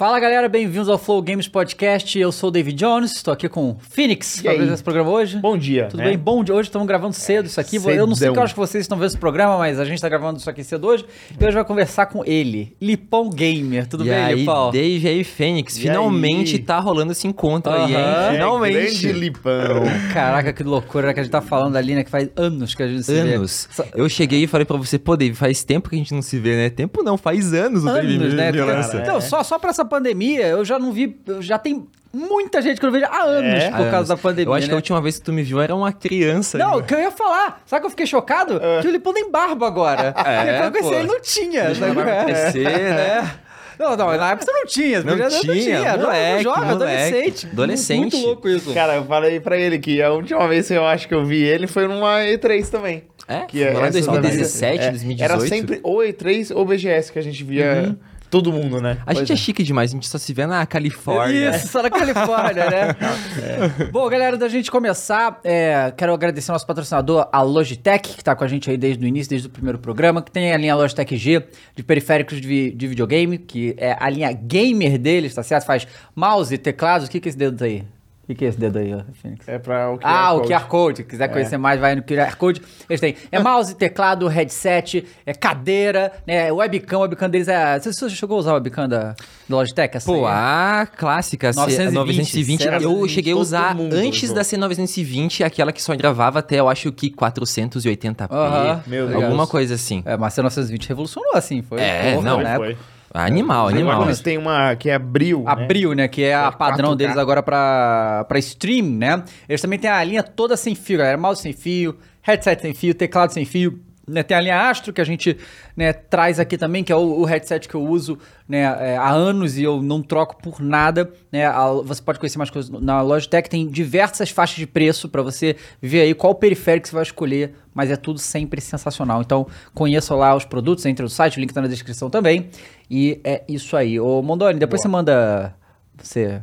Fala galera, bem-vindos ao Flow Games Podcast. Eu sou o David Jones, estou aqui com o Phoenix para apresentar esse programa hoje. Bom dia. Tudo né? bem? Bom dia. Hoje estamos gravando cedo isso aqui. Eu não sei cedão. que horas que vocês estão vendo esse programa, mas a gente está gravando isso aqui cedo hoje. E hoje vai conversar com ele, Lipão Gamer. Tudo e bem, aí, Lipão? Dave aí, Fênix, E finalmente aí? tá rolando esse encontro aí, Aham. hein? É, Finalmente. grande Lipão. Caraca, que loucura que a gente tá falando ali, né? Que faz anos que a gente se vê. Anos. Eu cheguei e falei pra você, pô, Dave, faz tempo que a gente não se vê, né? Tempo não, faz anos o anos, né? Cara, então, é. só, só pra essa pandemia, eu já não vi. eu Já tem muita gente que eu não vejo há anos É? por causa Anos. da pandemia. Eu acho que né? a última vez que tu me viu era uma criança. Não, o que eu ia falar. Sabe que eu fiquei chocado? Que o Lipão tem barba agora. É, quando eu conheci ele não tinha. A barba crescer, né? Não, não, na época você não tinha. Não eu tinha, não, moleque, jovem, moleque. adolescente. Adolescente. Muito louco isso. Cara, eu falei pra ele que a última vez que eu acho que eu vi ele foi numa E3 também. É? Que é Foi lá em essa 2017, da- é, 2018. Era sempre ou E3 ou BGS que a gente via todo mundo, né? A gente é chique demais, a gente só se vê na Califórnia. Isso, só na Califórnia, né? É. Bom, galera, da gente começar, é, quero agradecer ao nosso patrocinador, a Logitech, que tá com a gente aí desde o início, desde o primeiro programa, que tem a linha Logitech G de periféricos de, de videogame, que é a linha gamer deles, tá certo? Faz mouse, teclados. O que, que é esse dedo aí? O que, que é esse dedo aí, ó, Fênix? É pra o QR Ah, o Code. QR Code. Se quiser conhecer mais, vai no QR Code. Eles têm é mouse, teclado, headset, é cadeira, né? Webcam. O webcam deles é. Você, você chegou a usar o webcam da, da Logitech? Essa Pô, aí? a clássica, 920, 920, 920 eu 920, cheguei a usar antes usou. da C920, aquela que só gravava até, eu acho que 480p, Aham, Meu Deus. alguma coisa assim. É, mas a 920 revolucionou assim, foi. É, porra, não, época. foi. Animal, animal. eles têm uma que é abril, né? Abril, né? Que é a padrão 4K. deles agora pra, pra stream, né? Eles também têm a linha toda sem fio, galera. Mouse sem fio, headset sem fio, teclado sem fio. Né? Tem a linha Astro que a gente né, traz aqui também, que é o, o headset que eu uso né, é, há anos e eu não troco por nada. Né? A- você pode conhecer mais coisas na Logitech. Tem diversas faixas de preço pra você ver aí qual periférico você vai escolher, mas é tudo sempre sensacional. Então conheça lá os produtos, entre no site, o link tá na descrição também. E é isso aí. Ô Mondoni, depois Boa. você manda. Você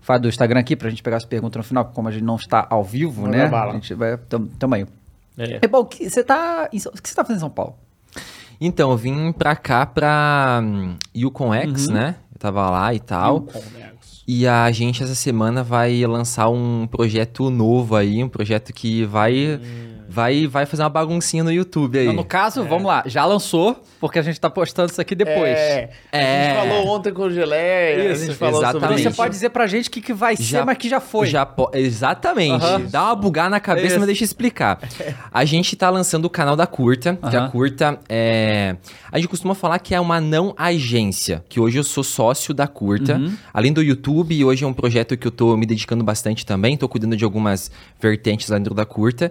faz do Instagram aqui pra gente pegar as perguntas no final, como a gente não está ao vivo, Manda né? bala. A gente vai. Tam, tamo aí. É. É bom, que você tá. em O que você tá fazendo em São Paulo? Então, eu vim pra cá pra hum, Yukon X, Uhum. né? Eu tava lá e tal. E a gente essa semana vai lançar um projeto novo aí, um projeto que vai vai vai fazer uma baguncinha no YouTube aí. Então, no caso, vamos lá, já lançou, porque a gente tá postando isso aqui depois. É, A É. gente falou ontem com o Geleia, Isso, a gente falou Então sobre exatamente. você isso. pode dizer pra gente o que, que vai ser, Já- mas que já foi. Já po- Exatamente. Dá uma bugada na cabeça, Isso. mas deixa eu explicar. A gente tá lançando o canal da Curta, que a Curta é... A gente costuma falar que é uma não agência, que hoje eu sou sócio da Curta. Uhum. Além do YouTube, e hoje é um projeto que eu tô me dedicando bastante também, tô cuidando de algumas vertentes lá dentro da Curta,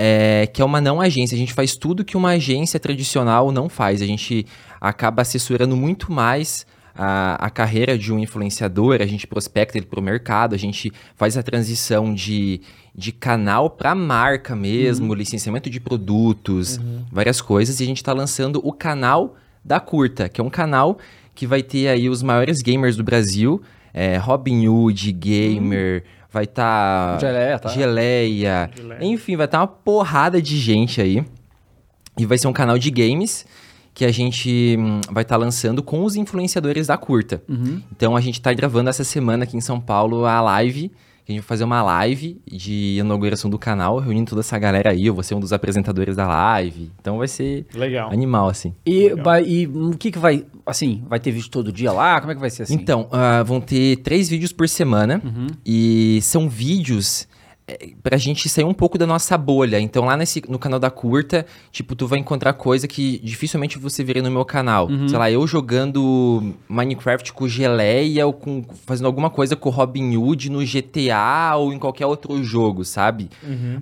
é, que é uma não agência. A gente faz tudo que uma agência tradicional não faz. A gente acaba assessorando muito mais a, a carreira de um influenciador, a gente prospecta ele para o mercado, a gente faz a transição de, de canal para marca mesmo, licenciamento de produtos, várias coisas. E a gente está lançando o canal da Curta, que é um canal que vai ter aí os maiores gamers do Brasil, é, Robin Hood, Gamer, vai estar... Geleia, tá? Geleia, enfim, vai estar uma porrada de gente aí. E vai ser um canal de games que a gente hum, vai estar lançando com os influenciadores da curta. Uhum. Então a gente tá gravando essa semana aqui em São Paulo a live. Que A gente vai fazer uma live de inauguração do canal, reunindo toda essa galera aí. Eu vou ser um dos apresentadores da live. Então vai ser Legal. animal, assim. E, vai- e o que que vai. Assim, vai ter vídeo todo dia lá? Como é que vai ser assim? Então, ah, vão ter três vídeos por semana. E são vídeos pra gente sair um pouco da nossa bolha. Então, lá nesse, no canal da Curta, tipo, tu vai encontrar coisa que dificilmente você veria no meu canal. Sei lá, eu jogando Minecraft com geleia ou com, fazendo alguma coisa com Robin Hood no GTA ou em qualquer outro jogo, sabe?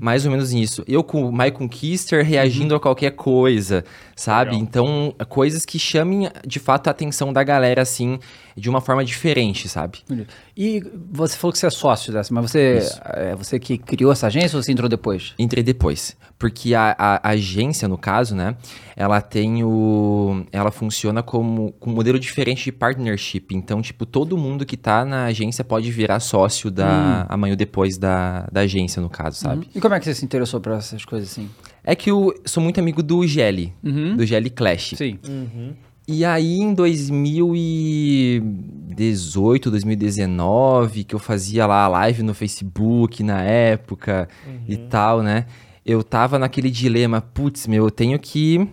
Mais ou menos isso. Eu com o Michael Kister reagindo a qualquer coisa, sabe? Legal. Então, coisas que chamem de fato a atenção da galera, assim, de uma forma diferente, sabe? E você falou que você é sócio dessa, mas você é você que criou essa agência ou você entrou depois? Entrei depois. Porque a, a- a agência, no caso, né? Ela tem o. Ela funciona como com um modelo diferente de partnership. Então, tipo, todo mundo que tá na agência pode virar sócio da amanhã ou depois da, da agência, no caso, sabe? E como é que você se interessou por essas coisas assim? É que eu sou muito amigo do Gelli, Uhum. do Gelli Clash. Sim. E aí em 2018, 2019, que eu fazia lá a live no Facebook na época e tal, né? Eu tava naquele dilema, putz, meu, eu tenho que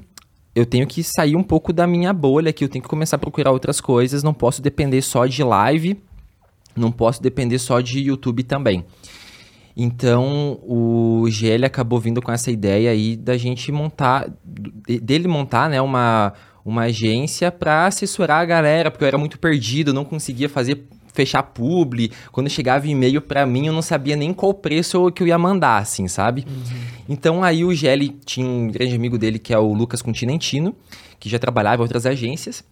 eu tenho que sair um pouco da minha bolha aqui, eu tenho que começar a procurar outras coisas, não posso depender só de live, não posso depender só de YouTube também. Então, o GL acabou vindo com essa ideia aí da gente montar, de- dele montar, né, uma, uma agência para assessorar a galera, porque eu era muito perdido, não conseguia fazer fechar publi. Quando chegava e-mail para mim, eu não sabia nem qual preço eu- que eu ia mandar, assim, sabe? Então aí o GL tinha um grande amigo dele que é o Lucas Continentino, que já trabalhava em outras agências.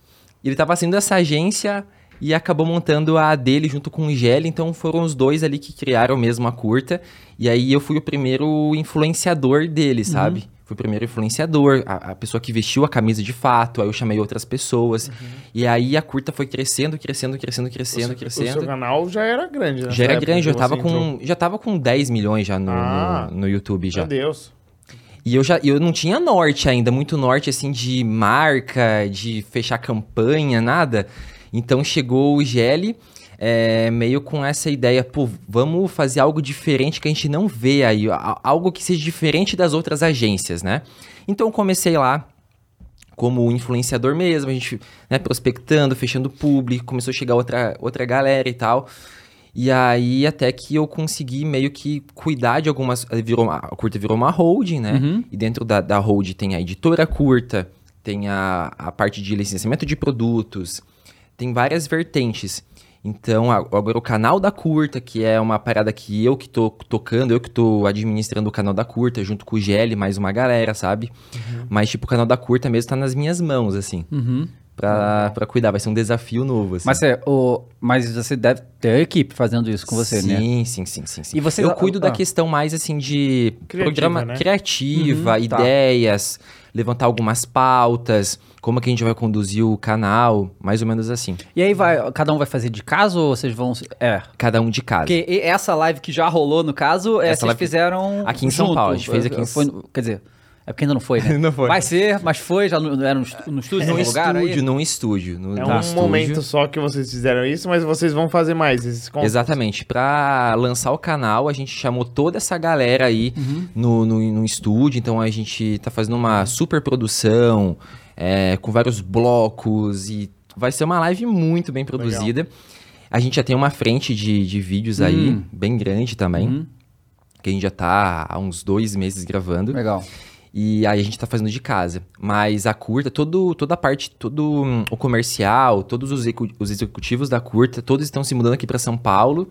Ele estava saindo dessa agência e acabou montando a dele junto com o GL, então foram os dois ali que criaram mesmo a curta. E aí eu fui o primeiro influenciador dele, sabe? Fui o primeiro influenciador, a, a pessoa que vestiu a camisa de fato, aí eu chamei outras pessoas. E aí a curta foi crescendo, crescendo, crescendo, crescendo, O crescendo. seu canal já era grande, né? Já era grande, eu tava, com, já tava com 10 milhões já no, Ah. no, no YouTube já. Meu Deus. E eu já eu não tinha norte ainda, muito norte assim de marca, de fechar campanha, nada. Então chegou o GL é, meio com essa ideia, pô, vamos fazer algo diferente que a gente não vê aí, algo que seja diferente das outras agências, né? Então comecei lá como influenciador mesmo, a gente né, prospectando, fechando público, começou a chegar outra, outra galera e tal. E aí, até que eu consegui meio que cuidar de algumas. Virou uma- a curta virou uma holding, né? Uhum. E dentro da, da holding tem a editora curta, tem a, a parte de licenciamento de produtos, tem várias vertentes. Então, agora o canal da curta, que é uma parada que eu que tô tocando, eu que tô administrando o canal da curta, junto com o GL, mais uma galera, sabe? Mas, tipo, o canal da curta mesmo tá nas minhas mãos, assim. Uhum. Pra, pra cuidar, vai ser um desafio novo, assim. Mas, você, o, mas você deve ter equipe fazendo isso com você, sim, né? Sim, sim, sim, sim. E você- Eu cuido ah. da questão mais assim de Criativa, programa né? criativa, Uhum, tá. ideias, levantar algumas pautas, como que a gente vai conduzir o canal, mais ou menos assim. E aí vai, cada um vai fazer de casa ou vocês vão. É. Cada um de casa. Porque essa live que já rolou, no caso, é, Essa vocês live- fizeram. Aqui em São junto. Paulo, a gente fez aqui em- Foi quer dizer, é porque ainda não foi, né? Não foi. Vai ser, mas foi, já no, era no, no estúdio, no no lugar estúdio, aí? num estúdio. No, É um estúdio. momento só que vocês fizeram isso, mas vocês vão fazer mais esses contos. Exatamente. Pra lançar o canal, a gente chamou toda essa galera aí Uhum. no, no, no estúdio. Então a gente tá fazendo uma super produção, é, com vários blocos e vai ser uma live muito bem produzida. A gente já tem uma frente de, de vídeos aí, Hum. bem grande também. Uhum. Que a gente já tá há uns dois meses gravando. Legal. E aí a gente tá fazendo de casa. Mas a curta, todo, toda a parte, todo hum, o comercial, todos os, os executivos da curta, todos estão se mudando aqui para São Paulo.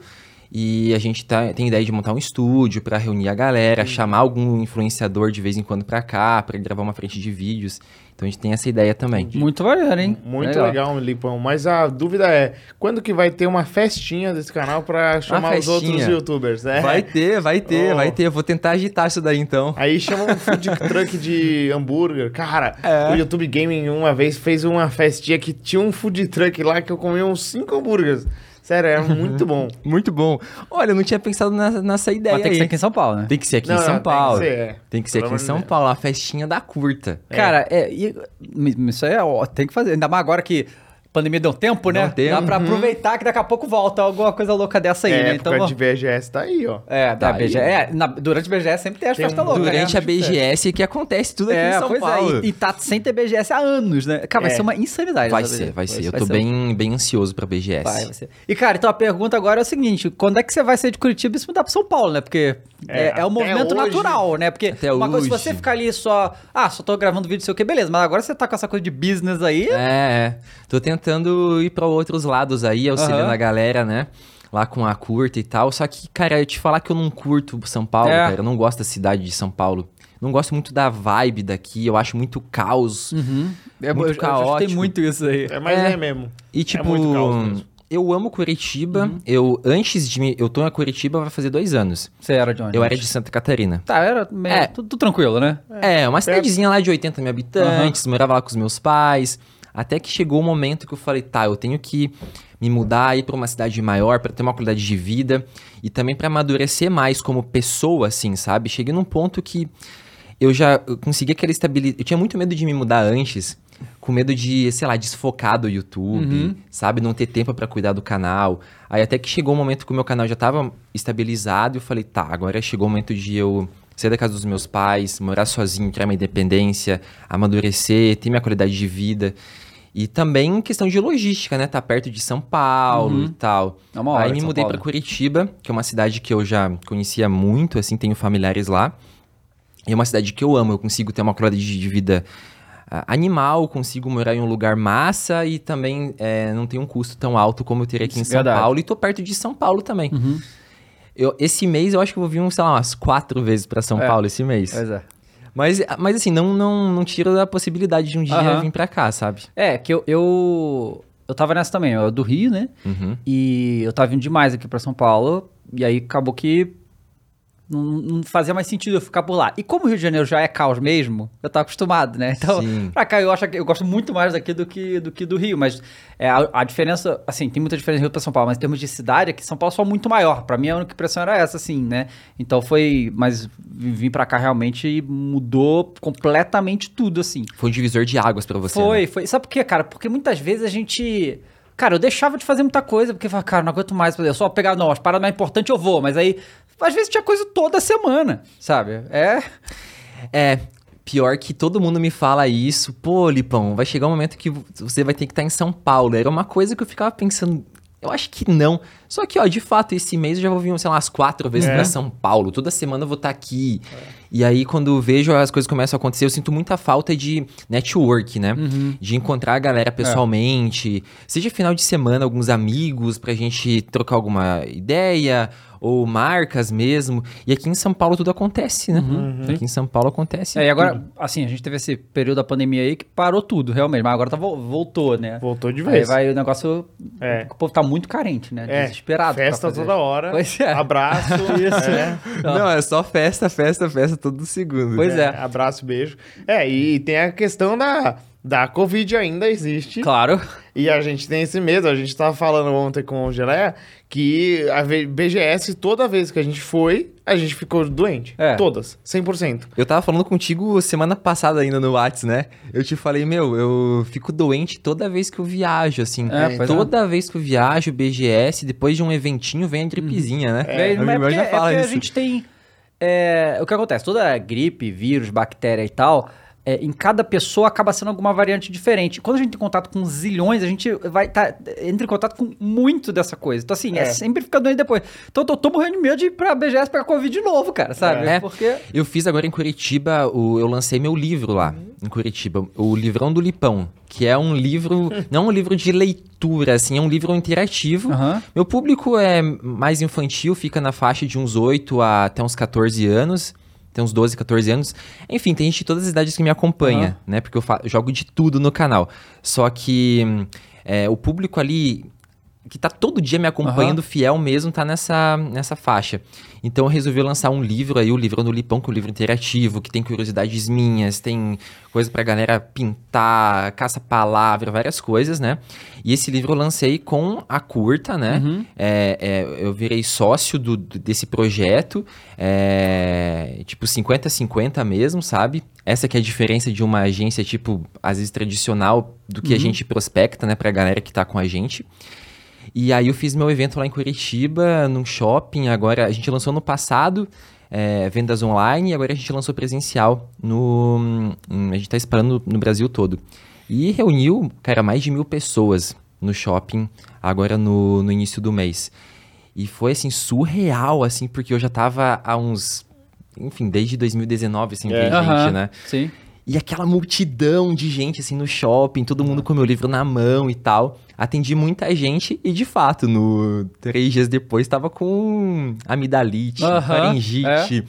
E a gente tá, tem ideia de montar um estúdio para reunir a galera, chamar algum influenciador de vez em quando para cá, para gravar uma frente de vídeos. Então a gente tem essa ideia também. Muito maneiro, hein? Muito legal, Lipão. Mas a dúvida é, quando que vai ter uma festinha desse canal pra chamar os outros youtubers, né? Vai ter, vai ter, Oh. vai ter. Eu vou tentar agitar isso daí então. Aí chama um food truck de hambúrguer. Cara, É. o YouTube Gaming uma vez fez uma festinha que tinha um food truck lá que eu comi uns cinco hambúrgueres. Sério, era muito bom. Muito bom. Olha, eu não tinha pensado nessa, nessa ideia Mas tem que aí. ser aqui em São Paulo, né? Tem que ser aqui Não, em São não, tem que Paulo. ser, é. Tem que ser aqui em São. Paulo, a festinha da curta. Cara, é, e- isso aí é, ó, tem que fazer. Ainda mais agora que pandemia deu tempo, né? Deu tempo. Dá pra aproveitar que daqui a pouco volta alguma coisa louca dessa aí, é, né? época Então, de VGS tá aí, ó. é, da Tá aí. BGS. É, na- durante a BGS sempre tem as festas um- loucas, Durante né? a BGS que acontece tudo aqui É, em São pois Paulo. é, e, e tá sem ter BGS há anos, né? Cara, vai É. ser uma insanidade. Vai ser, BGS. vai ser. Eu tô bem, bem ansioso pra BGS. Vai, vai ser. E, cara, então a pergunta agora é o seguinte: quando é que você vai sair de Curitiba e se mudar pra São Paulo, né? Porque é, É, é, um movimento hoje- natural, né? Porque Até uma coisa, se hoje. você ficar ali só, ah, só tô gravando vídeo, sei o que, beleza, mas agora você tá com essa coisa de business aí. É, é. Tô tentando ir pra outros lados aí, auxiliando Aham. a galera, né? Lá com a curta e tal. Só que, cara, eu te falar que eu não curto São Paulo, É. cara. Eu não gosto da cidade de São Paulo. Não gosto muito da vibe daqui. Eu acho muito caos. Uhum. É, Muito eu, eu já escutei caótico. muito isso aí. É, mas É. é, mesmo. E tipo, muito caos mesmo. eu amo Curitiba. Uhum. Eu, antes de me. Eu tô em Curitiba vai fazer dois anos. Você era de onde? Eu era de Santa Catarina. Tá, era meio, É. tudo, tudo tranquilo, né? É, uma cidadezinha lá de 80 mil habitantes, morava lá com os meus pais. Até que chegou o momento que eu falei, tá, eu tenho que me mudar, ir pra uma cidade maior pra ter uma qualidade de vida e também pra amadurecer mais como pessoa, assim, sabe? Cheguei num ponto que eu já consegui aquela estabilidade. Eu tinha muito medo de me mudar antes, com medo de, sei lá, desfocar do YouTube, sabe? Não ter tempo pra cuidar do canal. Aí até que chegou um momento que o meu canal já tava estabilizado, eu falei, tá, agora chegou o momento de eu sair da casa dos meus pais, morar sozinho, criar minha independência, amadurecer, ter minha qualidade de vida. E também questão de logística, né? Tá perto de São Paulo e tal. É uma hora Aí me mudei Paulo. pra Curitiba, que é uma cidade que eu já conhecia muito, assim, tenho familiares lá. E é uma cidade que eu amo, eu consigo ter uma qualidade de vida ah, animal, consigo morar em um lugar massa e também eh, não tem um custo tão alto como eu teria aqui em São Verdade. Paulo. E tô perto de São Paulo também. Eu, esse mês eu acho que eu vou vir, um, sei lá, umas quatro vezes pra São É. Paulo esse mês. Pois é. Mas, mas assim, não, não, não tira da possibilidade de um dia Aham. vir pra cá, sabe? É, que eu, eu. Eu tava nessa também, eu do Rio, né? Uhum. E eu tava vindo demais aqui pra São Paulo. E aí acabou que não, não fazia mais sentido eu ficar por lá. E como o Rio de Janeiro já é caos mesmo, eu tava acostumado, né? Então, Sim. pra cá eu acho que eu gosto muito mais daqui do que do, que do Rio. Mas é, a, a diferença, assim, tem muita diferença do Rio pra São Paulo, mas em termos de cidade, aqui São Paulo é só muito maior. Pra mim a única impressão era essa, assim, né? Então foi. Mas vir pra cá realmente mudou completamente tudo, assim. Foi um divisor de águas pra você. Foi, né? foi. Sabe por quê, cara? Porque muitas vezes a gente. Cara, eu deixava de fazer muita coisa, porque eu falava, cara, não aguento mais fazer. Eu só pegar, não, as paradas mais importantes eu vou, mas aí, às vezes tinha coisa toda semana, sabe? É. É, pior que todo mundo me fala isso. Pô, Lipão, vai chegar um momento que você vai ter que estar em São Paulo. Era uma coisa que eu ficava pensando. Eu acho que não. Só que, ó, de fato, esse mês eu já vou vir, sei lá, umas quatro vezes É. pra São Paulo. Toda semana eu vou estar aqui. E aí, quando vejo as coisas começam a acontecer, eu sinto muita falta de network, né? De encontrar a galera pessoalmente. Seja final de semana, alguns amigos, pra gente trocar alguma ideia. Ou marcas mesmo. E aqui em São Paulo tudo acontece, né? Aqui em São Paulo acontece. É, e agora, tudo. assim, a gente teve esse período da pandemia aí que parou tudo, realmente, mas agora tá, vol- voltou, né? Voltou de Aí vez. vai o negócio. É. O povo tá muito carente, né? É, Desesperado. Festa toda hora. Pois é. Abraço. Isso. É. Não, é só festa, festa, festa todo segundo. Pois é. Abraço, beijo. É, e tem a questão da, da Covid ainda existe. Claro. E a gente tem esse medo. A gente tava falando ontem com o Geleia que a BGS, toda vez que a gente foi, a gente ficou doente. É. Todas. 100%. Eu tava falando contigo semana passada ainda no Whats, né? Eu te falei, meu, eu fico doente toda vez que eu viajo, assim. É, é. toda vez que eu viajo, BGS, depois de um eventinho vem a gripezinha, né? É, a mas minha é irmã porque, já é fala isso. a gente tem. é, o que acontece? Toda gripe, vírus, bactéria e tal, é, em cada pessoa acaba sendo alguma variante diferente. Quando a gente tem contato com zilhões, a gente vai tá, entra em contato com muito dessa coisa. Então, assim, é, É. sempre fica doente depois. Então, eu tô, tô morrendo de medo de ir pra BGS pegar Covid de novo, cara, sabe? É. Porque. Eu fiz agora em Curitiba, o- eu lancei meu livro lá, em Curitiba, o Livrão do Lipão, que é um livro, não um livro de leitura, assim, é um livro interativo. Aham. Meu público é mais infantil, fica na faixa de uns 8 a até uns 14 anos. Tem uns 12, 14 anos. Enfim, tem gente de todas as idades que me acompanha, Aham. né? Porque eu fa- jogo de tudo no canal. Só que hum, é, o público ali que tá todo dia me acompanhando, fiel mesmo, tá nessa, nessa faixa. Então eu resolvi lançar um livro aí, o Livrão do Lipão, que é um livro interativo, que tem curiosidades minhas, tem coisa pra galera pintar, caça-palavra, várias coisas, né? E esse livro eu lancei com a curta, né? Uhum. É, é, eu virei sócio do, desse projeto, é, tipo 50-50 mesmo, sabe? Essa que é a diferença de uma agência, tipo, às vezes tradicional, do que a gente prospecta, né, pra galera que tá com a gente. E aí eu fiz meu evento lá em Curitiba, num shopping. Agora, a gente lançou no passado, é, vendas online, e agora a gente lançou presencial. No, hum, a gente tá esperando no Brasil todo. E reuniu, cara, mais de mil pessoas no shopping, agora no, no início do mês. E foi, assim, surreal, assim, porque eu já tava há uns... Enfim, desde 2019, assim, É. gente, né? Sim. E aquela multidão de gente, assim, no shopping, todo mundo com meu livro na mão e tal. Atendi muita gente e, de fato, no três dias depois, tava com amidalite, faringite,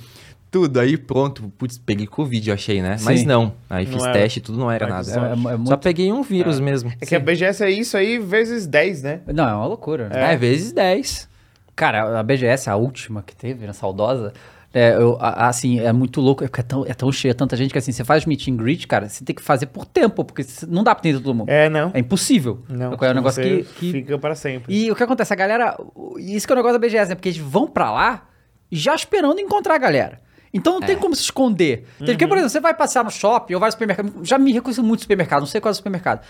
tudo. Aí pronto, putz, peguei Covid, eu achei, né? Mas Sim. não, aí Não fiz era. teste, tudo não era Mas nada. É, é- é Só muito... peguei um vírus mesmo. É que a BGS é isso aí vezes 10, né? Não, é uma loucura. né? É, vezes 10. Cara, a BGS, a última que teve, né, saudosa, é, eu, assim, é muito louco, é, porque é tão, é tão cheio, é tanta gente que assim, você faz meet and greet, cara, você tem que fazer por tempo, porque não dá pra ter todo mundo. É, não. É impossível. Não, é um negócio você que, que- fica pra sempre. E o que acontece? A galera. Isso que é o negócio da BGS, né? Porque eles vão pra lá já esperando encontrar a galera. Então não tem como se esconder. Teve que, por exemplo, você vai passear no shopping ou vai no supermercado. Já me reconheci muito no supermercado, não sei qual é o supermercado.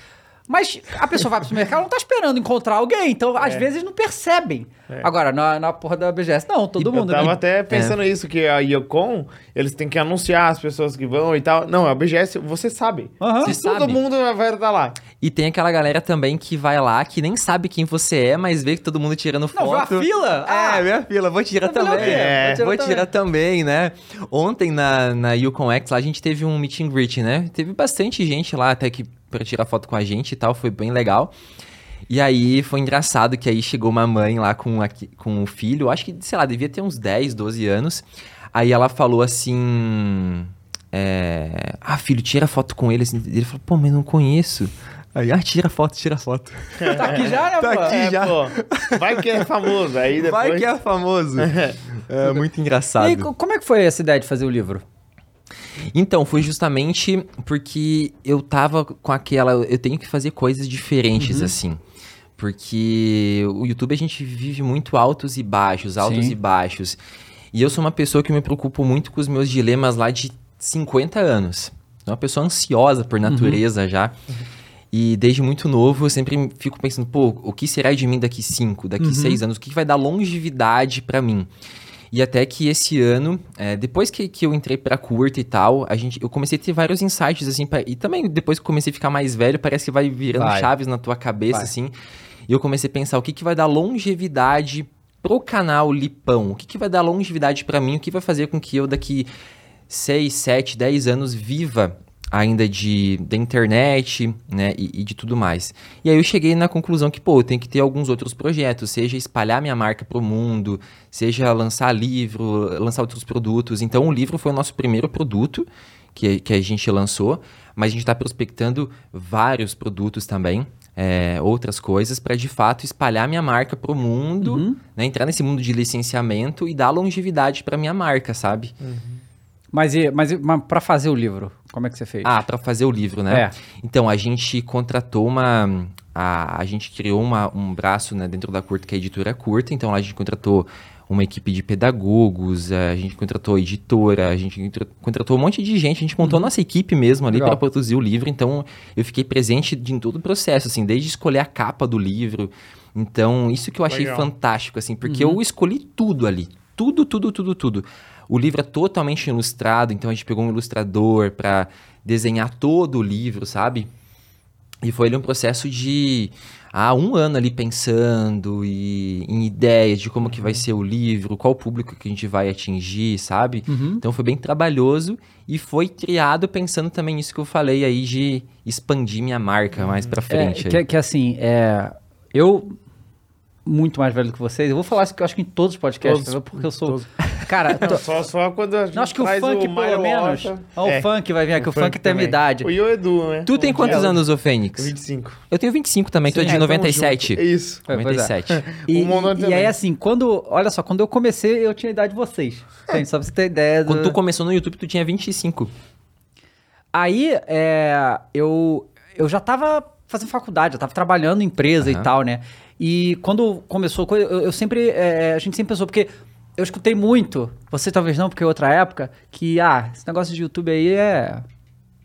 Mas a pessoa vai pro supermercado, não tá esperando encontrar alguém. Então, às vezes, não percebem. Agora, na, na porra da BGS, não, todo mundo. Eu tava né? até pensando isso, que a Yocon, eles têm que anunciar as pessoas que vão e tal. Não, a BGS, você sabe. Aham. Você Todo sabe. mundo vai estar lá. E tem aquela galera também que vai lá, que nem sabe quem você é, mas vê que todo mundo tirando foto. Não, viu a fila? Ah. É, minha fila, vou tirar também. É, Vou tirar vou também. tirar também, né? Ontem na, na Yukon X, lá a gente teve um meet and greet, né? Teve bastante gente lá até que pra tirar foto com a gente e tal, foi bem legal. E aí foi engraçado que aí chegou uma mãe lá com, aqui, com o filho, acho que, sei lá, devia ter uns 10, 12 anos. Aí ela falou assim. É, ah, filho, tira foto com ele. Assim. Ele falou, pô, mas não conheço. Aí, ah, tira foto, tira foto. Tá aqui já, né, Tá pô? aqui. É, já. pô, vai que é famoso. Aí depois... Vai que é famoso. é muito E engraçado. co- como é que foi essa ideia de fazer o livro? Então, foi justamente porque eu tava com aquela. Eu tenho que fazer coisas diferentes, assim. Porque o YouTube a gente vive muito altos e baixos, altos Sim. e baixos. E eu sou uma pessoa que me preocupo muito com os meus dilemas lá de 50 anos. Sou uma pessoa ansiosa por natureza já. E desde muito novo eu sempre fico pensando, pô, o que será de mim daqui 5, daqui 6 anos? O que vai dar longevidade pra mim? E até que esse ano, é, depois que, que eu entrei pra curta e tal, a gente, eu comecei a ter vários insights, assim, pra- e também depois que comecei a ficar mais velho, parece que vai virando Vai. chaves na tua cabeça, Vai. assim. E eu comecei a pensar, o que, que vai dar longevidade pro canal Lipão? O que, que vai dar longevidade pra mim? O que vai fazer com que eu daqui 6, 7, 10 anos viva ainda de da internet, né, e, e de tudo mais. E aí eu cheguei na conclusão que, pô, tenho que ter alguns outros projetos, seja espalhar minha marca pro mundo, seja lançar livro, lançar outros produtos. Então o livro foi o nosso primeiro produto que, que a gente lançou, mas a gente está prospectando vários produtos também. é, outras coisas para de fato espalhar minha marca pro mundo, né, entrar nesse mundo de licenciamento e dar longevidade para minha marca, sabe? Mas, e, mas, mas pra fazer o livro, como é que você fez? Ah, para fazer o livro, né? É. Então, a gente contratou uma. A, a gente criou uma, um braço né, dentro da curta, que é a editora curta. Então, lá a gente contratou uma equipe de pedagogos, a gente contratou editora, a gente contra- contratou um monte de gente. A gente montou a nossa equipe mesmo ali para produzir o livro. Então, eu fiquei presente de- em todo o processo, assim, desde escolher a capa do livro. Então, isso que eu achei Legal. fantástico, assim, porque eu escolhi tudo ali. Tudo, tudo, tudo, tudo. O livro é totalmente ilustrado, então a gente pegou um ilustrador para desenhar todo o livro, sabe? E foi ali um processo de há um ano ali pensando e em ideias de como que vai ser o livro, qual público que a gente vai atingir, sabe? Então foi bem trabalhoso e foi criado pensando também nisso que eu falei aí de expandir minha marca mais pra É, frente. que, aí. que assim, é, eu, muito mais velho do que vocês, eu vou falar isso que eu acho que em todos os podcasts, Todos, porque eu sou... todos. Cara, Não, tô- só, só quando a gente eu acho que o funk, Mário pelo menos... Ó, É, o funk vai vir aqui, o, funk, tem a minha idade. O Edu, né? Tu tem Um quantos dia- anos, ô Fênix? 25. Eu tenho 25 também, tu é Sim, de é, tamo 97. Isso. É, é. 97. E, O Monano e também. aí, assim, quando. Olha só, quando eu comecei, eu tinha a idade de vocês. Tem, só pra você ter ideia. Do... Quando tu começou no YouTube, tu tinha 25. Aí, é, eu, eu já tava fazendo faculdade, eu tava trabalhando em empresa e Aham. tal, né? E quando começou, a coisa, eu, eu sempre. é, a gente sempre pensou, porque eu escutei muito, você talvez não, porque é outra época, que, ah, esse negócio de YouTube aí é.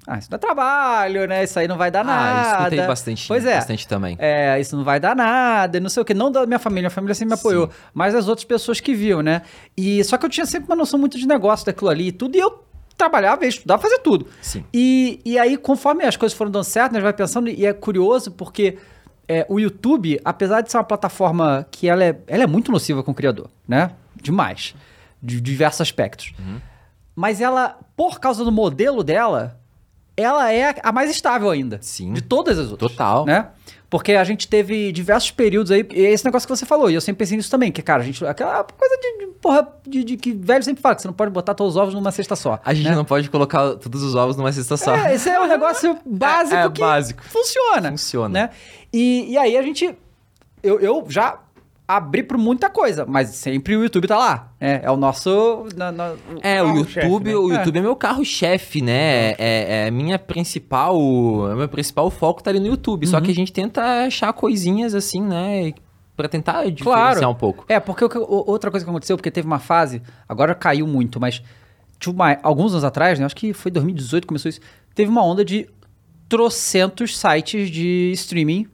Ah, isso não é trabalho, né? Isso aí não vai dar Ah, nada. escutei bastante, Pois é. bastante também. É, isso não vai dar nada, não sei o que. Não da minha família, minha família sempre me apoiou, mas as outras pessoas que viam, né? E só que eu tinha sempre uma noção muito de negócio daquilo ali e tudo, e eu trabalhava, ia estudar, fazia tudo. Sim. E, e aí, conforme as coisas foram dando certo, né, a gente vai pensando, e é curioso porque é, o YouTube, apesar de ser uma plataforma que ela é, ela é muito nociva com o criador, né? Demais. De diversos aspectos. Uhum. Mas ela, por causa do modelo dela, ela é a mais estável ainda. Sim. De todas as outras. Total. Né? Porque a gente teve diversos períodos aí, e é esse negócio que você falou, e eu sempre pensei nisso também, que, cara, a gente. Aquela coisa de, de porra, de, de que velho sempre fala, que você não pode botar todos os ovos numa cesta só. A gente né? não pode colocar todos os ovos numa cesta só. É, esse é um negócio básico é que básico. funciona. Funciona. Né? E, e aí a gente. Eu, eu já abri por muita coisa, mas sempre o YouTube tá lá. né? É o nosso. na- na- É, o Carro-chefe, YouTube, né? o É. YouTube é, meu carro-chefe, né? É, é minha principal, é meu principal foco tá ali no YouTube. Só que a gente tenta achar coisinhas assim, né? Pra tentar diferenciar Claro. um pouco. É, porque outra coisa que aconteceu, porque teve uma fase, agora caiu muito, mas tipo, uma- alguns anos atrás, né? Acho que foi 2018 que começou isso. Teve uma onda de trocentos sites de streaming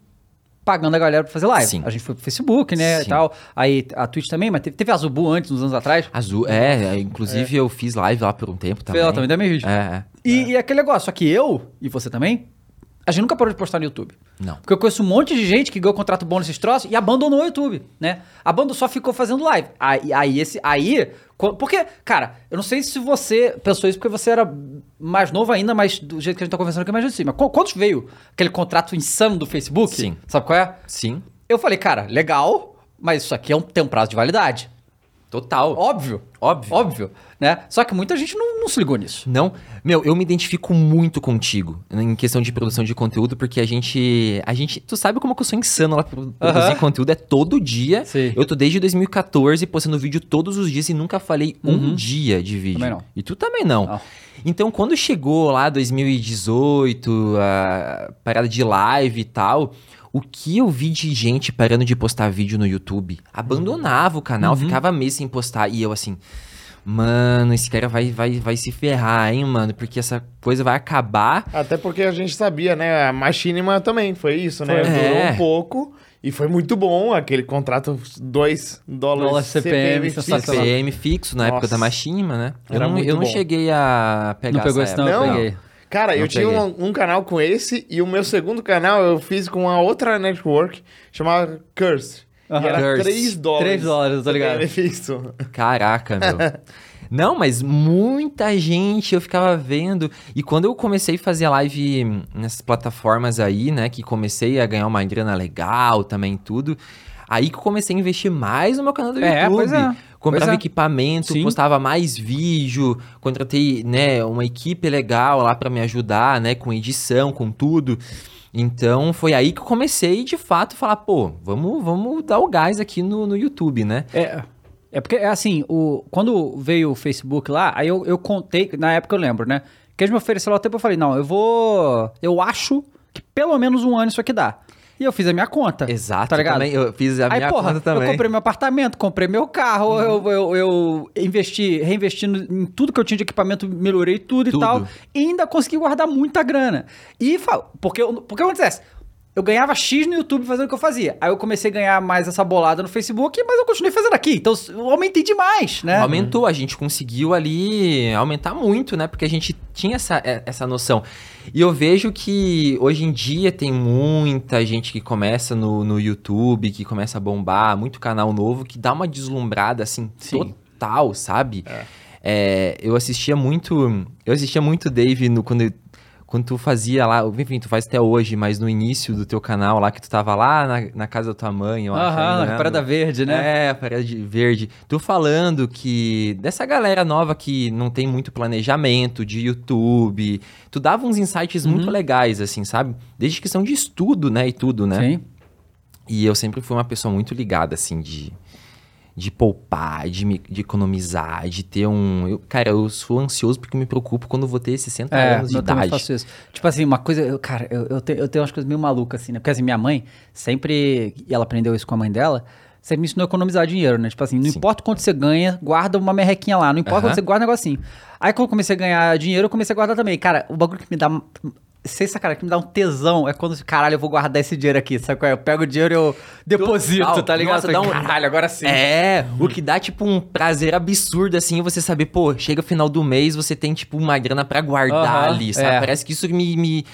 pagando a galera pra fazer live. Sim. A gente foi pro Facebook, né, e Sim. tal. Aí a Twitch também, mas teve, teve a Zubu antes, uns anos atrás. Azul, é, inclusive eu fiz live lá por um tempo também. Fez ela também, também vídeo. É, é. E, e aquele negócio, só que eu, e você também, a gente nunca parou de postar no YouTube. Não. Porque eu conheço um monte de gente que ganhou contrato bom nesses troços e abandonou o YouTube, né? Abandonou, só ficou fazendo live. Aí, aí esse. Aí. Porque, cara, eu não sei se você pensou isso porque você era mais novo ainda, mas do jeito que a gente tá conversando aqui, é mais assim. Mas qu- quando veio aquele contrato insano do Facebook? Sim. Sabe qual é? Sim, Eu falei, cara, legal, mas isso aqui é um, tem um prazo de validade. Total. Óbvio. Óbvio. Óbvio. Né? Só que muita gente não, não se ligou nisso. Não, meu, eu me identifico muito contigo em questão de produção de conteúdo, porque a gente, a gente, tu sabe como que eu sou insano lá pro- produzir Aham. conteúdo, é todo dia. Sim. Eu tô desde 2014 postando vídeo todos os dias e nunca falei um dia de vídeo. Uhum. Também não. E tu também não. Não. Então, quando chegou lá 2018, a parada de live e tal, o que eu vi de gente parando de postar vídeo no YouTube? Abandonava o canal, ficava mês sem postar. E eu assim, mano, esse cara vai, vai, vai se ferrar, hein, mano? Porque essa coisa vai acabar. Até porque a gente sabia, né? A Machinima também foi isso, né? Foi. Durou É. um pouco e foi muito bom aquele contrato 2 dólares Dólar CPM, fixo. CPM fixo na época Nossa. da Machinima, né? Eu Era não, muito eu não bom. cheguei a pegar Não pegou essa esse não, época. eu Não. Cara, Não eu tinha um, um canal com esse e o meu segundo canal eu fiz com uma outra network chamada Curse. Aham. E era Curse. 3 dólares. 3 dólares, tô ligado. Fixo. Caraca, meu. Não, mas muita gente eu ficava vendo. E quando eu comecei a fazer live nessas plataformas aí, né? Que comecei a ganhar uma grana legal também, tudo. Aí que eu comecei a investir mais no meu canal do É, YouTube. pois é. Comprava é. equipamento, Sim. postava mais vídeo, contratei, né, uma equipe legal lá pra me ajudar, né, com edição, com tudo. Então foi aí que eu comecei de fato falar, pô, vamos, vamos dar o gás aqui no, no YouTube, né? É, é porque, é assim, o, quando veio o Facebook lá, aí eu, eu contei, na época eu lembro, né? Que eles me ofereceram lá o tempo, eu falei, não, eu vou... Eu acho que pelo menos um ano isso aqui dá. E eu fiz a minha conta. Exato, Tá ligado? também, eu fiz a Aí, minha porra, conta também. eu comprei meu apartamento, comprei meu carro, eu, eu, eu investi, reinvesti em tudo que eu tinha de equipamento, melhorei tudo, Tudo. e tal. E ainda consegui guardar muita grana. E, porque, porque acontece? Eu ganhava X no YouTube fazendo o que eu fazia. Aí eu comecei a ganhar mais essa bolada no Facebook, mas eu continuei fazendo aqui. Então eu aumentei demais, né? Aumentou, a gente conseguiu ali aumentar muito, né? Porque a gente tinha essa, é- essa noção. E eu vejo que hoje em dia tem muita gente que começa no, no YouTube, que começa a bombar, muito canal novo, que dá uma deslumbrada, assim, Sim. total, sabe? É, eu assistia muito. Eu assistia muito Dave no, quando, quando tu fazia lá. Enfim, tu faz até hoje, mas no início do teu canal lá, que tu tava lá na, na casa da tua mãe, eu acho. Aham, na né? Parada Verde, né? É, a parede verde. Tu falando que dessa galera nova que não tem muito planejamento de YouTube, tu dava uns insights muito legais, assim, sabe? Desde questão de estudo, né, e tudo, né? Sim. E eu sempre fui uma pessoa muito ligada, assim, de, de poupar, de, me- de economizar, de ter um... Eu, cara, eu sou ansioso porque eu me preocupo quando eu vou ter 60 É, anos de eu idade. faço isso. Tipo assim, uma coisa, eu, cara, eu, eu, te- eu tenho umas coisas meio malucas, assim, né? Porque assim, minha mãe sempre, e ela aprendeu isso com a mãe dela, sempre me ensinou a economizar dinheiro, né? Tipo assim, não Sim. importa quanto você ganha, guarda uma merrequinha lá. Não importa Aham. quanto você guarda um negocinho. Aí quando eu comecei a ganhar dinheiro, eu comecei a guardar também. Cara, o bagulho que me dá. Sem sacanagem, que me dá um tesão é quando, caralho, eu vou guardar esse dinheiro aqui, sabe qual é? Eu pego o dinheiro e eu deposito, Total. tá ligado? Nossa, dá um- Caralho, agora sim. É, o que dá, tipo, um prazer absurdo, assim, você saber, pô, chega final do mês, você tem, tipo, uma grana pra guardar Aham, ali, sabe? é. Parece que isso me, me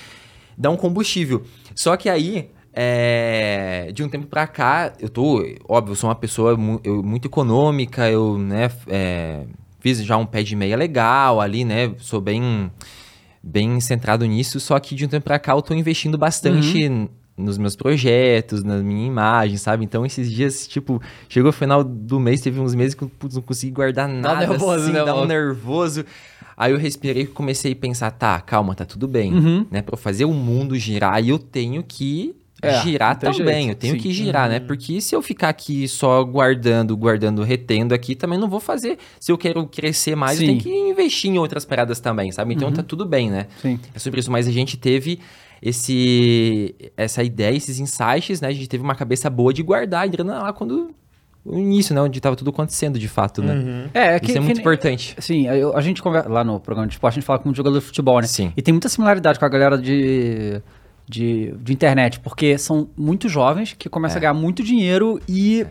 dá um combustível. Só que aí, é, de um tempo pra cá, eu tô, óbvio, eu sou uma pessoa mu- eu- muito econômica, eu, né, é, fiz já um pé de meia legal ali, né, sou bem, bem centrado nisso, só que de um tempo pra cá eu tô investindo bastante Uhum. nos meus projetos, na minha imagem, sabe? Então, esses dias, tipo, chegou o final do mês, teve uns meses que eu putz, não consegui guardar nada, nervoso, assim, né, dá um nervoso. Aí eu respirei e comecei a pensar, tá, calma, tá tudo bem, Uhum. né? Pra eu fazer o mundo girar, eu tenho que É, girar também, jeito, eu tenho sim. Uhum. que girar, né? Porque se eu ficar aqui só guardando, guardando, retendo aqui, também não vou fazer. Se eu quero crescer mais, eu Sim. Uhum. tenho que investir em outras paradas também, sabe? Então tá tudo bem, né? Sim. É sobre isso, mas a gente teve esse essa ideia, esses insights, né? A gente teve uma cabeça boa de guardar a grana lá quando o início, né? Onde tava tudo acontecendo de fato, né? Uhum. É, é que, Isso é que muito nem- importante. Sim, eu- a gente conversa lá no programa de esporte, a gente fala com um jogador de futebol, né? Sim. E tem muita similaridade com a galera de, de, de internet, porque são muito jovens que começam É. a ganhar muito dinheiro e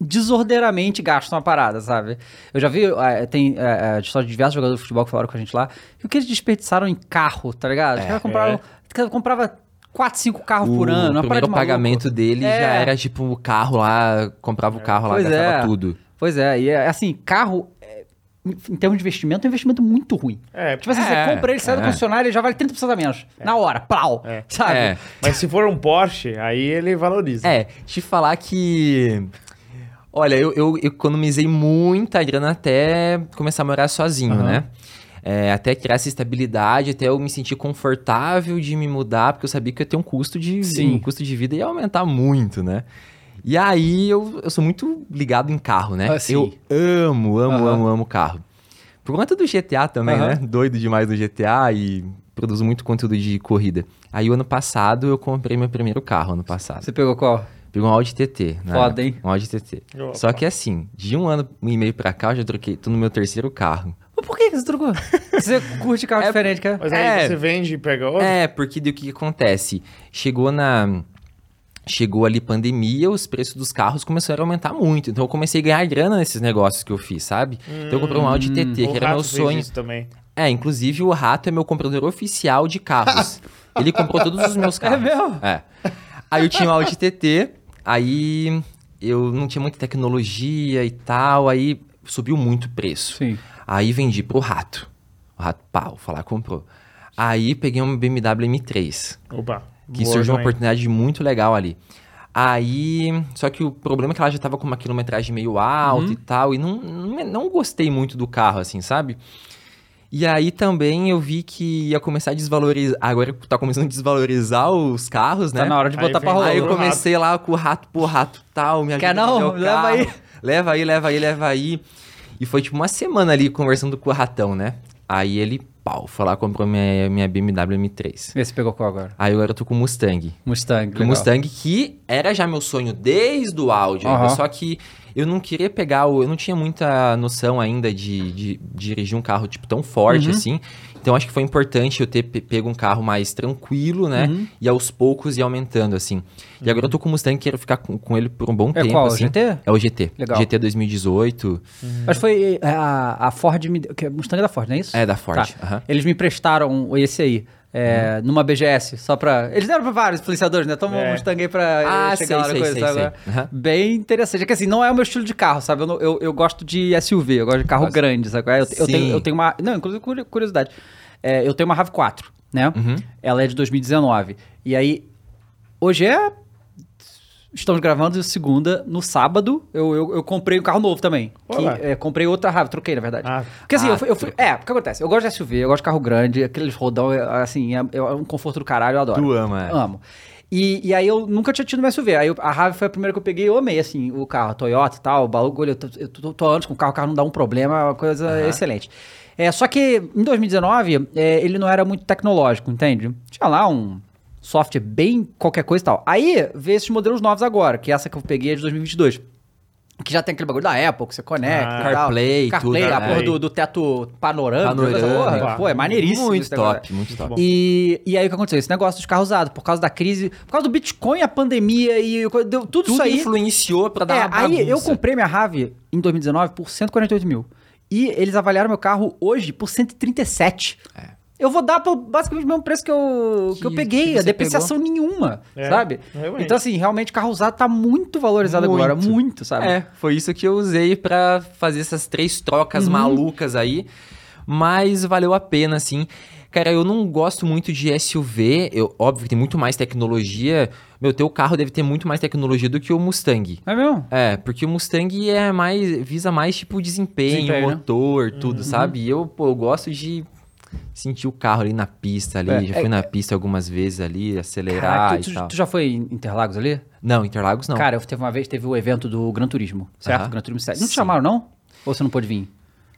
desordeiramente gastam a parada, sabe? Eu já vi, eh, tem eh, história de diversos jogadores de futebol que falaram com a gente lá, e o que eles desperdiçaram em carro, tá ligado? Os É. caras compraram, os caras compravam 4, 5 carros por ano, o primeiro de pagamento dele É. já era tipo o carro lá, comprava o carro lá, Pois gastava é. tudo. Pois é, e é assim, carro, é, em termos de investimento, é um investimento muito ruim. É, Tipo assim, É, você compra ele, sai do é. concessionário, ele já vale 30% a menos. Na hora, plau. É. Sabe? É. mas se for um Porsche, aí ele valoriza. É, te falar que. Olha, eu, eu economizei muita grana até começar a morar sozinho, Aham. né? É, até criar essa estabilidade, até eu me sentir confortável de me mudar, porque eu sabia que eu ia ter um custo de, Sim. um custo de vida ia aumentar muito, né? E aí eu, eu sou muito ligado em carro, né? Ah. Eu amo, amo, Aham. amo, amo carro. Por conta do GTA também, Aham. né? Doido demais do GTA e produzo muito conteúdo de corrida. Aí o ano passado eu comprei meu primeiro carro, ano passado. Você pegou qual? Pegou um Audi TT. né? Foda, hein? Um Audi TT. Opa. Só que assim, de um ano e meio pra cá, eu já troquei, tô no meu terceiro carro. Mas por que que você trocou? você curte carro É- diferente, cara? Mas aí É. você vende e pega outro? É, porque do que que acontece? Chegou na... Chegou ali pandemia, os preços dos carros começaram a aumentar muito. Então eu comecei a ganhar grana nesses negócios que eu fiz, sabe? então eu comprei um Audi TT, O que era meu sonho. também. É, inclusive o Rato é meu comprador oficial de carros. Ele comprou todos os meus carros. mesmo? É. Aí eu tinha o Audi TT, aí eu não tinha muita tecnologia e tal, aí subiu muito o preço. Sim. Aí vendi pro Rato. O Rato, pau, falar, comprou. Aí peguei uma BMW M3, Opa. Que boa surgiu uma oportunidade muito legal ali. Aí, só que o problema é que ela já tava com uma quilometragem meio alta Uhum. e tal, e não, não, não gostei muito do carro, assim, sabe? E aí também eu vi que ia começar a desvalorizar. Agora tá começando a desvalorizar os carros, né? Tá na hora de Aí botar pra vem- rolar. Aí eu comecei lá com o rato, pô, rato tal, me Quer ajuda a não? Leva carro. aí. Leva aí, leva aí, leva aí. E foi tipo uma semana ali conversando com o ratão, né? Aí ele, pau, foi lá comprou minha, minha BMW M3. Vê se pegou qual agora. Aí agora eu tô com o Mustang. Mustang. O legal. Mustang que era já meu sonho desde o áudio, ainda, Aham. só que eu não queria pegar o. Eu não tinha muita noção ainda de, de dirigir um carro tipo tão forte Uhum. assim. Então acho que foi importante eu ter pe- pego um carro mais tranquilo, né? Uhum. E aos poucos ir aumentando, assim. E agora eu tô com o Mustang quero ficar com, com ele por um bom É tempo. qual? O assim. GT? É o GT. Legal. GT 2018. Mas foi é, a, a Ford me é Mustang é da Ford, não é isso? É da Ford. Tá. Eles me emprestaram esse aí. É, Uhum. Numa BGS, só pra. Eles deram pra vários influenciadores, né? Toma um É. Mustang aí pra Ah, chegar sei, sei, coisa, sei, sabe? sei. Aham. Bem interessante. É que assim, não é o meu estilo de carro, sabe? Eu, não- eu, eu gosto de SUV, eu gosto de carro Gosta- grande, sabe? Eu, eu, tenho, eu tenho uma. Não, inclusive curi- curiosidade. É, eu tenho uma RAV4, né? Uhum. Ela é de 2019. E aí, hoje é. Estamos gravando segunda, no sábado, eu, eu, eu comprei um carro novo também. Que, é, comprei outra RAV, troquei, na verdade. Ah. Porque assim, Ah, eu fui, eu fui- É, o que acontece? Eu gosto de SUV, eu gosto de carro grande, aqueles rodão, é, assim, é, é um conforto do caralho, eu adoro. Tu ama, é. Amo. E, e aí eu nunca tinha tido um SUV. Aí eu- a RAV foi a primeira que eu peguei, eu amei, assim, o carro, Toyota e tal, o bagulho, eu tô, eu tô, tô anos com o carro, o carro não dá um problema, é uma coisa excelente. É, só que em 2019, é, ele não era muito tecnológico, entende? Tinha lá um software bem qualquer coisa e tal. Aí veio esses modelos novos agora, que essa que eu peguei é de 2022. Que já tem aquele bagulho da Apple, que você conecta Ah, e tal. CarPlay, CarPlay, tudo, a né? porra do, do teto panorâmico. Panorâmico. porra. Pô, é maneiríssimo Muito top, muito top. E, e aí o que aconteceu? Esse negócio dos carros usados, por causa da crise, por causa do Bitcoin, a pandemia e deu, tudo, Tudo isso aí. influenciou pra dar É, uma bagunça. aí eu comprei minha RAV em 2019 por 148 mil. E eles avaliaram meu carro hoje por 137. É. Eu vou dar pelo, basicamente o mesmo preço que eu, que, eu Que- peguei, que a depreciação nenhuma, É, sabe? realmente. Então, assim, realmente carro usado tá muito valorizado Muito. agora, muito, sabe? É, foi isso que eu usei pra fazer essas três trocas Uhum. malucas aí. Mas valeu a pena, assim. Cara, eu não gosto muito de SUV. Eu, óbvio que tem muito mais tecnologia. Meu, teu carro deve ter muito mais tecnologia do que o Mustang. É mesmo? É, porque o Mustang é mais. visa mais tipo desempenho, Desempenho, né? motor, tudo, sabe? E eu, pô, eu gosto de sentir o carro ali na pista ali. É, já é- fui na pista algumas vezes ali, acelerar Caraca, tu, e tu- tal. tu já foi em Interlagos ali? Não, Interlagos não. Cara, eu teve uma vez, teve o evento do Gran Turismo, certo? Gran Turismo 7. Não te Sim. chamaram, não? Ou você não pôde vir?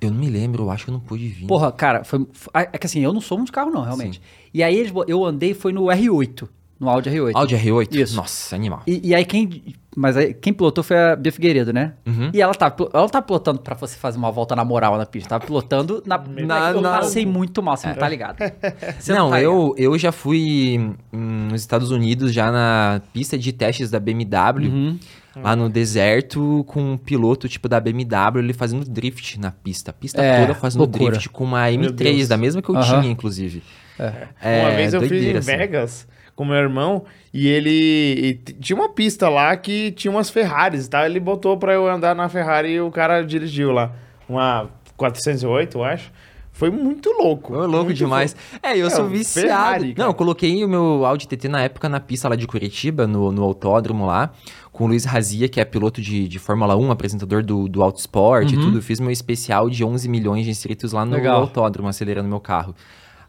Eu não me lembro, eu acho que eu não pude vir. Porra, cara, foi, É que assim, eu não sou muito de carro, não, realmente. E aí eu andei, foi no R8. No Audi R8. Audi R8? Isso. Nossa, animal. E, e aí quem. Mas aí quem pilotou foi a Bia Figueiredo, né? Uhum. E ela tá, ela tá pilotando pra você fazer uma volta na moral na pista. Tava pilotando na. Na- eu na- passei muito mal, você não tá ligado. Você não, tá ligado. eu, eu já fui hum, nos Estados Unidos, já na pista de testes da BMW, Uhum. lá no deserto, com um piloto tipo da BMW, ele fazendo drift na pista. A pista É, toda fazendo loucura. drift com uma Meu M3, Deus. da mesma que eu Aham. tinha, inclusive. É. É, uma vez eu fiz doideira, em assim. Vegas com meu irmão e ele e tinha uma pista lá que tinha umas Ferraris e tal. Ele botou pra eu andar na Ferrari e o cara dirigiu lá. Uma 408, eu acho. Foi muito louco. Ô, louco demais. É, eu É, sou viciado. Ferrari, não, eu coloquei o meu Audi TT na época na pista lá de Curitiba, no, no autódromo lá, com o Luiz Razia, que é piloto de, de Fórmula 1, apresentador do, do Autosport e tudo. Fiz meu especial de 11 milhões de inscritos lá no Legal. autódromo, acelerando meu carro.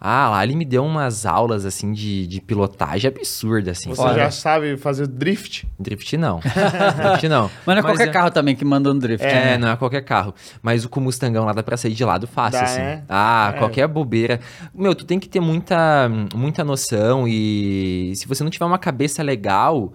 Ah, lá ele me deu umas aulas, assim, de, de pilotagem absurda, assim. Você Olha. já sabe fazer drift? Drift não. Drift não. Mas não é qualquer é- carro também que manda no drift. É, né? não é qualquer carro. Mas o com o Mustangão lá dá pra sair de lado fácil, Dá, assim. é? Ah, É. qualquer bobeira. Meu, tu tem que ter muita, muita noção e se você não tiver uma cabeça legal,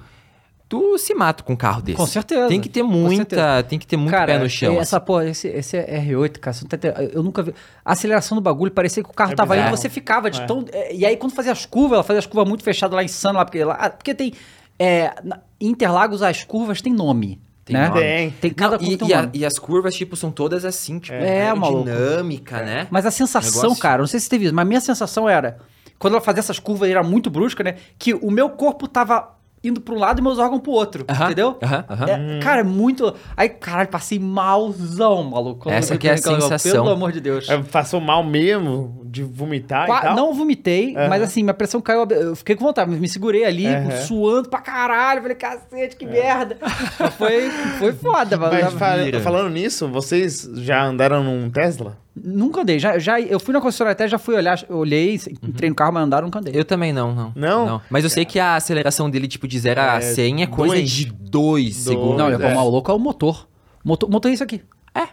tu se mata com um carro desse. Com certeza. Tem que ter muita, tem que ter muito cara, pé no chão. Essa assim. porra, esse, esse R8, cara, tá eu nunca vi. A aceleração do bagulho parecia que o carro É tava indo, você ficava de É. tão. é, E aí, quando fazia as curvas, ela fazia as curvas muito fechadas lá insano, lá, porque, lá, ah, porque tem. É, Interlagos, as curvas têm nome. Tem né? nome. Tem. Tem cada Não, curva e, tem um e a- nome. e as curvas, tipo, são todas assim, tipo, É, maluco. dinâmica, né? Mas a sensação, Negócio. cara, não sei se você teve isso, mas a minha sensação era, quando ela fazia essas curvas, era muito brusca, né? Que o meu corpo tava indo pra um lado e meus órgãos pro outro, Aham, entendeu? aham, aham. É, cara, é muito. Aí, caralho, passei malzão, maluco. Essa que é a sensação. Pelo amor de Deus. É, Passou mal mesmo de vomitar Qua- e tal? não vomitei, mas assim, minha pressão caiu. Eu fiquei com vontade, mas me segurei ali, suando pra caralho. Falei, cacete, que merda. Mas foi, foi foda, mano. Mas fa- vira. falando nisso, vocês já andaram num Tesla? Nunca andei. Já, já, eu fui na concessionária até, já fui olhar, olhei, entrei no carro, mas andaram, nunca andei. Eu também não, não. Não? Mas eu sei que a aceleração dele, tipo, de 0 a É, 100 é coisa dois. de 2 segundos. Não, vou é. mal louco é o motor. Motor, motor é isso aqui.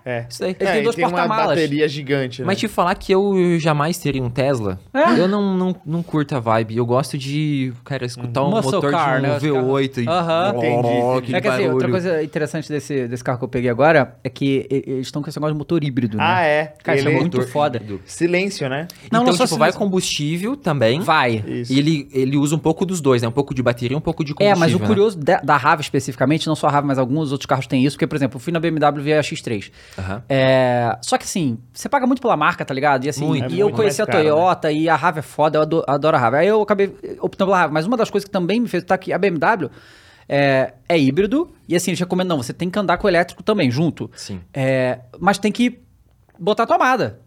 É. Isso daí. Ele tem dois tem uma porta-malas. bateria gigante, né? Mas te falar que eu jamais teria um Tesla, É? eu não, não, não curto a vibe. Eu gosto de, cara, escutar um Muscle motor car, de um né? Os V8 e... Aham. Entendi, entendi. aquele É que assim, outra coisa interessante desse, desse carro que eu peguei agora é que eles estão com esse negócio de motor híbrido, né? Ah, é. Cara, isso é Ele- muito foda. híbrido. Silêncio, né? Não, então, não só tipo, vai combustível também. Vai. Isso. E ele, ele usa um pouco dos dois, né? Um pouco de bateria e um pouco de É, combustível. mas o né? curioso da, da RAV especificamente, não só a RAV, mas alguns outros carros têm isso, porque, por exemplo, eu fui na BMW via X3. Aham. É, só que assim, você paga muito pela marca, tá ligado? E assim, Muito. e É eu conheci a mais caro, né? Toyota e a RAV é foda, eu ado- adoro, a RAV. Aí eu acabei optando pela RAV. Mas uma das coisas que também me fez tá que a BMW é, é híbrido, e assim, eles recomendam, não, você tem que andar com o elétrico também, junto. Sim. É, mas tem que botar tomada.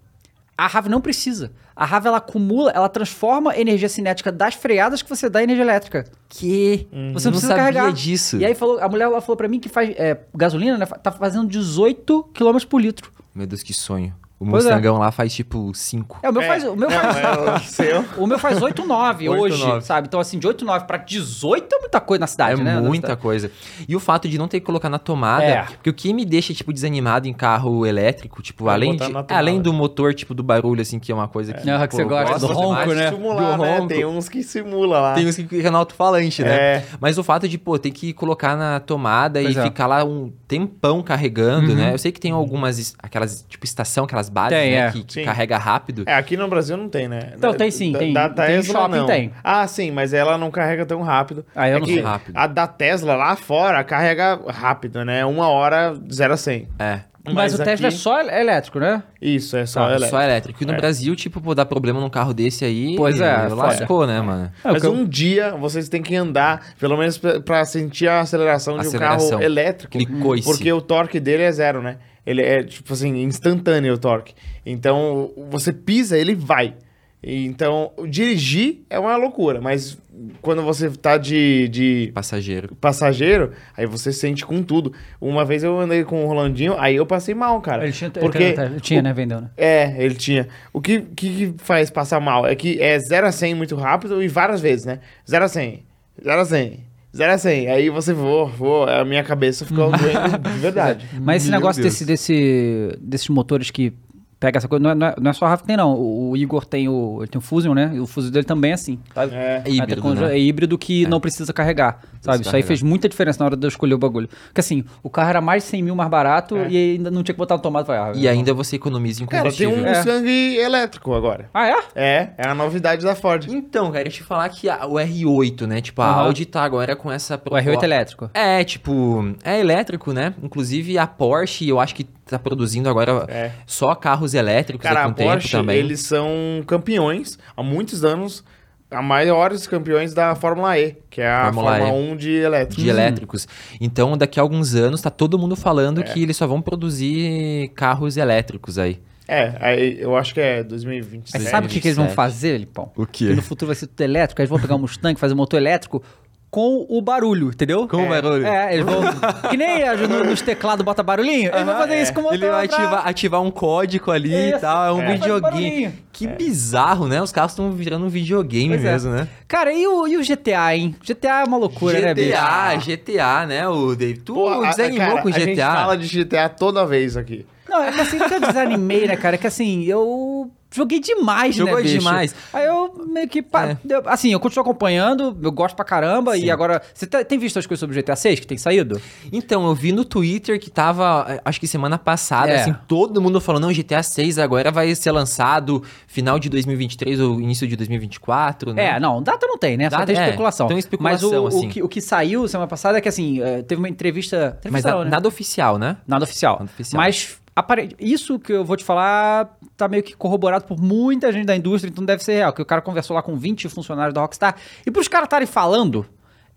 A RAV não precisa. A RAV ela acumula, ela transforma a energia cinética das freadas que você dá em energia elétrica. Que? Você não, não precisa sabia carregar. disso. E aí falou, a mulher ela falou pra mim que faz é, gasolina, né? Tá fazendo 18 km por litro. Meu Deus, que sonho. O Pois é. Mustangão lá faz tipo 5. É, o meu É. faz, o meu Não, faz, é o o meu faz 8, 9 8, hoje, 9. sabe? Então assim, de 8, 9 pra 18 é muita coisa na cidade, é né? Na muita coisa. E o fato de não ter que colocar na tomada, É. porque o que me deixa, tipo, desanimado em carro elétrico, tipo, É além, de, além do motor, tipo, do barulho, assim, que é uma coisa que... É, que você gosta, do ronco, né? Simular, Do né? ronco. Tem uns que simula lá. Tem uns que ficam no alto-falante, né? É. Mas o fato de, pô, ter que colocar na tomada Pois e é. ficar lá um tempão carregando, Uhum. né? Eu sei que tem algumas, aquelas, tipo, estação, aquelas bases, Tem, né? é. Que, que carrega rápido. É, aqui no Brasil não tem, né? Não, tem sim, Da- tem- Da tem Tesla shopping, não. tem. Ah, sim, mas ela não carrega tão rápido. Ah, eu é não sei. rápido. A da Tesla lá fora carrega rápido, né? Uma hora, 0 a 100. É. Mas, o Tesla é aqui- só el- elétrico, né? Isso, é só Só, elétrico. só elétrico. E no É. Brasil, tipo, pô, dá problema num carro desse aí. Pois é, lascou, né, mano? É, o Mas eu- um dia vocês têm que andar, pelo menos pra- sentir a aceleração de um Aceleração. carro elétrico. Porque o torque dele é zero, né? Ele é, tipo assim, instantâneo o torque. Então, você pisa, ele vai. E, Então, dirigir é uma loucura, mas quando você tá de, de Passageiro. passageiro, aí você sente com tudo. Uma vez eu andei com o Rolandinho, aí eu passei mal, cara. Ele tinha, porque ele tinha, né? Vendeu, né? é, ele tinha. O que, que, que faz passar mal é que é 0 a 100 muito rápido e várias vezes, né? 0 a 100, 0 a 100, 0 a 100. Aí você voa, voa, a minha cabeça ficou doendo de verdade. Mas esse Meu negócio Deus. desse, desse, desses motores que pega essa coisa. Não é, não é- não é só a Rafa que tem, não. O, o Igor tem o. Ele tem o Fusion, né? E o Fusion dele também é assim. Sabe? É. É híbrido, né? É híbrido que não precisa carregar. Sabe? Isso aí fez muita diferença na hora de eu escolher o bagulho. Porque assim, o carro era mais de 100 mil mais barato É. e ainda não tinha que botar no tomate. Falei, ah, E ainda você economiza em Cara, tem combustível. um É. Mustang elétrico agora. Ah, é? É, é a novidade da Ford. Então, cara, deixa eu te falar que a- o R8, né? Tipo, a Aham. Audi tá agora com essa O proposta. R8 elétrico. É, tipo, é elétrico, né? Inclusive a Porsche, eu acho que tá produzindo agora É. só carros elétricos Cara, há a um tempo Porsche, também. eles são campeões há muitos anos, a maiores campeões da Fórmula E, que é a Fórmula Fórmula, E. 1 de elétrico. De elétricos. Então, daqui a alguns anos, tá todo mundo falando É. que eles só vão produzir carros elétricos aí. É, aí eu acho que é 2026. Mas sabe o que, que eles vão 27. fazer, Lipão? O quê? Que no futuro vai ser tudo elétrico, aí eles vão pegar um Mustang, fazer um motor elétrico com o barulho, entendeu? Com o barulho? É, eles vão. que nem no- nos teclados bota barulhinho, eles vão fazer é. isso com o motor. Ele vai pra- ativar, ativar um código ali e Isso. tal, é um É. Videogame. Que bizarro, né? Os carros estão virando um videogame Pois é. mesmo, né? Cara, e o, e o GTA, hein? GTA é uma loucura, né, bicho? GTA, GTA, né? O Dave, tu Porra, a- desanimou cara, com A gente GTA. fala de GTA toda vez aqui. Não, é que assim, que eu desanimei, né, cara? É que assim, eu joguei demais, Jogou né, bicho? demais. Aí eu meio que... pa- É. Assim, eu continuo acompanhando, eu gosto pra caramba, Sim. e agora... Você tem visto as coisas sobre o GTA 6 que tem saído? Então, eu vi no Twitter que tava, eh, acho que semana passada, É. assim, todo mundo falando, não, GTA 6 agora vai ser lançado final de 2023 ou início de 2024, né? É, não, data não tem, né? Só Data- tem é, especulação. tem especulação, Mas o, o assim. que, o que saiu semana passada é que, assim, eh, teve uma entrevista... Mas entrevista na- não, né? nada oficial, né? Nada oficial. Nada oficial. Mas apare- isso que eu vou te falar tá meio que corroborado por muita gente da indústria, então deve ser real. Que o cara conversou lá com 20 funcionários da Rockstar. E pros caras estarem falando,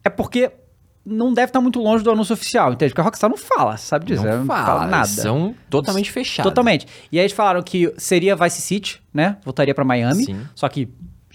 é porque não deve estar muito longe do anúncio oficial, entende? Porque a Rockstar não fala, sabe disso? Ela não fala, nada. eles São totalmente fechados. Totalmente. E aí eles falaram que seria Vice City, né? Voltaria pra Miami. Sim. Só que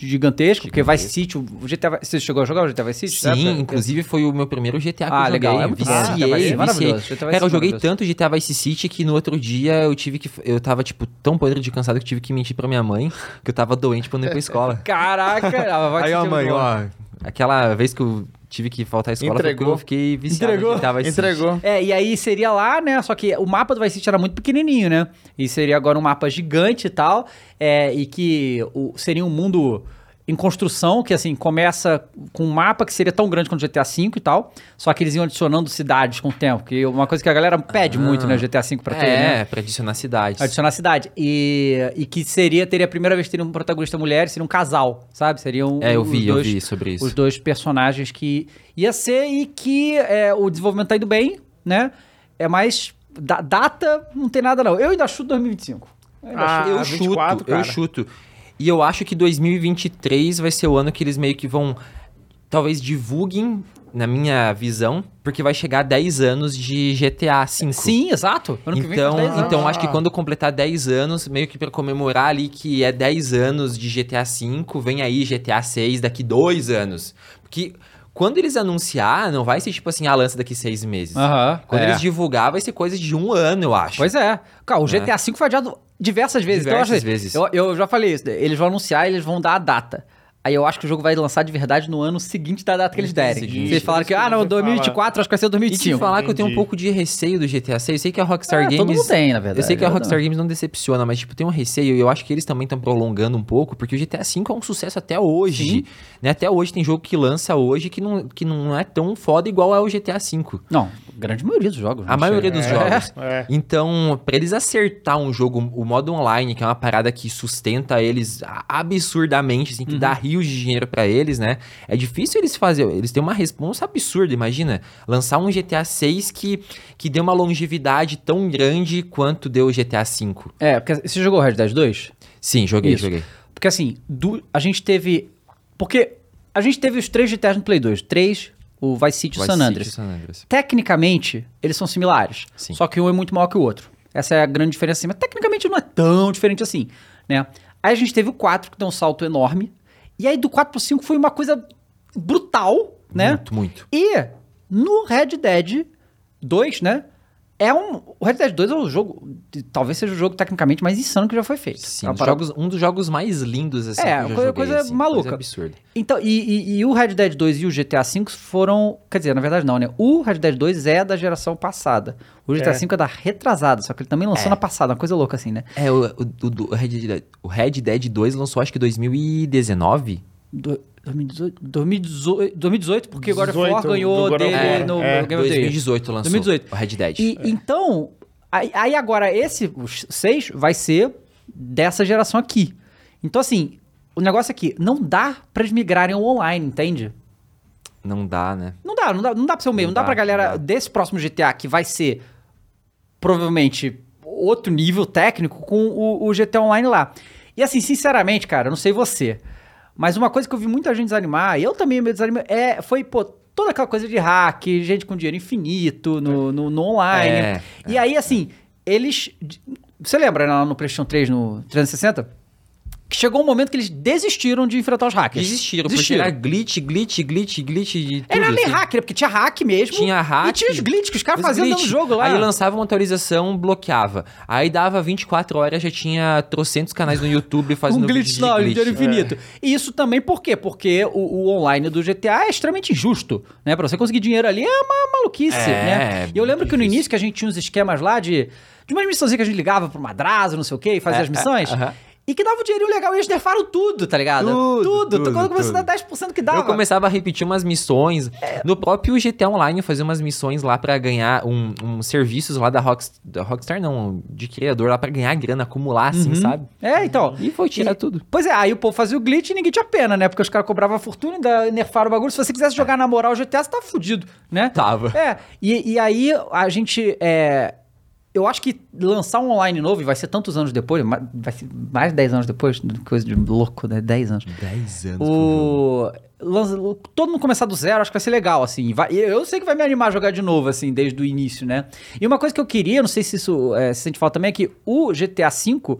gigantesco, porque. Vice City, o GTA, você chegou a jogar o GTA Vice City? Sim, inclusive foi o meu primeiro GTA que Ah, eu joguei. legal, é muito viciei, é viciei. Cara, eu City é joguei tanto GTA Vice City que no outro dia eu tive que... Eu tava, tipo, tão podre de cansado que tive que mentir pra minha mãe que eu tava doente pra não ir pra escola. Caraca, Vice Aí, ó, City é mãe, ó... Aquela vez que eu tive que faltar à escola Entregou. eu fiquei viciado Entregou? Entregou. É, e aí seria lá, né? Só que o mapa do Vice City era muito pequenininho, né? E seria agora um mapa gigante e tal. É, e que o, seria um mundo em construção, que assim, começa com um mapa que seria tão grande quanto o GTA V e tal. Só que eles iam adicionando cidades com o tempo. Que é uma coisa que a galera pede Ah. muito, né? GTA V pra ter, é, né? pra adicionar cidades. Adicionar cidade. E, e que seria, teria a primeira vez que teria um protagonista mulher, seria um casal, sabe? Seriam É, eu os vi, eu dois- vi sobre isso. os dois personagens que ia ser e que é, o desenvolvimento tá indo bem, né? É mais. da- data, não tem nada não. Eu ainda chuto 2025. Eu ainda Ah, chuto. eu 24, chuto, eu cara. chuto. E eu acho que 2023 vai ser o ano que eles meio que vão. Talvez divulguem, na minha visão, porque vai chegar 10 anos de GTA V. Sim, exato. Ano Então, 10 anos. então acho que quando completar 10 anos, meio que pra comemorar ali que é 10 anos de GTA V, vem aí GTA 6 daqui dois anos. Porque quando eles anunciar, não vai ser tipo assim, a lança daqui seis meses. Aham, Quando é. eles divulgar, vai ser coisa de um ano, eu acho. Pois é. Cara, o GTA V foi adiado diversas vezes. então, Diversas assim, vezes. Eu, eu já falei isso. Eles vão anunciar e eles vão dar a data. Aí eu acho que o jogo vai lançar de verdade no ano seguinte da data que eles derem. Seguinte. Vocês falaram que, ah, não, Você 2024, acho que vai ser E te 2025. falar que eu tenho um Entendi. pouco de receio do GTA 6. Eu sei que a Rockstar Ah, Games. todo mundo tem, na verdade. Eu sei que a Rockstar não. Games não decepciona, mas, tipo, tem um receio e eu acho que eles também estão prolongando um pouco, porque o GTA V é um sucesso até hoje. Né? Até hoje tem jogo que lança hoje que não, que não é tão foda igual é o GTA V. Não, grande maioria dos jogos. A maioria dos É, jogos. é. Então, pra eles acertar um jogo, o modo online, que é uma parada que sustenta eles absurdamente, assim, que Uhum. dá rios de dinheiro pra eles, né? É difícil eles fazerem, eles têm uma responsa absurda, imagina, lançar um GTA 6 que, que dê uma longevidade tão grande quanto deu o GTA 5. É, porque você jogou Red Dead 2? Sim, joguei, Isso. joguei. Porque assim, do- a gente teve. Porque a gente teve os três GTAs no Play 2. Três, o Vice City e o San Andreas. San Andreas. Tecnicamente, eles são similares. Sim. Só que um é muito maior que o outro. Essa é a grande diferença. assim, Mas tecnicamente não é tão diferente assim, né? Aí a gente teve o 4, que deu um salto enorme. E aí do 4 pro 5 foi uma coisa brutal, né? Muito, muito. E no Red Dead 2, né? É um. O Red Dead 2 é um jogo. Talvez seja o jogo tecnicamente mais insano que já foi feito. Sim, É um jogos- um dos jogos mais lindos, assim, É, que eu já coisa- joguei, coisa assim, maluca. Coisa absurda. Então, e, e- e o Red Dead 2 e o GTA V foram. Quer dizer, na verdade não, né? O Red Dead 2 é da geração passada. O GTA É. V é da retrasada, só que ele também lançou É. na passada, uma coisa louca assim, né? É, o, o, o- o Red Dead, o Red Dead 2 lançou acho que em 2019. Do- 2018, 2018, 2018, porque o God of War 18 ganhou God of dele War. no, É, no Game of the Year. 2018 lançou 2018. o Red Dead. E, Então, aí, aí agora esse, o 6, vai ser dessa geração aqui. Então, assim, o negócio aqui, não dá pra eles migrarem ao online, entende? Não dá, né? Não dá, não dá, não dá pra ser o mesmo. Não, Não dá, dá, pra galera dá. desse próximo GTA, que vai ser provavelmente outro nível técnico, com o, o GTA Online lá. E assim, sinceramente, cara, eu não sei você, mas uma coisa que eu vi muita gente desanimar, e eu também meio desanimado, é, foi, pô, toda aquela coisa de hack, gente com dinheiro infinito no, no, no online. É, e aí, assim, eles. Você lembra né, lá no PlayStation 3, no 360? Que chegou um momento que eles desistiram de enfrentar os hackers. Desistiram, porque era glitch, glitch, glitch, glitch de tudo. Era nem assim. hacker, porque tinha hack mesmo. Tinha hack. E tinha os glitches que os caras faziam glitch. jogo lá. Aí lançava uma atualização, bloqueava. Aí dava 24 horas, já tinha trocentos canais no YouTube fazendo um glitch não, glitch. dinheiro infinito. E isso também por quê? Porque o, o online do GTA é extremamente injusto, né? Pra você conseguir dinheiro ali é uma maluquice, É, né? E eu lembro muito que no difícil. início que a gente tinha uns esquemas lá de... De umas missões que a gente ligava pro madrazo, não sei o quê, e fazia É, as missões. é, aham. E que dava um dinheirinho legal. E eles nerfaram tudo, tá ligado? Tudo, Tudo. tudo, Quando começou a dar 10% que dava. Eu começava a repetir umas missões. É. No próprio GTA Online, eu fazia umas missões lá pra ganhar um, um serviços lá da, Rock, da Rockstar, não, de criador lá pra ganhar grana, acumular, assim, sabe? É, então. E foi tirar E- tudo. Pois é, aí o povo fazia o glitch e ninguém tinha pena, né? Porque os caras cobravam a fortuna, ainda nerfaram o bagulho. Se você quisesse jogar na moral o GTA, você tava fudido, né? Tava. É, e, e aí a gente. É, eu acho que lançar um online novo, e vai ser tantos anos depois, vai ser mais de 10 anos depois, coisa de louco, né? 10 anos. 10 anos. O, lança- todo mundo começar do zero, acho que vai ser legal, assim. Vai- eu sei que vai me animar a jogar de novo, assim, desde o início, né? E uma coisa que eu queria, não sei se isso é, se a gente fala também, é que o GTA V,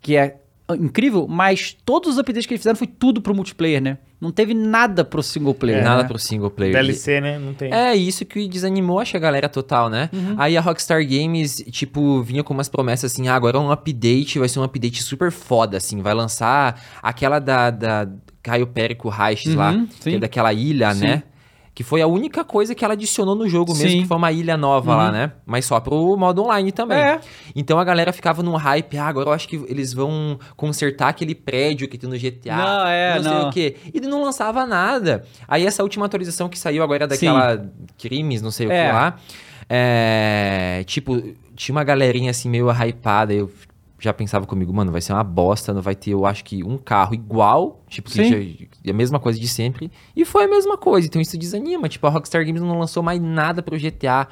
que é incrível, mas todos os updates que eles fizeram foi tudo pro multiplayer, né? Não teve nada pro single player. Nada né? pro single player. DLC, né? Não tem. É isso que desanimou acho, a galera total, né? Uhum. Aí a Rockstar Games, tipo, vinha com umas promessas assim, ah, agora é um update, vai ser um update super foda, assim, vai lançar aquela da, da Caio Périco Reis lá, Uhum, que sim. é daquela ilha, Sim. né? Que foi a única coisa que ela adicionou no jogo mesmo, Sim. que foi uma ilha nova lá, né? Mas só pro modo online também. É. Então a galera ficava num hype, ah, agora eu acho que eles vão consertar aquele prédio que tem no GTA. Não, é, não sei não. o quê. E não lançava nada. Aí essa última atualização que saiu agora daquela crimes, não sei o É. que lá. É, tipo, tinha uma galerinha assim meio hypada. Eu já pensava comigo, mano, vai ser uma bosta, não vai ter, eu acho que um carro igual, tipo, que já- a mesma coisa de sempre. E foi a mesma coisa, então isso desanima. Tipo, a Rockstar Games não lançou mais nada pro GTA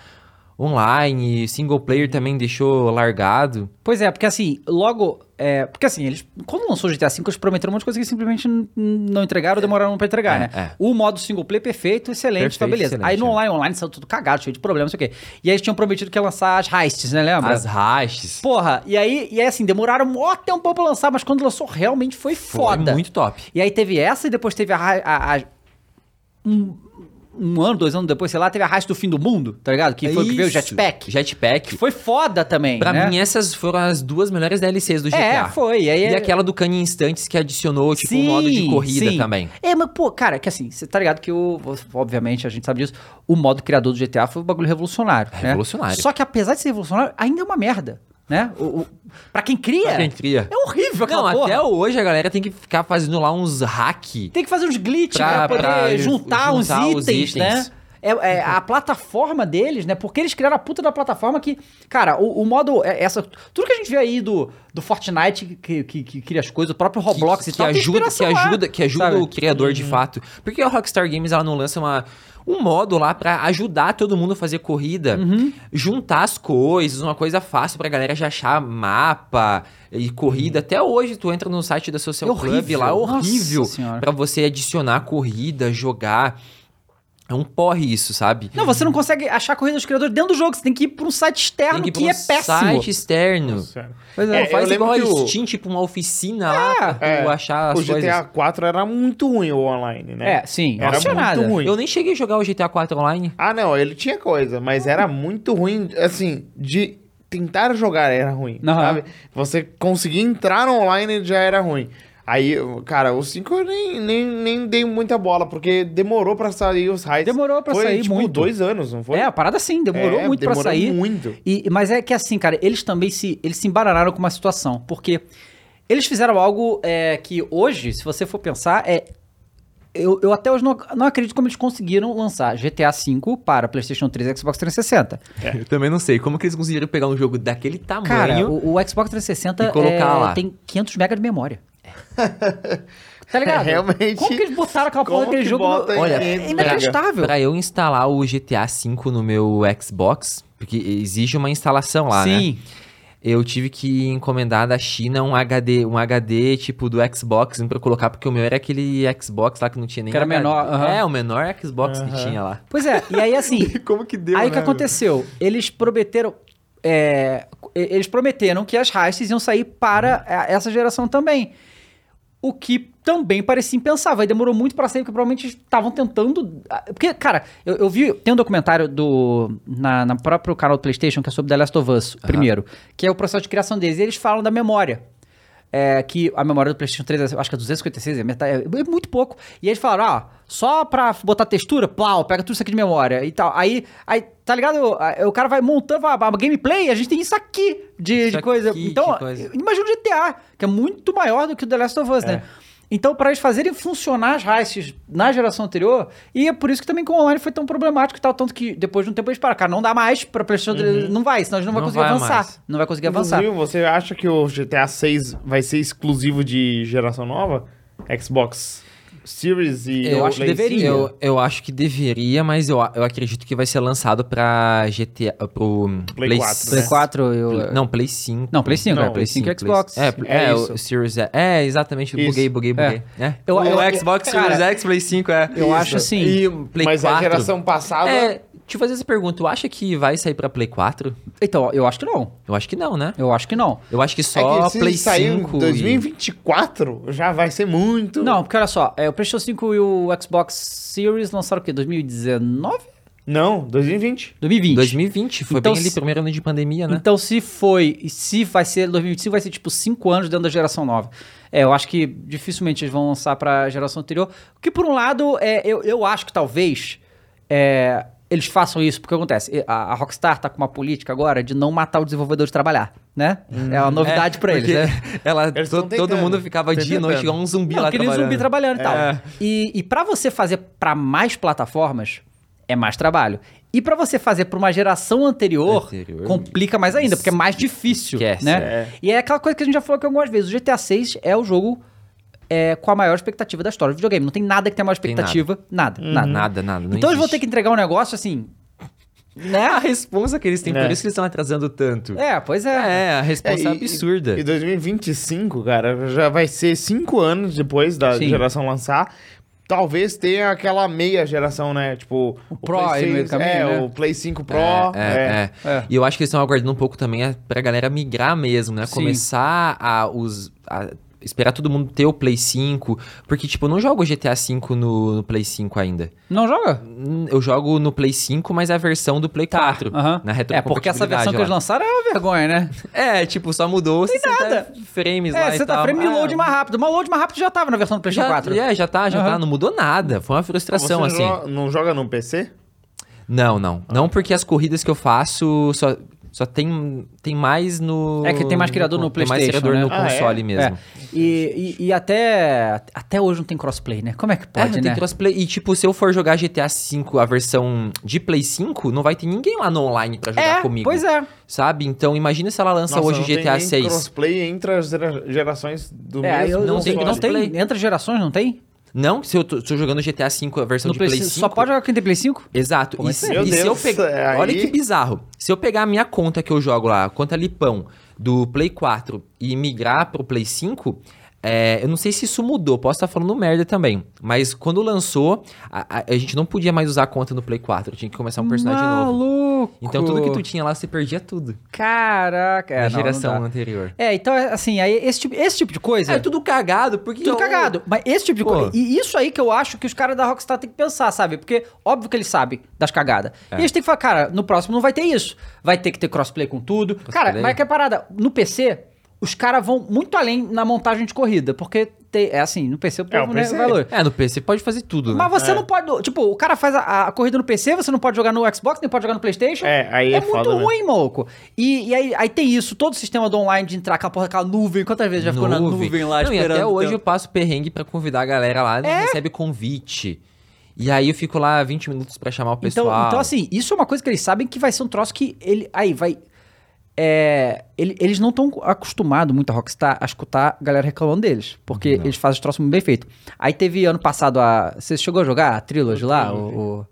online, single player também deixou largado. Pois é, porque assim, logo. É, porque assim, eles. Quando lançou o GTA V, eles prometeram um monte de coisa que simplesmente não entregaram ou demoraram pra entregar, É, né? é. O modo single player perfeito, excelente, Perfeito, tá beleza. excelente, aí no é. online, online saiu tudo cagado, cheio de problemas, não sei o quê. E aí eles tinham prometido que ia lançar as heists, né? Lembra? As hashes. Porra, e aí, e aí assim, demoraram um mó tempo pra lançar, mas quando lançou realmente foi, foda. Foi muito top. E aí teve essa e depois teve a. a- a- um, um ano, dois anos depois, sei lá, teve a heist do fim do mundo, tá ligado? Que foi o que veio o Isso. jetpack. Jetpack. Que foi foda também. Pra né? mim, essas foram as duas melhores DLCs do GTA. É, foi. E, aí, E aquela do Cane Instantes que adicionou, tipo, um modo de corrida sim. também. É, mas, pô, cara, que assim, você tá ligado que o. Obviamente, a gente sabe disso. O modo criador do GTA foi um bagulho revolucionário. né? Revolucionário. Só que apesar de ser revolucionário, ainda é uma merda. Né? O, o, pra quem cria, Pra quem cria. é horrível aquela Não, porra. até hoje a galera tem que ficar fazendo lá uns hack. Tem que fazer uns glitch Pra- pra, poder pra juntar, uns juntar os itens, itens. né? É, é a plataforma deles, né? Porque eles criaram a puta da plataforma que, cara, o, o modo. é- Essa, tudo que a gente vê aí do, do Fortnite que, que, que cria as coisas, o próprio Roblox que, e que tal, ajuda, que inspiração lá, ajuda, que ajuda o criador de fato. Porque a Rockstar Games ela não lança uma, um modo lá pra ajudar todo mundo a fazer corrida, Uhum. juntar as coisas, uma coisa fácil pra galera já achar mapa e corrida. Até hoje tu entra no site da Social É Club lá, é horrível pra você adicionar corrida, jogar. É um porre isso, sabe? Não, você não consegue achar a corrida dos criadores dentro do jogo. Você tem que ir pra um site externo Tem que, ir pra é um péssimo. site externo. Sério. Pois É, é. eu Faz lembro igual a que o- Steam, tipo uma oficina lá pra tu É, achar as o GTA coisas. 4 era muito ruim o online, né? É, sim. Era muito nada. ruim. Eu nem cheguei a jogar o GTA 4 online. Ah, não, ele tinha coisa, mas era muito ruim, assim, de tentar jogar era ruim, Aham. sabe? Você conseguir entrar no online já era ruim. Aí, cara, o 5 eu nem, nem, nem dei muita bola, porque demorou pra sair os raids. Demorou pra foi, sair tipo, muito. dois anos, não foi? É, a parada sim, demorou É, muito pra demorou sair. muito. E, mas é que assim, cara, eles também se, eles se embaralharam com uma situação. Porque eles fizeram algo é, que hoje, se você for pensar, é. Eu, eu até hoje não, não acredito como eles conseguiram lançar GTA V para PlayStation 3 e Xbox 360. Eu também não sei. Como que eles conseguiram pegar um jogo daquele tamanho? Cara, o, o Xbox 360 E colocar é, lá. tem 500 MB de memória. tá ligado? É, realmente. Como que eles botaram aquela porra daquele que jogo? no- Olha, é inacreditável. Pra eu instalar o GTA V no meu Xbox, porque exige uma instalação lá, né? Sim. Eu tive que encomendar da China um HD, um HD tipo do Xbox pra eu colocar, porque o meu era aquele Xbox lá que não tinha nem Que era HD. menor, aham. É, o menor Xbox que Aham. tinha lá. Pois é, e aí assim, Como que deu, Aí o que aconteceu? Eles prometeram. é, eles prometeram que as raízes iam sair para a- essa geração também. O que também parecia impensável. Aí demorou muito pra sair, porque provavelmente estavam tentando. ah, Porque, cara, eu, eu vi. Tem um documentário do. Na, na próprio canal do PlayStation que é sobre The Last of Us, primeiro, que é o processo de criação deles. E eles falam da memória. É, que a memória do PlayStation 3, eu acho que é 256, é, metade, é muito pouco. E eles falaram, ó, só pra botar textura, plau, pega tudo isso aqui de memória e tal. Aí, aí tá ligado? Aí O cara vai montando, vai, a gameplay, a gente tem isso aqui de, Isso de coisa. aqui então, coisa. imagina o GTA, que é muito maior do que o The Last of Us, né? Então, para eles fazerem funcionar as raízes na geração anterior, e é por isso que também com o online foi tão problemático e tal, tanto que depois de um tempo eles pararam, cara, não dá mais pra PlayStation 3, não vai, senão a gente não vai Não conseguir vai avançar. mais. Não vai conseguir avançar. Inclusive, você acha que o GTA 6 vai ser exclusivo de geração nova? Xbox Series e Eu o acho que Play deveria. 5? Eu, eu acho que deveria, mas eu, eu acredito que vai ser lançado pra GTA, pro Play 4, Play né? 4, eu... Não, Play 5. Não, Play 5, Não, é, Play 5 e Xbox. É, É é, isso. o Series X. É, exatamente. Isso. Buguei, buguei, buguei. É. Eu- o eu- Xbox cara, Series X, Play 5, é. eu acho assim- E Play Mas 4. a geração passada... É, deixa eu fazer essa pergunta. Tu acha que vai sair pra Play 4? Então, eu acho que não. Eu acho que não, né? Eu acho que não. Eu acho que É só que se Play sair 5 em e- 2024, já vai ser muito... Não, porque olha só, é, o PlayStation 5 e o Xbox Series lançaram o quê? 2019? Não, 2020. 2020. 2020, foi Então, bem ali, se- primeiro ano de pandemia, né? Então, se foi, e se vai ser 2025, vai ser tipo 5 anos dentro da geração nova. É, eu acho que dificilmente eles vão lançar pra geração anterior. O que, por um lado, é, eu, eu acho que talvez é, eles façam isso, porque acontece, a, a Rockstar tá com uma política agora de não matar o desenvolvedor de trabalhar, né? é uma novidade pra eles, porque né? Ela, Eles to- todo mundo ficava dia e noite igual um zumbi Não, lá aquele trabalhando. zumbi trabalhando e tal. É. E, e para você fazer pra mais plataformas, é mais trabalho. E pra você fazer pra uma geração anterior, Anterior. complica mais ainda, porque é mais difícil, Esquece, né? é. E é aquela coisa que a gente já falou aqui algumas vezes. O GTA 6 é o jogo é, com a maior expectativa da história do videogame. Não tem nada que tenha maior Tem expectativa. Nada, nada. Nada, nada. Não então eles vão existe. ter que entregar um negócio assim... Né? A responsa que eles têm, É. por isso que eles estão atrasando tanto. É, pois é. É, a responsa é, e- absurda. E 2025, cara, já vai ser cinco anos depois da Sim. geração lançar. Talvez tenha aquela meia geração, né? Tipo, o, Pro aí no meio do caminho, é, né? o Play 5 Pro. É, é. é, é. É. E eu acho que eles estão aguardando um pouco também a- pra galera migrar mesmo, né? Sim. Começar a, os, a esperar todo mundo ter o Play 5. Porque, tipo, eu não jogo GTA V no, no Play 5 ainda. Não joga? Eu jogo no Play 5, mas é a versão do Play 4. Tá, aham. Na É, porque essa versão que eles lançaram. é uma vergonha, né? É, tipo, só mudou 60 nada. frames lá É, e você tá tal. frame e Ah, load mais rápido. Mas load mais rápido já tava na versão do PlayStation já, 4. É, já tá, já Aham. tá. Não mudou nada. Foi uma frustração, Você assim. não joga no PC? Não, não. Não porque as corridas que eu faço só, só tem, tem mais no. É que tem mais criador no Tem mais PlayStation, criador no né? Ah, console é? mesmo. É. E, e, e até, até hoje não tem crossplay, né? Como é que É, pode, não né? tem crossplay. E, tipo, se eu for jogar GTA V, a versão de Play 5, não vai ter ninguém lá no online pra jogar É, comigo. pois é. Sabe? Então, imagina se ela lança Nossa, hoje não tem GTA nem 6. crossplay entre as gera- gerações do É, mesmo eu, não não, tem tem, não tem. Entre gerações, não tem? Não, se eu tô, tô jogando GTA V, a versão No de Play Play 5. 5. Só pode jogar quem tem Play 5? Exato. Como E, assim? se, e se eu pegar. é, Olha que bizarro. Se eu pegar a minha conta que eu jogo lá, conta Lipão, do Play 4 e migrar pro Play 5, é, eu não sei se isso mudou, posso estar falando merda também. Mas quando lançou, a, a- a gente não podia mais usar a conta no Play 4. Tinha que começar um personagem novo. Maluco! Então tudo que tu tinha lá, você perdia tudo. Caraca! É, na não, geração não anterior. É, então, é, assim, aí esse tipo, esse tipo de coisa... É tudo cagado, porque. Tudo eu- cagado. Mas esse tipo de Pô. coisa. E isso aí que eu acho que os caras da Rockstar têm que pensar, sabe? Porque óbvio que eles sabem das cagadas. É. E eles têm que falar, cara, no próximo não vai ter isso. Vai ter que ter crossplay com tudo. Cara, mas que é parada. No PC, os caras vão muito além na montagem de corrida. Porque tem, é assim, no PC o povo, o né, PC. valor. É, no PC pode fazer tudo, né? Mas você É. não pode. Tipo, o cara faz a, a corrida no PC, você não pode jogar no Xbox, nem pode jogar no PlayStation. É, aí é muito foda, né? ruim, maluco. E, e aí, aí tem isso, todo o sistema do online de entrar, aquela porra, aquela nuvem. Quantas vezes já ficou na nuvem lá Não, e esperando? até hoje eu passo perrengue pra convidar a galera lá, não É? recebe convite. E aí eu fico lá 20 minutos pra chamar o Então, pessoal. então, assim, isso é uma coisa que eles sabem que vai ser um troço que ele. Aí, vai. É, ele- eles não estão acostumados muito a Rockstar a escutar a galera reclamando deles. Porque eles fazem os troços muito bem feito. Aí teve ano passado a. Você chegou a jogar a Trilogy lá? O, o,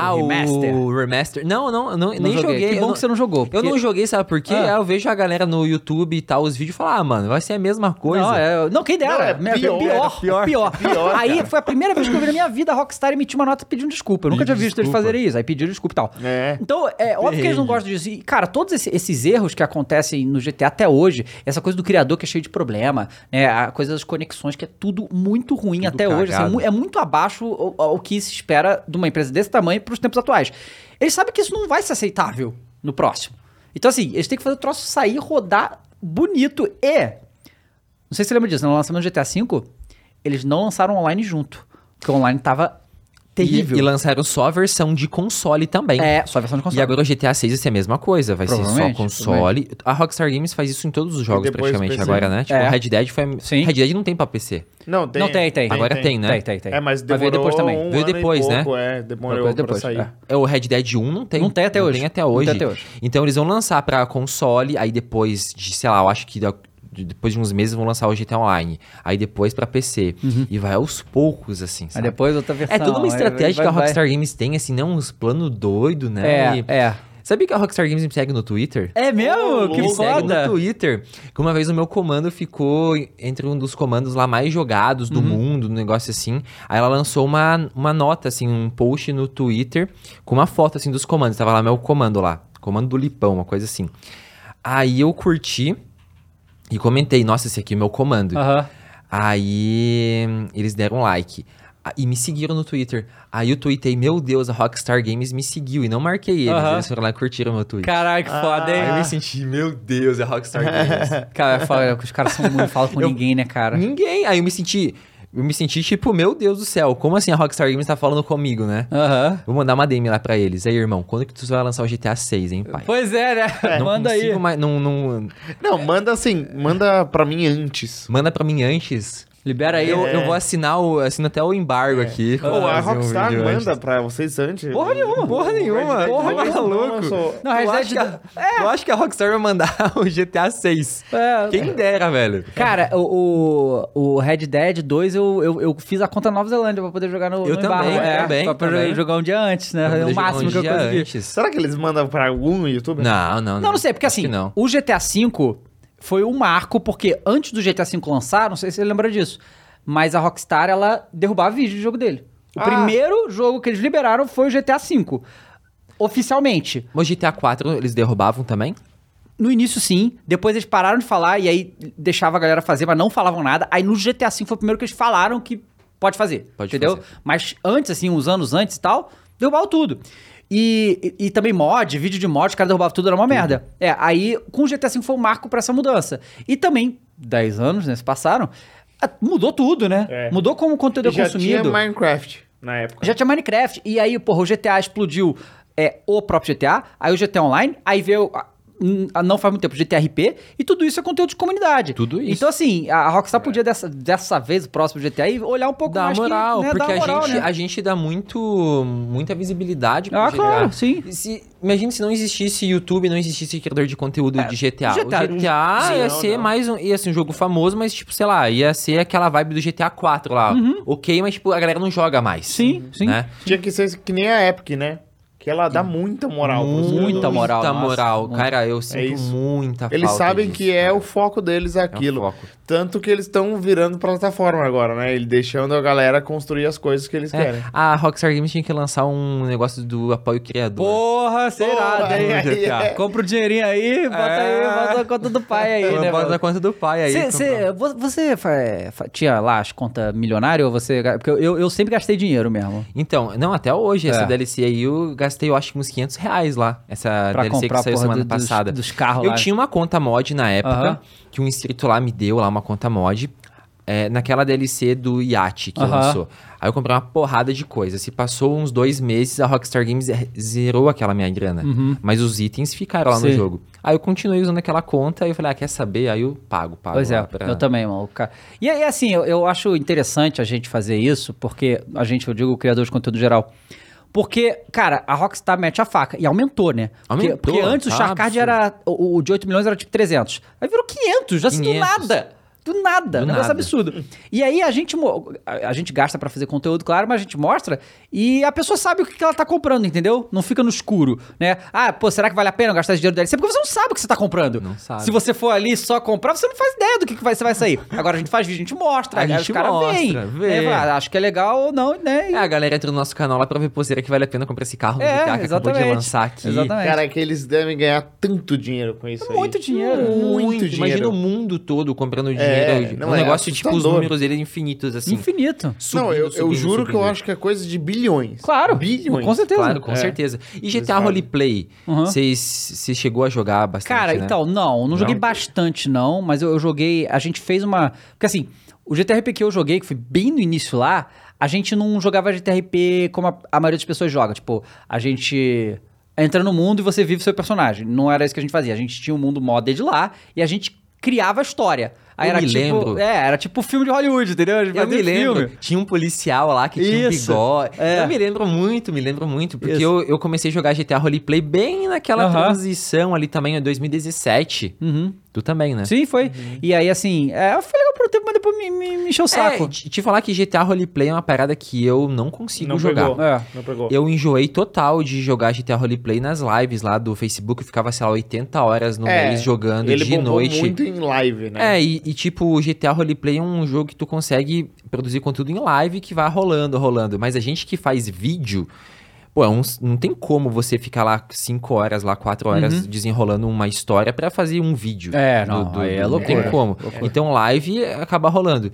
ah, o remaster? o remaster. Não, não, não, nem joguei. joguei. Que eu bom não- que você não jogou, Eu porque- não joguei, sabe por quê? Ah. Eu vejo a galera no YouTube e tal, os vídeos e falo, ah, mano, vai ser a mesma coisa. Não, é- não, quem dera. Não, é Minha- pior, pior, pior, pior. pior, Aí foi a primeira vez que eu vi na minha vida a Rockstar emitir uma nota pedindo desculpa. Eu nunca tinha visto eles fazerem isso. Aí pediram desculpa e tal. É. Então, é óbvio que eles não gostam disso. E, cara, todos esse- esses erros que acontecem no GTA até hoje, essa coisa do criador que é cheio de problema, né? A coisa das conexões, que é tudo muito ruim até hoje. assim, é cagado. é muito abaixo o, o que se espera de uma empresa desse tamanho para os tempos atuais. Eles sabem que isso não vai ser aceitável no próximo. Então, assim, eles têm que fazer o troço sair, rodar bonito. E, não sei se você lembra disso, no lançamento do GTA V, eles não lançaram online junto. Porque o online tava terrível. E, e lançaram só a versão de console também. É, só a versão de console. E agora o GTA 6 vai ser a mesma coisa, vai ser só console. A Rockstar Games faz isso em todos os jogos praticamente agora, né? Tipo, É. Red Dead foi. Sim. Red Dead não tem pra PC. Não, tem. Não, tem, tem. Agora tem, né? Tem, tem, tem. É, mas Vai demorou ver depois também. um Veio ano depois, né? pouco, É, demorou Depois, pra depois, sair. é. O Red Dead 1 não tem. Não tem até hoje. tem até Não tem hoje. até hoje. Então eles vão lançar pra console, aí depois de, sei lá, eu acho que depois de uns meses vão lançar o GTA Online. Aí depois pra PC. E vai aos poucos, assim, Aí sabe? depois outra versão. É toda uma aí estratégia vai- que a vai- Rockstar Games tem, assim, não uns planos doidos, né? É, E- é. Sabia que a Rockstar Games me segue no Twitter? É mesmo? Que me segue foda. no Twitter. Que uma vez o meu comando ficou entre um dos comandos lá mais jogados Uhum. do mundo, um negócio assim. Aí ela lançou uma, uma nota, assim, um post no Twitter com uma foto, assim, dos comandos. Tava lá meu comando lá. Comando do Lipão, uma coisa assim. Aí eu curti e comentei, nossa, esse aqui é o meu comando. Aham. Aí eles deram like. E me seguiram no Twitter. Aí eu tuitei, meu Deus, a Rockstar Games me seguiu. E não marquei eles. Aham. Eles foram lá e curtiram meu tweet. Caralho, que foda, hein? Aí eu me senti, meu Deus, é a Rockstar Games. Cara, que os caras são muito, não falam com Eu- ninguém, né, cara? Ninguém. Aí eu me senti. Eu me senti tipo, meu Deus do céu, como assim a Rockstar Games tá falando comigo, né? Aham. Vou mandar uma DM lá pra eles. Aí, irmão, quando que tu vai lançar o GTA 6, hein, pai? Pois é, né? Não Manda aí. mais- não, não- Não, manda assim, manda pra mim antes. manda pra mim antes. Libera aí. Eu, É. eu vou assinar o, assino até o embargo aqui. Pô, a um Rockstar vídeo manda antes. pra vocês antes. Porra nenhuma. Porra nenhuma. Porra, dois tá não eu, Dead acho que a, eu acho que a Rockstar vai mandar o GTA 6. É, Quem dera, velho. Cara, o, o, o Red Dead 2 eu, eu, eu fiz a conta Nova Zelândia pra poder jogar no, Eu no também, embargo. É, também, Pra poder também. jogar um dia antes, né? É o máximo um que eu consegui. antes. Será que eles mandam pra algum no YouTube? Não, não, não. Não, não sei, porque Acho assim, não. o GTA V foi um marco, porque antes do GTA V lançar, não sei se você lembra disso, mas a Rockstar, ela derrubava vídeo de jogo dele. O Ah. primeiro jogo que eles liberaram foi o GTA V. Oficialmente. Mas o GTA 4 eles derrubavam também? No início, sim. Depois eles pararam de falar e aí deixava a galera fazer, mas não falavam nada. Aí no GTA V foi o primeiro que eles falaram que pode fazer. Pode entendeu? fazer. Mas antes, assim, uns anos antes e tal, derrubavam tudo. E, e, e também mod, vídeo de mod, os caras derrubavam tudo, era uma merda. É, aí com o GTA V foi um marco pra essa mudança. E também, 10 anos, né, se passaram, mudou tudo, né? É. Mudou como o conteúdo é já consumido. tinha Minecraft na época. Já tinha Minecraft. E aí, porra, o GTA explodiu é, o próprio GTA, aí o GTA Online, aí veio. Não faz muito tempo, GTRP, e tudo isso é conteúdo de comunidade. Tudo isso. Então, assim, a Rockstar podia dessa, dessa vez, o próximo GTA, e olhar um pouco Dá mais que, moral, né, porque dá moral, a, gente, né? a gente dá muito, muita visibilidade pro Ah, GTA. claro, sim. Se, imagina se não existisse YouTube, não existisse criador de conteúdo de GTA. GTA, o GTA sim, ia não, ser não. mais um, ia ser um jogo famoso, mas tipo, sei lá, ia ser aquela vibe do GTA 4 lá. Ok, mas tipo, a galera não joga mais. Uhum. Sim, sim. Né? Tinha que ser que nem a Epic, né? Que ela dá muita moral pros Muita moral, Muita nossa, moral. muito. Cara, eu sinto isso. muita Eles sabem disso, que é cara. o foco deles É aquilo. foco. Tanto que eles estão virando plataforma agora, né? Ele deixando a galera construir as coisas que eles É, querem. a Rockstar Games tinha que lançar um negócio do apoio criador. Porra, será, Porra, é. Compra o dinheirinho aí, bota É. aí, bota a conta do pai aí, né? Bota na conta do pai aí. Cê- cê- vo- você tinha lá as contas milionárias ou você. Porque eu, eu sempre gastei dinheiro mesmo. Então, não, até hoje, essa É. DLC aí eu gastei, eu acho uns 500 reais lá. Essa Pra DLC que saiu semana do- dos- passada. dos carros eu lá. tinha uma conta mod na época, que um inscrito lá me deu lá uma conta mod. é, naquela DLC do Yacht que lançou. Aí eu comprei uma porrada de coisa. Se passou uns dois meses, a Rockstar Games zerou aquela minha grana. Mas os itens ficaram lá no Uhum. Sim. jogo. Aí eu continuei usando aquela conta e eu falei, ah, quer saber? Aí eu pago, pago. Pois é, pra- eu também, mano. E aí, assim, eu, eu acho interessante a gente fazer isso, porque a gente, eu digo, o criador de conteúdo geral. Porque, cara, a Rockstar mete a faca. E aumentou, né? Porque, Aumentou, porque antes o tá Sharkard absurdo. era. O, o de 8 milhões era tipo 300. Aí virou 500, assim, do 500. nada. Do nada, Do negócio nada. absurdo. E aí a gente, a, gente gasta pra fazer conteúdo, claro, mas a gente mostra e a pessoa sabe o que ela tá comprando, entendeu? Não fica no escuro, né? Ah, pô, será que vale a pena gastar esse dinheiro dele? Porque você não sabe o que você tá comprando. Não sabe. Se você for ali só comprar, você não faz ideia do que, que vai, você vai sair. Agora a gente faz vídeo, a gente mostra, A aí gente os caras mostra, veem. vê. né? Fala, "Ah, acho que é legal ou não, né? E- É, a galera entra no nosso canal lá pra ver poseira que vale a pena comprar esse carro É, GTA que acabou de lançar aqui. Exatamente. Cara, é que eles devem ganhar tanto dinheiro com isso aí. Muito dinheiro. Muito Imagina dinheiro. o mundo todo comprando É, dinheiro. não, um é negócio, tipo, os números dele infinitos, assim. Infinito. Não, subindo, eu, eu subindo, juro que eu subindo. acho que é coisa de bilhões. Claro. Bilhões. Com certeza. Claro, com É. certeza. E GTA. Roleplay, Uhum. você chegou a jogar bastante, Cara, né? então, não, não joguei Não? bastante, não, mas eu, eu joguei. A gente fez uma. Porque assim, o GTRP que eu joguei, que foi bem no início lá, a gente não jogava GTRP como a, a maioria das pessoas joga. Tipo, a gente entra no mundo e você vive seu personagem. Não era isso que a gente fazia. A gente tinha um mundo modded lá e a gente criava a história. Aí Eu era me tipo, lembro. É, era tipo filme de Hollywood, entendeu? Eu me lembro, filme. tinha um policial lá que tinha Isso, um bigode. é. Eu me lembro muito, me lembro muito, porque Isso. eu, eu comecei a jogar GTA Roleplay bem naquela Aham. transição ali também, em 2017. Uhum. Tu também, né? Sim, foi. E aí, assim, é, foi legal por um tempo, mas depois me, me, me encheu o saco. É, te, te falar que GTA Roleplay é uma parada que eu não consigo Não jogar. pegou. É. Não pegou. Eu enjoei total de jogar GTA Roleplay nas lives lá do Facebook. Eu ficava, sei lá, 80 horas no É, mês jogando ele de noite. muito em live, né? É, e, e, tipo, o GTA Roleplay é um jogo que tu consegue produzir conteúdo em live que vai rolando, rolando. Mas a gente que faz vídeo, pô, é um- não tem como você ficar lá 5 horas, lá 4 horas desenrolando uma história pra fazer um vídeo. Uhum. É, não, aí é Não loucura. tem como. Então live acaba rolando.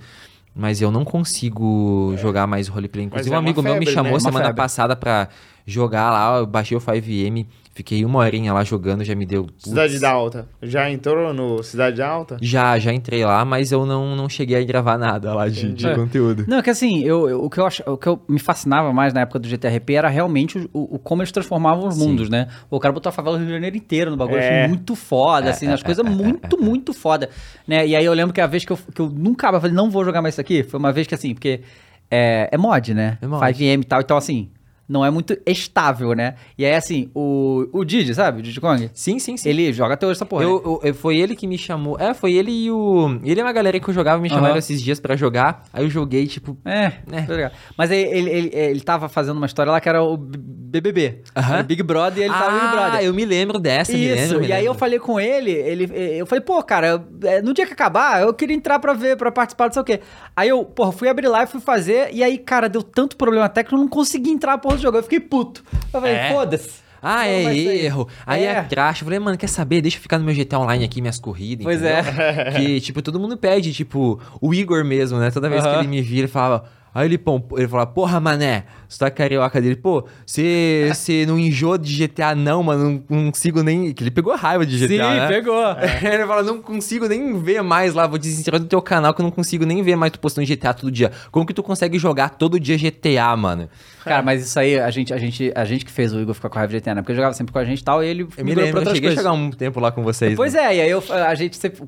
Mas eu não consigo jogar mais roleplay. Inclusive, é um amigo uma meu me febre, chamou né? Semana febre. passada pra jogar lá. Eu baixei o 5M, fiquei uma horinha lá jogando, já me deu. putz. Cidade da Alta. Já entrou no Cidade da Alta? Já, já entrei lá, mas eu não, não cheguei a gravar nada lá de, de É. conteúdo. Não, é que assim, eu, eu- o, que eu ach, o que eu me fascinava mais na época do GTRP era realmente o, o- o como eles transformavam os Sim. mundos, né? O cara botou a favela do Rio de Janeiro inteiro no bagulho, eu É. achei muito foda, assim, as coisas muito, muito foda, né? E aí eu lembro que a vez que eu, que eu nunca, eu falei, não vou jogar mais isso aqui, foi uma vez que assim, porque é, é mod, né? É mod. 5M e tal, então assim, não é muito estável, né? E aí assim, o, o Didi, sabe? O Didi Kong? Sim, sim, sim. Ele joga até hoje essa porra. né? Eu, eu- foi ele que me chamou. É, foi ele e o. Ele é uma galera que eu jogava, me chamaram Aham. esses dias pra jogar. Aí eu joguei, tipo. É, É. tá. Mas aí ele, ele, ele tava fazendo uma história lá que era o BBB. Era o Big Brother e ele tava no Big Brother. Ah, eu me lembro dessa, me Isso, lembro. me e aí eu falei com ele, ele, eu falei, pô, cara, é, no dia que acabar, eu queria entrar pra ver, pra participar, não sei o quê. Aí eu, porra, fui abrir lá e fui fazer, e aí, cara, deu tanto problema técnico, eu não consegui entrar porra do jogo, eu fiquei puto. Eu falei, É? foda-se. Ah, Não é erro. Aí é. É. crash. Eu falei, mano, quer saber? Deixa eu ficar no meu GTA Online aqui, minhas corridas. Pois entendeu? é. Que, tipo, todo mundo pede, tipo, o Igor mesmo, né? Toda vez que ele me via, ele falava. Aí ele, pô, ele falava, porra, mané, você tá carioca dele, pô, você não enjoa de GTA, não, mano, não consigo nem. Que ele pegou raiva de GTA. Sim, né? pegou. ele fala, não consigo nem ver mais lá, vou desinstalar do teu canal que eu não consigo nem ver mais tu postando GTA todo dia. Como que tu consegue jogar todo dia GTA, mano? Cara, mas isso aí, a gente, a gente, a gente que fez o Igor ficar com raiva de GTA, né? Porque ele jogava sempre com a gente e tal, e ele Eu me lembro, eu cheguei a jogar um tempo lá com vocês. Pois né? é, e aí eu, a gente sempre.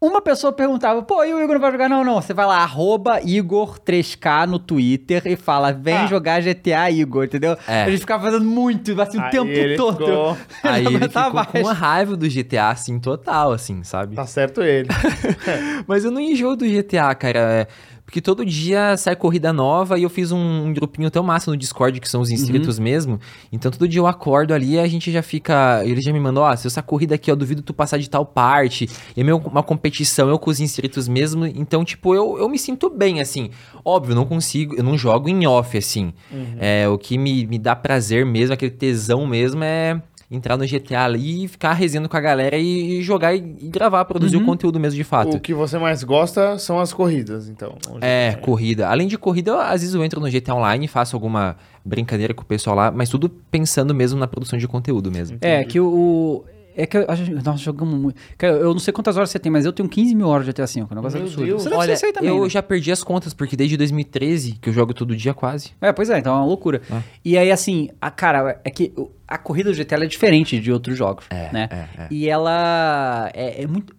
O- o- Uma pessoa perguntava, pô, e o Igor não vai jogar? Não, não. Você vai lá, arroba Igor3K no Twitter e fala, vem Ah. jogar GTA, Igor, entendeu? É. A gente ficava fazendo muito, assim, o Aí tempo ele todo. ficou- Aí ele ficou com mais. uma raiva do GTA, assim, total, assim, sabe? Tá certo ele. Mas eu não enjoo do GTA, cara. é, Porque todo dia sai corrida nova e eu fiz um, um grupinho tão massa no Discord, que são os inscritos mesmo. Então todo dia eu acordo ali e a gente já fica. Ele já me mandou, ó, se essa corrida aqui, eu duvido tu passar de tal parte. E é meio uma competição, eu com os inscritos mesmo. Então, tipo, eu, eu me sinto bem, assim. Óbvio, eu não consigo, eu não jogo em off, assim. É, o que me, me dá prazer mesmo, aquele tesão mesmo, é entrar no GTA ali e ficar resenhando com a galera e, e jogar e, e gravar, produzir o conteúdo mesmo de fato. O que você mais gosta são as corridas, então. É, corrida. Além de corrida, eu, às vezes eu entro no GTA Online e faço alguma brincadeira com o pessoal lá, mas tudo pensando mesmo na produção de conteúdo mesmo. É, que o. o- É que gente, nós jogamos muito. Cara, eu não sei quantas horas você tem, mas eu tenho 15 mil horas de GTA V. Um negócio Meu absurdo. Deus. Você Olha, ter isso aí também. eu né? já perdi as contas, porque desde 2013, que eu jogo todo dia quase. É, pois é, então é uma loucura. Ah. E aí, assim, a, cara, é que o- a corrida do GTA é diferente de outros jogos, É, né? é, é. E ela é, é muito...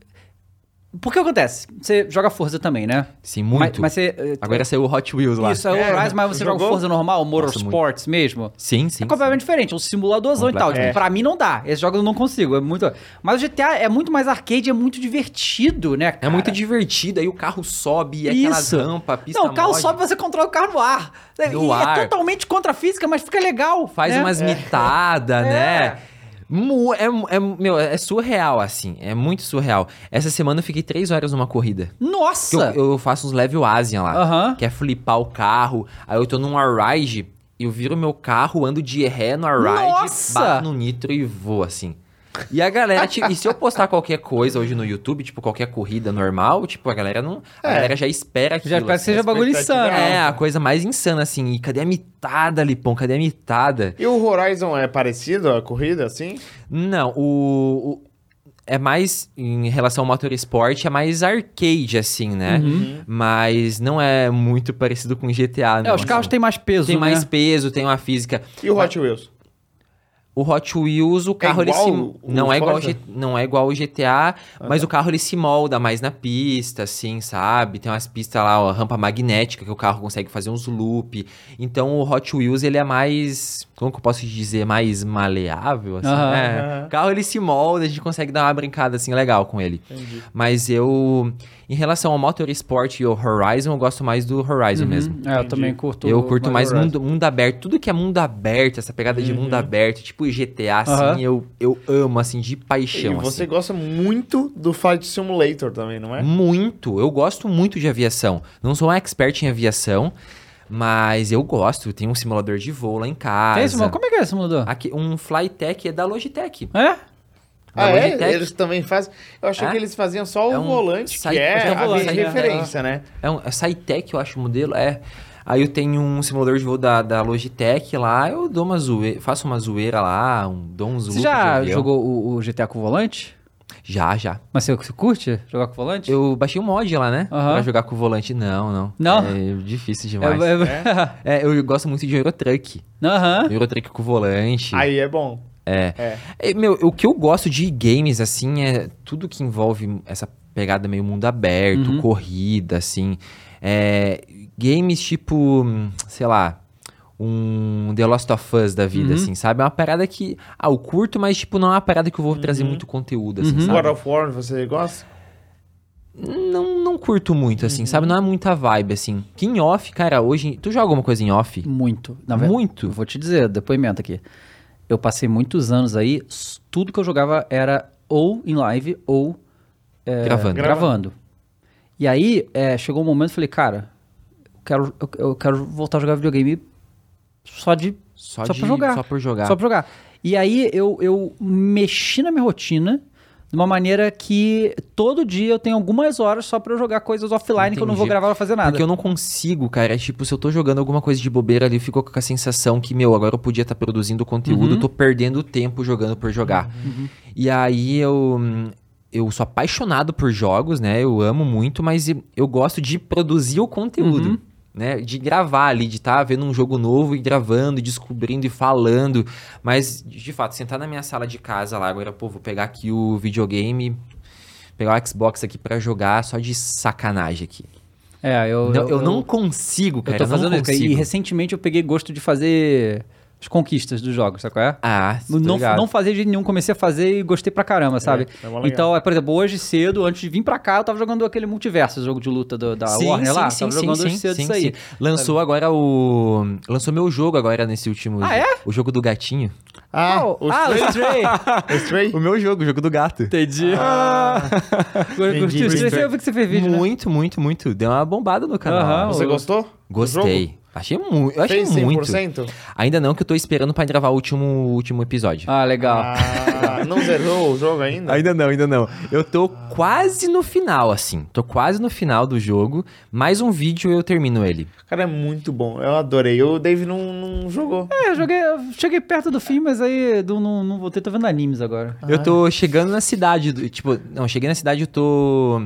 Porque acontece? Você joga Forza também, né? Sim, Mas, muito. mas você... eh, Agora saiu o Hot Wheels lá. Isso, é o É, Horizon, mas você joga jogou? Forza normal, Nossa, Motorsports mesmo? Sim, sim. é completamente diferente, é um simuladozão e tal. Tipo, pra mim não dá. Esse jogo eu não consigo. É muito. Mas o GTA é muito mais arcade, é muito divertido, né? É cara? muito divertido, aí o carro sobe, e aquelas Isso. rampas, pista Não, o carro mod, sobe você controla o carro no ar. No e ar. é totalmente contra a física, mas fica legal. faz né? umas mitadas, É. né? É, é, meu, é surreal, assim. É muito surreal. Essa semana eu fiquei três horas numa corrida. Nossa! Eu, eu faço uns level Asian lá. Aham. Que é flipar o carro. Aí eu tô num ride, eu viro meu carro, ando de ré no Nossa! bato no nitro e vou, assim. E a galera, tipo, e se eu postar qualquer coisa hoje no YouTube, tipo, qualquer corrida normal, tipo, a galera não. A É. galera já espera aquilo. Já espera que assim. seja bagulho insano. É, a coisa mais insana, assim. E cadê a mitada, Lipão? Cadê a mitada? E o Horizon é parecido a corrida, assim? Não, o, o- É mais, em relação ao motorsport, é mais arcade, assim, né? Mas não é muito parecido com GTA, não. É, os carros assim. têm mais peso, Tem mais né? peso, tem uma física. E o Hot Wheels? O Hot Wheels, o carro ele igual se não é igual não é igual o GTA, mas o carro ele se molda mais na pista, assim, sabe? Tem umas pistas lá, ó, rampa magnética que o carro consegue fazer uns loop. Então o Hot Wheels ele é mais, como que eu posso dizer, mais maleável, assim. Aham. É. Aham. O carro ele se molda, a gente consegue dar uma brincada assim legal com ele. Entendi. Mas eu em relação ao Motorsport e ao Horizon, eu gosto mais do Horizon mesmo. É, eu Entendi. também curto. Eu curto mais mundo, mundo aberto. Tudo que é mundo aberto, essa pegada de mundo aberto, tipo GTA, assim, eu, eu amo, assim, de E paixão. você assim. gosta muito do Flight Simulator também, não é? Muito. Eu gosto muito de aviação. Não sou um expert em aviação, mas eu gosto. Tem um simulador de voo lá em casa. Tem mano? Como é que é esse simulador? Aqui, um Flytech é da Logitech. É? Ah, Da é? Logitech. Eles também fazem. Eu achei É? que eles faziam só o É um volante, que é é a volante, minha né? referência, né? É um é Cytec, eu acho o modelo. É. Aí eu tenho um simulador de voo da, da Logitech lá, eu dou uma zoeira, faço uma zoeira lá, um, dou uns Você loops já jogou o, o GTA com volante? Já, já. Mas você, você curte jogar com volante? Eu baixei um mod lá, né? Aham. Pra jogar com o volante. Não, não. Não? É difícil demais. É, é- É, eu gosto muito de Eurotruck. Aham. Eurotruck com volante. Aí é bom. É. É. É, Meu, o que eu gosto de games, assim, é tudo que envolve essa pegada meio mundo aberto, Uhum. corrida, assim. É, games tipo, sei lá, um The Lost of Us da vida, Uhum. assim, sabe? É uma parada que, ah, eu curto, mas, tipo, não é uma parada que eu vou trazer muito conteúdo, assim, Uhum. sabe? God of War, você gosta? Não, não curto muito, assim, Uhum. sabe? Não é muita vibe, assim. Que em off, cara, hoje... Tu joga alguma coisa em off? Muito. Na verdade, Muito? Vou te dizer, depoimento aqui. Eu passei muitos anos aí, tudo que eu jogava era ou em live ou é, Gravando. gravando. E aí, é, chegou um momento, eu falei, cara, eu quero, eu, eu quero voltar a jogar videogame só de Só, Só de, pra jogar. Só por jogar. Só pra jogar. E aí eu, eu mexi na minha rotina de uma maneira que todo dia eu tenho algumas horas só pra eu jogar coisas offline que eu não vou Entendi. gravar ou fazer nada. Porque eu não consigo, cara. É tipo, se eu tô jogando alguma coisa de bobeira ali, eu fico com a sensação que, meu, agora eu podia estar produzindo conteúdo, Uhum. eu tô perdendo tempo jogando por jogar. E aí eu. Eu sou apaixonado por jogos, né? Eu amo muito, mas eu gosto de produzir o conteúdo. Uhum. Né, de gravar ali, de estar vendo um jogo novo e gravando, e descobrindo e falando. Mas, de fato, sentar na minha sala de casa lá, agora, pô, vou pegar aqui o videogame, pegar o Xbox aqui pra jogar só de sacanagem aqui. É, eu, Não, eu, não consigo, cara. Eu tô não fazendo isso. E recentemente eu peguei gosto de fazer as conquistas dos jogos, sabe qual é? Ah, Não, não fazia de nenhum, comecei a fazer e gostei pra caramba, sabe? é então, é, por exemplo, hoje cedo, antes de vir pra cá, eu tava jogando aquele multiverso, jogo de luta do- da Warner lá. tava jogando hoje cedo isso aí. Lançou agora o. Lançou meu jogo agora nesse último. Ah, é? O jogo do gatinho. Ah, Oh, o ah, o Stray? O Stray? O meu jogo, o jogo do gato. Entendi. O entendi. Stray? Eu vi que você fez vídeo, né? muito, muito, muito. Deu uma bombada no canal. Você o- gostou? Gostei. Achei muito. Eu achei Fez muito. 100%? Ainda não, que eu tô esperando pra gravar o último, último episódio. Ah, legal. Ah, não zerou o jogo ainda? Ainda não, ainda não. Eu tô quase no final, assim. Tô quase no final do jogo. Mais um vídeo eu termino ele. Cara, é muito bom. Eu adorei. O Dave não, não jogou. É, eu joguei, eu cheguei perto do fim, mas aí do- não, não voltei, tô vendo animes agora. Eu tô chegando na cidade. do- tipo, não, cheguei na cidade, eu tô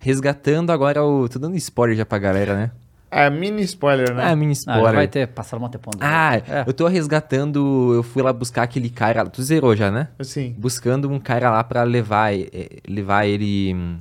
resgatando agora o. Tô dando spoiler já pra galera, né? É mini spoiler, né? Ah, mini Ah, spoiler. já vai ter passado um tempão. do Ah, é. eu tô resgatando. Eu fui lá buscar aquele cara. Tu zerou já, né? Assim. Buscando um cara lá pra levar, eh, levar ele. hum,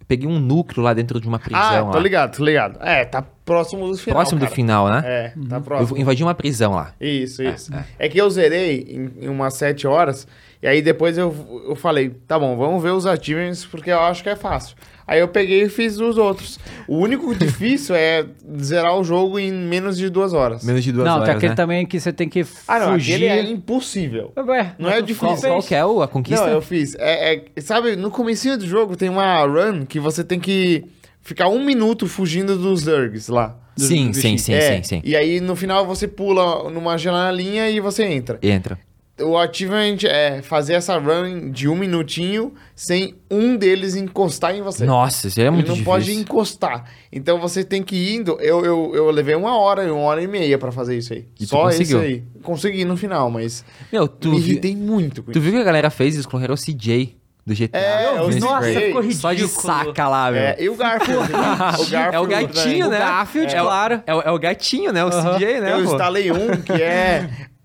Eu peguei um núcleo lá dentro de uma prisão. Ah, tô lá. ligado, tô ligado. É, tá próximo do final. Próximo do cara. final, né? É, tá Eu próximo. invadi uma prisão lá. Isso, isso. É, que eu zerei em, em umas 7 horas, e aí depois eu, eu falei, tá bom, vamos ver os achievements, porque eu acho que é fácil. Aí eu peguei e fiz os outros. O único difícil é zerar o jogo em menos de duas horas. Menos de duas não, horas. tem aquele né? também que você tem que Ah, não, fugir. aquele é impossível. Ué, Não é difícil. fez. Qual que é o- a conquista? Não, eu fiz. É, é- sabe, no comecinho do jogo tem uma run que você tem que ficar um minuto fugindo dos Zergs lá. Sim, sim, sim, É, sim, sim. E aí no final você pula numa janelinha e você entra. Entra. O achievement é fazer essa run de um minutinho sem um deles encostar em você. Nossa, isso é Ele muito não difícil. pode encostar. Então você tem que ir indo. Eu, eu, eu levei uma hora, uma hora e meia pra fazer isso aí. E Só conseguiu? aí. Consegui no final, mas Meu, tu, me vi- irritei muito com tu isso. viu que a galera fez? Eles colocaram o CJ do GTA. É, no eu vi. Nossa, ficou Só de ridículo. saca lá, meu. É, e o Garfield. o Garfield É o gatinho, O né? Garfield, é, o- claro. É, o- é o gatinho, né? O. CJ, né? Eu pô? instalei um que é, é,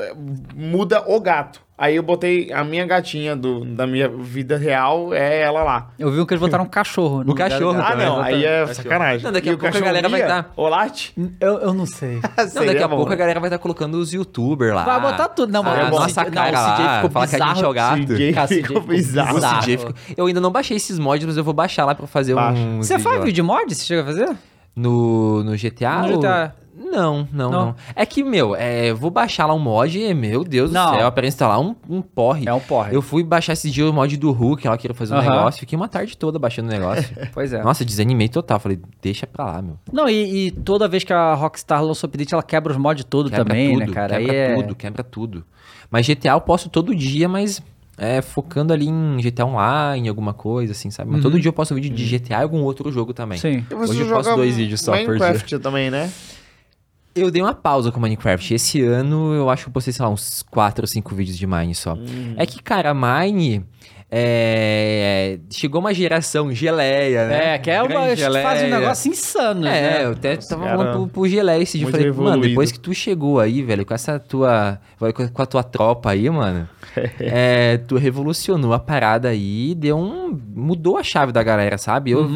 muda o gato. Aí eu botei a minha gatinha do, da minha vida real, é ela lá. Eu vi que eles botaram um cachorro. do cachorro. Ah, também, não, aí é sacanagem. Não, daqui a o pouco a galera vai guia, dar- O late? Eu, eu não sei. Não, daqui a pouco a galera vai estar colocando os youtubers lá. Vai botar tudo. Não, mas Ah, o nossa cara não, o CJ lá, ficou fala que a gente é o bizarro. gato. CJ Cara, ficou ficou bizarro. bizarro. O CJ ficou- Eu ainda não baixei esses mods, mas eu vou baixar lá pra fazer Baixa. um. Você faz vídeo mod? Você chega a fazer? No, no GTA? No ou- GTA. Não, não, Não? não, É que, meu, é, vou baixar lá um mod e, meu Deus Não. do céu, pra instalar um, um porre. É um porre. Eu fui baixar esse dia o mod do Hulk, ela queria fazer um Aham. negócio, fiquei uma tarde toda baixando o negócio. Pois é. Nossa, desanimei total. Falei, deixa pra lá, meu. Não, e, e toda vez que a Rockstar lança o update, ela quebra os mods tudo Quebra também, tudo, né, cara? Quebra Aí é... tudo, quebra tudo. Mas GTA eu posso todo dia, mas é, focando ali em GTA Online, alguma coisa, assim, sabe? Mas todo dia eu posto vídeo de GTA e algum outro jogo também. Sim. Hoje eu posto dois vídeos só por dia. Minecraft também, né? Eu dei uma pausa com Minecraft. Esse ano eu acho que eu postei, sei lá, uns 4 ou 5 vídeos de Mine só. Hum. É que, cara, Mine. É... Chegou uma geração geleia, né? É, que é uma, Grande faz um geleia. negócio insano, É, né? eu até Nossa, tava cara, falando pro, pro Geleia esse dia. Falei, mano, evoluído. depois que tu chegou aí, velho, com essa tua. Com com a tua tropa aí, mano. é, tu revolucionou a parada aí e deu um. Mudou a chave da galera, sabe? Eu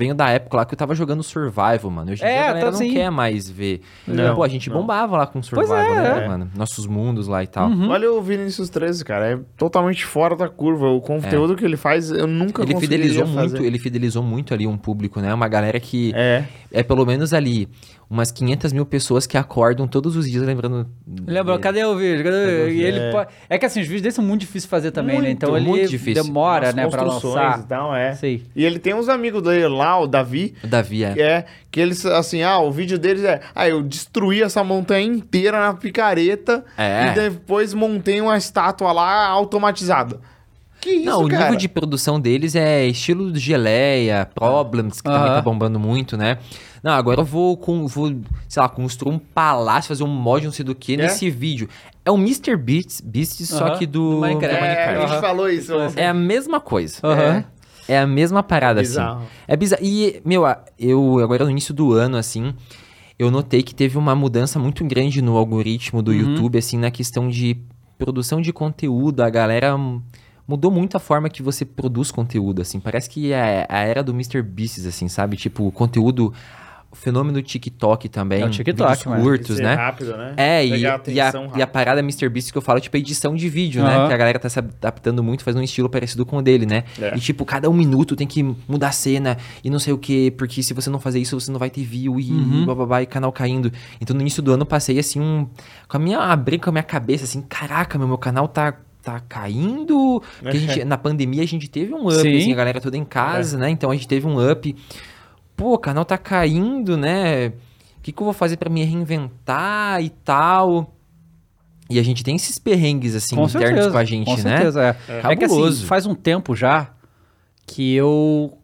venho da época lá que eu tava jogando Survival, mano. Hoje em É, dia a galera tá não assim. quer mais ver. Não, Pô, a gente não. bombava lá com Survival, é, né, é. mano? Nossos mundos lá e tal. Uhum. Olha o Vinicius 13, cara. É totalmente fora da curva. O conteúdo que ele faz, eu nunca Ele fidelizou fazer. muito, ele fidelizou muito ali um público, né? Uma galera que É. é pelo menos ali umas 500 mil pessoas que acordam todos os dias lembrando. Lembrou, dele. cadê o vídeo? Cadê o vídeo? E ele É. pode- é que assim, os vídeos dele são muito difíceis de fazer também, né? Muito, Então ele muito difícil. demora, As né, pra lançar. e tal, é. Sei. E ele tem uns amigos dele lá, o Davi, O Davi é. que é que eles, assim, ah, o vídeo deles é, ah, eu destruí essa montanha inteira na picareta É. e depois montei uma estátua lá automatizada. Que isso, Não, o cara? nível de produção deles é estilo Geleia, Problems, que também tá bombando muito, né? Não, agora eu vou, com, vou, sei lá, construir um palácio, fazer um mod, não sei do que, É? nesse vídeo. É o Mr. Beast, Beast só que do, do Minecraft. do É, a Minecraft. gente falou isso. É a mesma coisa. Aham. É a mesma parada, Bizarro. assim. É bizarro. E, meu, eu agora no início do ano, assim, eu notei que teve uma mudança muito grande no algoritmo do YouTube, assim, na questão de produção de conteúdo. A galera mudou muito a forma que você produz conteúdo, assim. Parece que é a era do Mr. Beast, assim, sabe? Tipo, o conteúdo o fenômeno TikTok também. É o TikTok, mano. curtos, né? rápido, né? É, e, e, a, e a parada Mr. Beast que eu falo, tipo, é edição de vídeo, né? Que a galera tá se adaptando muito, faz um estilo parecido com o dele, né? É. E, tipo, cada um minuto tem que mudar a cena e não sei o quê, porque se você não fazer isso, você não vai ter view e Uhum. blá, blá, blá, e canal caindo. Então, no início do ano, passei, assim, um... Com a minha... Abri com a minha cabeça, assim, caraca, meu, meu canal tá... Tá caindo. A gente, na pandemia a gente teve um up, Sim. assim, a galera toda em casa, né? Então a gente teve um up. Pô, o canal tá caindo, né? O que, que eu vou fazer pra me reinventar e tal? E a gente tem esses perrengues, assim, com internos certeza, com a gente, com né? certeza, é. É. que assim, faz um tempo já que eu...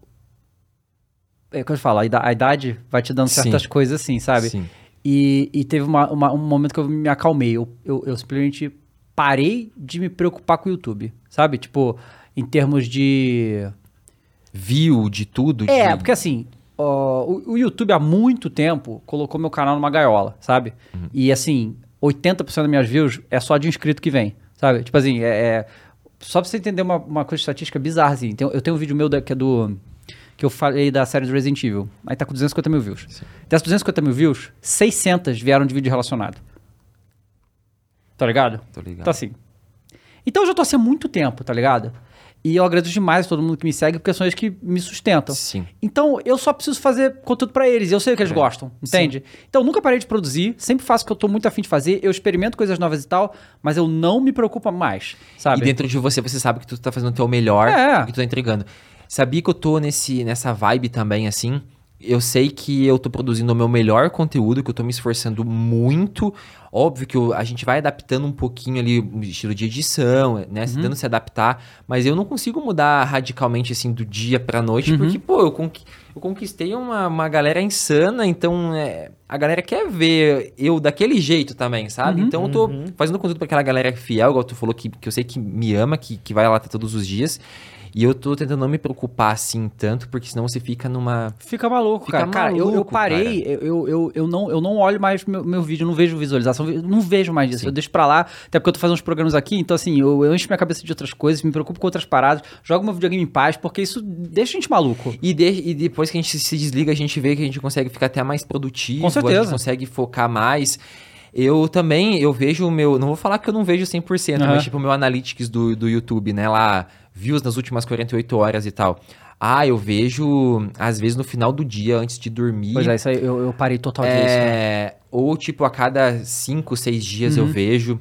É o que eu falo, a ida- a idade vai te dando Sim. certas coisas assim, sabe? Sim. E, e teve uma- uma- um momento que eu me acalmei. Eu, eu, eu simplesmente parei de me preocupar com o YouTube, sabe? Tipo, em termos de... View de tudo. É, de... porque assim, o, o YouTube há muito tempo colocou meu canal numa gaiola, sabe? E assim, 80% das minhas views é só de inscrito que vem, sabe? Tipo assim, é, é- só pra você entender uma, uma coisa estatística bizarra, assim. Tem- eu tenho um vídeo meu da- que é do... Que eu falei da série do Resident Evil. Aí tá com 250 mil views. Dessas 250 mil views, 600 vieram de vídeo relacionado. Tá ligado? Tô ligado. Então assim. Então eu já tô assim há muito tempo, tá ligado? E eu agradeço demais a todo mundo que me segue, porque são eles que me sustentam. Sim. Então, eu só preciso fazer conteúdo pra eles. Eu sei o que eles É. gostam, entende? Então, eu nunca parei de produzir. Sempre faço o que eu tô muito afim de fazer. Eu experimento coisas novas e tal, mas eu não me preocupo mais, sabe? E dentro de você, você sabe que tu tá fazendo o teu melhor É. e que tu tá entregando. Sabia que eu tô nesse, nessa vibe também, assim? Eu sei que eu tô produzindo o meu melhor conteúdo, que eu tô me esforçando muito. Óbvio que eu- a gente vai adaptando um pouquinho ali o estilo de edição, né? Uhum. Se Tentando se adaptar. Mas eu não consigo mudar radicalmente, assim, do dia pra noite, Uhum. porque, pô, eu, conqui- eu conquistei uma, uma galera insana, então é, a galera quer ver eu daquele jeito também, sabe? Uhum. Então eu tô fazendo conteúdo pra aquela galera fiel, igual tu falou, que, que eu sei que me ama, que, que vai lá todos os dias. E eu tô tentando não me preocupar assim tanto, porque senão você fica numa. Fica maluco, Fica cara. Cara, eu, eu maluco, parei, eu, eu, eu, eu não, eu não olho mais meu, meu vídeo, não vejo visualização, não vejo mais disso. Sim. Eu deixo pra lá, até porque eu tô fazendo uns programas aqui, então assim, eu, eu encho minha cabeça de outras coisas, me preocupo com outras paradas, jogo meu videogame em paz, porque isso deixa a gente maluco. E, de- e depois que a gente se desliga, a gente vê que a gente consegue ficar até mais produtivo, Com a gente certeza. consegue focar mais. Eu também, eu vejo o meu. Não vou falar que eu não vejo 100%, Aham. mas tipo o meu analytics do, do YouTube, né? Lá, views nas últimas 48 horas e tal. Ah, eu vejo, às vezes, no final do dia, antes de dormir. Pois é, isso aí eu, eu parei total disso. né? É, ou tipo, a cada 5, 6 dias Uhum. eu vejo.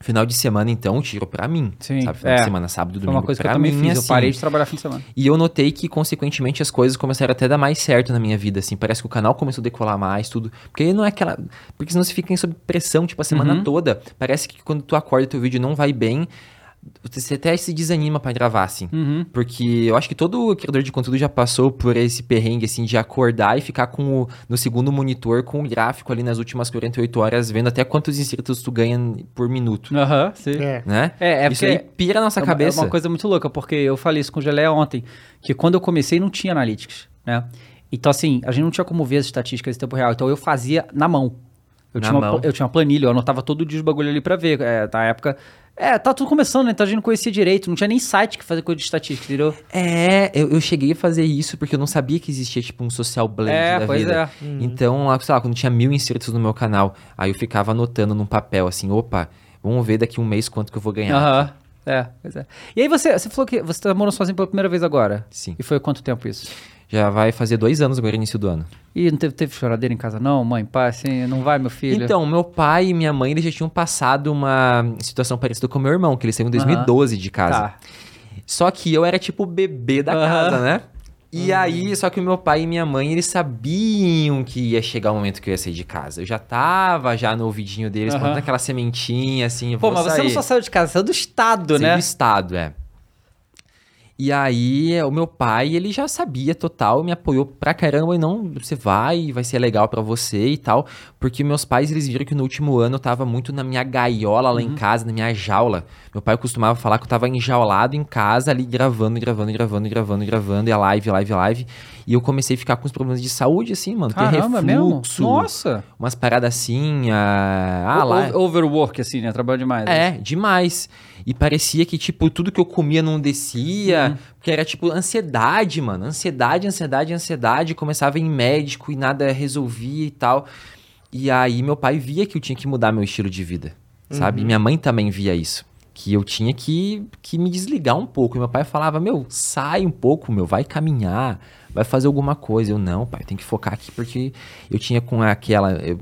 Final de semana, então, eu tiro pra mim. Sim, Sabe? Final é. de semana, sábado, Foi domingo. uma coisa que eu pra também mim, fiz, eu assim. parei de trabalhar fim de semana. E eu notei que, consequentemente, as coisas começaram até a dar mais certo na minha vida, assim. Parece que o canal começou a decolar mais, tudo. Porque não é aquela... Porque senão você fica sob pressão, tipo, a semana Uhum. toda. Parece que quando tu acorda teu vídeo não vai bem, você até se desanima pra gravar, assim. Uhum. Porque eu acho que todo criador de conteúdo já passou por esse perrengue, assim, de acordar e ficar com o, no segundo monitor com o gráfico ali nas últimas 48 horas, vendo até quantos inscritos tu ganha por minuto, Aham, sim. É. né? É, é Isso porque aí pira a nossa é uma- cabeça. É uma coisa muito louca, porque eu falei isso com o Geleia ontem, que quando eu comecei não tinha analytics, né? Então, assim, a gente não tinha como ver as estatísticas em tempo real, então eu fazia na mão. Eu, Na tinha, uma, mão. eu tinha uma planilha, eu anotava todo dia os bagulho ali pra ver. É, na época. É, tá tudo começando, né? Então a gente não conhecia direito, não tinha nem site que fazia coisa de estatística, entendeu? É, eu, eu cheguei a fazer isso porque eu não sabia que existia, tipo, um social blend É, da pois vida. é. Então, lá, sei lá, quando tinha mil inscritos no meu canal, aí eu ficava anotando num papel, assim, opa, vamos ver daqui um mês quanto que eu vou ganhar. Aham. É, pois é. E aí você, você falou que você tá morando sozinho pela primeira vez agora. Sim. E foi quanto tempo isso? Já vai fazer dois anos agora, início do ano. E não teve, teve choradeira em casa, não? Mãe, pai, assim, não vai, meu filho? Então, meu pai e minha mãe, eles já tinham passado uma situação parecida com o meu irmão, que eles saíram em 2012 de casa. Tá. Só que eu era tipo o bebê da Aham. casa, né? E aí, só que o meu pai e minha mãe, eles sabiam que ia chegar o momento que eu ia sair de casa. Eu já tava já no ouvidinho deles, Aham. plantando aquela sementinha, assim, Pô, mas você sair. não só saiu de casa, você saiu do estado, né? do estado, é. E aí, o meu pai, ele já sabia total, me apoiou pra caramba, e não, você vai, vai ser legal pra você e tal, porque meus pais, eles viram que no último ano eu tava muito na minha gaiola lá em casa, na minha jaula. Meu pai costumava falar que eu tava enjaulado em casa ali, gravando, gravando, gravando, gravando, gravando, e a live, live, live, e eu comecei a ficar com os problemas de saúde, assim, mano, ter Caramba, mesmo? refluxo, Nossa! umas paradas assim, ah, ah O- lá... Overwork, assim, né? Trabalho demais. É, demais. E parecia que, tipo, tudo que eu comia não descia. Uhum. Porque era, tipo, ansiedade, mano. Ansiedade, ansiedade, ansiedade. Começava em médico e nada resolvia e tal. E aí meu pai via que eu tinha que mudar meu estilo de vida, sabe? E minha mãe também via isso. Que eu tinha que, que me desligar um pouco. E meu pai falava, meu, sai um pouco, meu, vai caminhar, vai fazer alguma coisa. Eu, não, pai, tenho que focar aqui porque eu tinha com aquela... eu-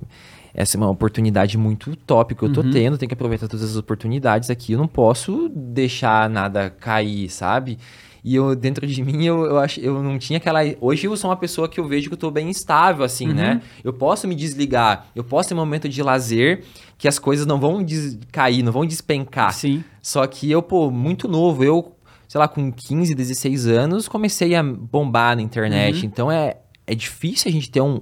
essa é uma oportunidade muito top que eu tô tendo, tenho que aproveitar todas as oportunidades aqui. Eu não posso deixar nada cair, sabe? E eu, dentro de mim, eu, eu, acho, eu não tinha aquela. Hoje eu sou uma pessoa que eu vejo que eu tô bem estável, assim, né? Eu posso me desligar, eu posso ter um momento de lazer que as coisas não vão des- cair, não vão despencar. Sim. Só que eu, pô, muito novo, eu, sei lá, com 15, 16 anos, comecei a bombar na internet. Então é, é difícil a gente ter um-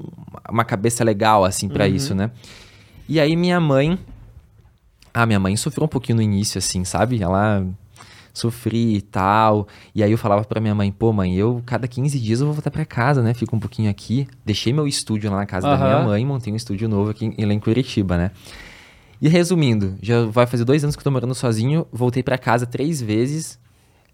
uma cabeça legal, assim, pra isso, né? E aí minha mãe. Ah, minha mãe sofreu um pouquinho no início, assim, sabe? Ela sofri e tal. E aí eu falava pra minha mãe, pô, mãe, eu cada 15 dias eu vou voltar pra casa, né? Fico um pouquinho aqui. Deixei meu estúdio lá na casa da minha mãe, montei um estúdio novo aqui em, lá em Curitiba, né? E resumindo, já vai fazer dois anos que eu tô morando sozinho, voltei pra casa três vezes,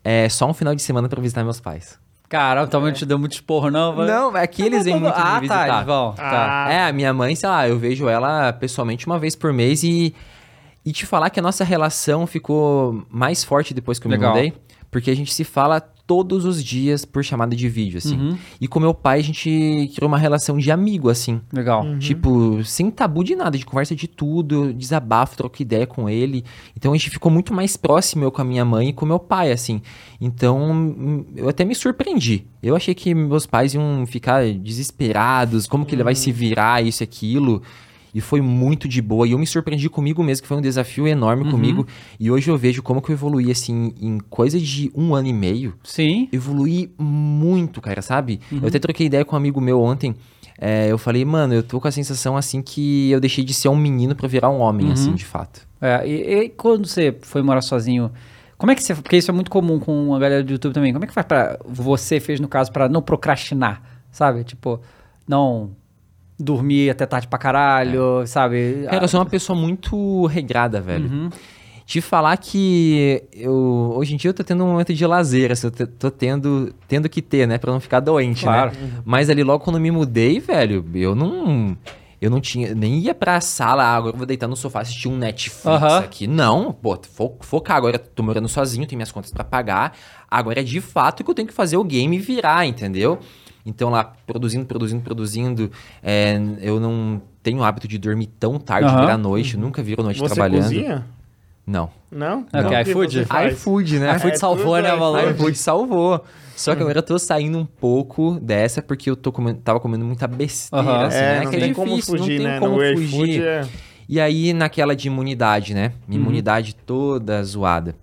é só um final de semana pra visitar meus pais. Caramba, tua mãe te deu muito esporro, não? vai? Não, aqui eles vêm muito Ah, me tá, visitar. eles vão. Tá. Ah. É, a minha mãe, sei lá, eu vejo ela pessoalmente uma vez por mês e, e te falar que a nossa relação ficou mais forte depois que eu Legal. me mudei, porque a gente se fala todos os dias por chamada de vídeo, assim. Uhum. E com meu pai a gente criou uma relação de amigo, assim. Legal. Tipo, sem tabu de nada, de conversa de tudo, desabafo, troco ideia com ele. Então a gente ficou muito mais próximo eu com a minha mãe e com meu pai, assim. Então hum, eu até me surpreendi. Eu achei que meus pais iam ficar desesperados, como que ele vai se virar, isso e aquilo. E foi muito de boa. E eu me surpreendi comigo mesmo, que foi um desafio enorme comigo. E hoje eu vejo como que eu evoluí, assim, em coisa de um ano e meio Sim. evoluí muito, cara, sabe? Eu até troquei ideia com um amigo meu ontem. é, eu falei, mano, eu tô com a sensação assim que eu deixei de ser um menino pra virar um homem, assim, de fato. É, e, e quando você foi morar sozinho, como é que você. Porque isso é muito comum com a galera do YouTube também. Como é que faz pra. Você fez, no caso, pra não procrastinar, sabe? Tipo, não dormir até tarde pra caralho, sabe? Cara, eu sou uma pessoa muito regrada, velho. Te falar que eu hoje em dia eu tô tendo um momento de lazer, assim, eu tô tendo, tendo que ter, né, Pra não ficar doente, Claro. né? Mas ali logo quando me mudei, velho, eu não eu não tinha nem ia pra sala, ah, agora eu vou deitar no sofá assistir um Netflix Aham. aqui. Não, pô, fo- focar agora, eu tô morando sozinho, tenho minhas contas pra pagar. Agora é de fato que eu tenho que fazer o game virar, entendeu? Então lá, produzindo, produzindo, produzindo, é, eu não tenho o hábito de dormir tão tarde, Aham. virar noite, nunca viro noite Você trabalhando. cozinha? Não. Não? É o quê, Não, que iFood? iFood, né? iFood É salvou, tudo né, iFood. Malu? iFood salvou. Só que agora eu tô saindo um pouco dessa porque eu tô comendo, tava comendo muita besteira, Aham. assim, É, né? não que é tem difícil, como fugir, não tem né? como no fugir. iFood é... E aí, naquela de imunidade, né? Uhum. imunidade toda zoada.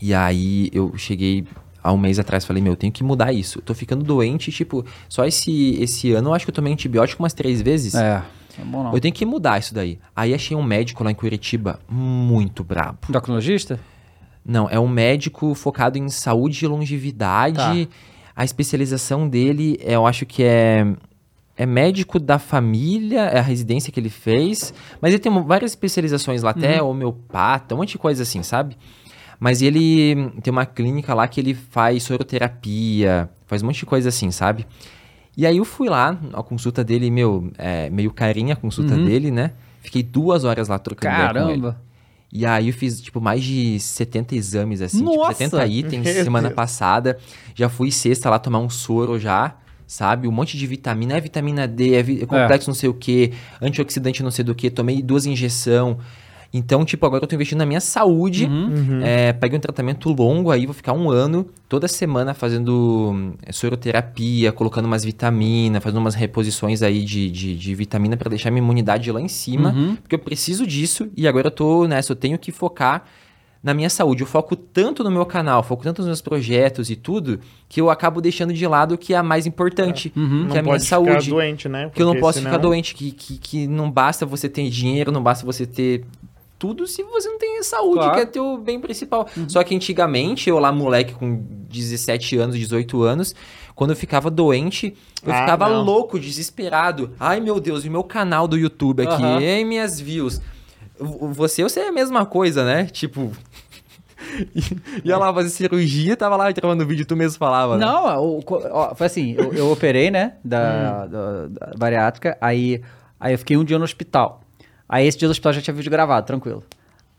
E aí, eu cheguei há um mês atrás falei, meu, eu tenho que mudar isso. Eu tô ficando doente, tipo, só esse, esse ano eu acho que eu tomei antibiótico umas três vezes. É, é bom não. Eu tenho que mudar isso daí. Aí achei um médico lá em Curitiba muito brabo. Endocrinologista? Não, é um médico focado em saúde e longevidade. Tá. A especialização dele, é, eu acho que é é médico da família, é a residência que ele fez, mas ele tem várias especializações lá, até Uhum. homeopata, um monte de coisa assim, sabe? Mas ele tem uma clínica lá que ele faz soroterapia, faz um monte de coisa assim, sabe? E aí eu fui lá, a consulta dele, meu, é, meio carinha a consulta Uhum. dele, né? Fiquei duas horas lá trocando ideia com ele. Caramba. E aí eu fiz, tipo, mais de 70 exames, assim, tipo, Nossa! 70 itens Meu semana Deus. passada. Já fui sexta lá tomar um soro já, sabe? Um monte de vitamina, é vitamina D, é, vi- é complexo não sei o que, antioxidante não sei do que, tomei duas injeção. Então, tipo, agora eu tô investindo na minha saúde. Uhum. É, peguei um tratamento longo aí, vou ficar um ano, toda semana fazendo hum, soroterapia, colocando umas vitaminas, fazendo umas reposições aí de, de, de vitamina pra deixar minha imunidade lá em cima. Uhum. Porque eu preciso disso e agora eu tô nessa, eu tenho que focar na minha saúde. Eu foco tanto no meu canal, foco tanto nos meus projetos e tudo, que eu acabo deixando de lado o que é mais importante, Uhum. que é não a minha pode saúde. ficar doente, né? Que eu não Porque posso senão- ficar doente, que, que, que não basta você ter dinheiro, não basta você ter tudo se você não tem saúde, Claro. que é teu bem principal. Só que antigamente, eu lá, moleque com 17 anos, 18 anos, quando eu ficava doente, eu Ah, ficava não. louco, desesperado. Ai, meu Deus, e meu canal do YouTube aqui, Aham. e minhas views. Você, eu sei a mesma coisa, né? Tipo, Ia lá fazer cirurgia, tava lá gravando vídeo, tu mesmo falava. né? Não, o- ó, foi assim, eu, eu operei, né, da, da- da bariátrica, aí, aí eu fiquei um dia no hospital. Aí esse dia no hospital já tinha vídeo gravado, tranquilo.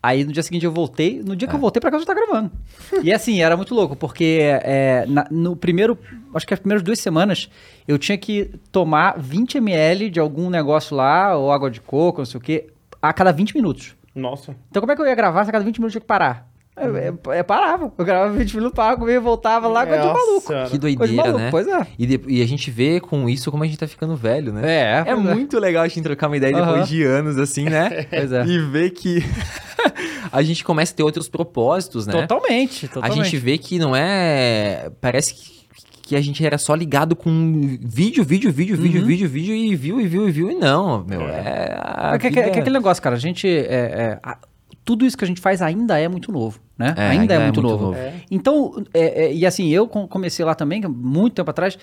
Aí no dia seguinte eu voltei, no dia que eu voltei pra casa já tá gravando. E assim, era muito louco, porque é, na- no primeiro, acho que as primeiras duas semanas, eu tinha que tomar 20 ml de algum negócio lá, ou água de coco, não sei o quê, a cada 20 minutos. Nossa. Então como é que eu ia gravar se a cada 20 minutos eu tinha que parar? Eu, eu- eu parava, eu gravava 20 minutos, parava, comia, voltava lá, coisa de maluco. senhora. Que doideira, maluco, né? Pois é. E, de- e a gente vê com isso como a gente tá ficando velho, né? É, É é. muito legal a gente trocar uma ideia depois de anos, assim, né? Pois é. E ver que a gente começa a ter outros propósitos, né? Totalmente, A totalmente. gente vê que não é. Parece que, que a gente era só ligado com vídeo, vídeo, vídeo, vídeo, vídeo, vídeo, e viu, e viu, e viu, e não, meu. É. a É que, que- vida- que aquele negócio, cara, a gente. é, é, a- tudo isso que a gente faz ainda é muito novo, né? É, ainda, é, muito, novo. É. Então, é, é, e assim, eu com- comecei lá também, muito tempo atrás,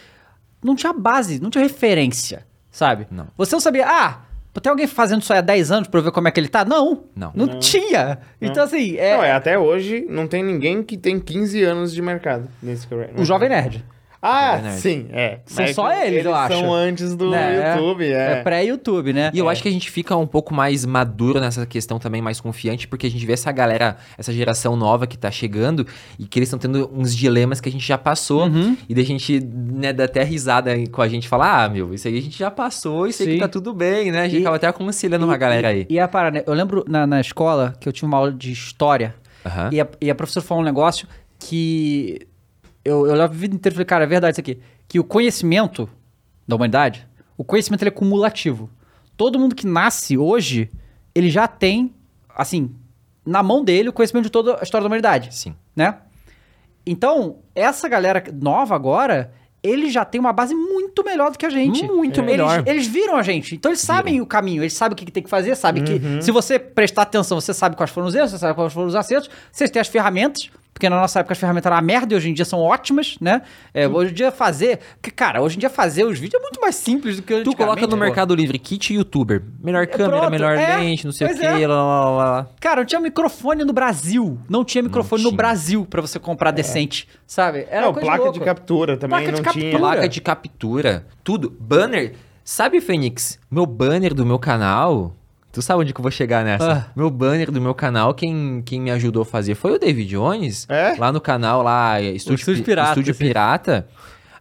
não tinha base, não tinha referência, sabe? Não. Você não sabia, ah, tem alguém fazendo isso aí há 10 anos pra eu ver como é que ele tá? Não. Não. Não, tinha. Então, assim, é, Não, é, até hoje não tem ninguém que tem 15 anos de mercado nesse o Jovem Nerd. Ah, Nerd. sim, é. São Mas só eles, eu acho. são antes do né? YouTube, é. É pré-YouTube, né? E eu acho que a gente fica um pouco mais maduro nessa questão também, mais confiante, porque a gente vê essa galera, essa geração nova que tá chegando e que eles estão tendo uns dilemas que a gente já passou. Uhum. E daí a gente, né, dá até risada com a gente falar, ah, meu, isso aí a gente já passou, isso aí Sim. que tá tudo bem, né? A gente E- acaba até aconselhando uma galera aí. E a parada, né? eu lembro na, na escola que eu tinha uma aula de história Aham. e, a, e a professora falou um negócio que eu, eu levo a vida inteira e falei, cara, é verdade isso aqui. Que o conhecimento da humanidade, o conhecimento ele é cumulativo. Todo mundo que nasce hoje, ele já tem, assim, na mão dele o conhecimento de toda a história da humanidade Sim. né? Então, essa galera nova agora, eles já têm uma base muito melhor do que a gente. Muito Eles- melhor. Eles, viram a gente, então eles sabem o caminho, eles sabem o que que tem que fazer, sabem Uhum. que se você prestar atenção, você sabe quais foram os erros, você sabe quais foram os acertos, vocês têm as ferramentas, porque na nossa época as ferramentas eram uma merda e hoje em dia são ótimas, né? É, hoje em dia fazer, porque, cara, hoje em dia fazer os vídeos é muito mais simples do que Tu coloca no. Mercado Livre kit youtuber. Melhor câmera, pronto, melhor é, lente, não sei o que, é. lá, lá, lá. Cara, não tinha microfone no Brasil. Não tinha microfone no tinha. Brasil pra você comprar decente, sabe? Era Não, coisa placa louca. de captura também Placa de não captura. tinha. Placa de captura, tudo. Banner. Sabe, Fênix, meu banner do meu canal. Tu sabe onde que eu vou chegar nessa? Ah. Meu banner do meu canal, quem, quem me ajudou a fazer foi o David Jones. É? Lá no canal, lá, Estúdio, Estúdio Pi- Pirata, Estúdio sim. Pirata.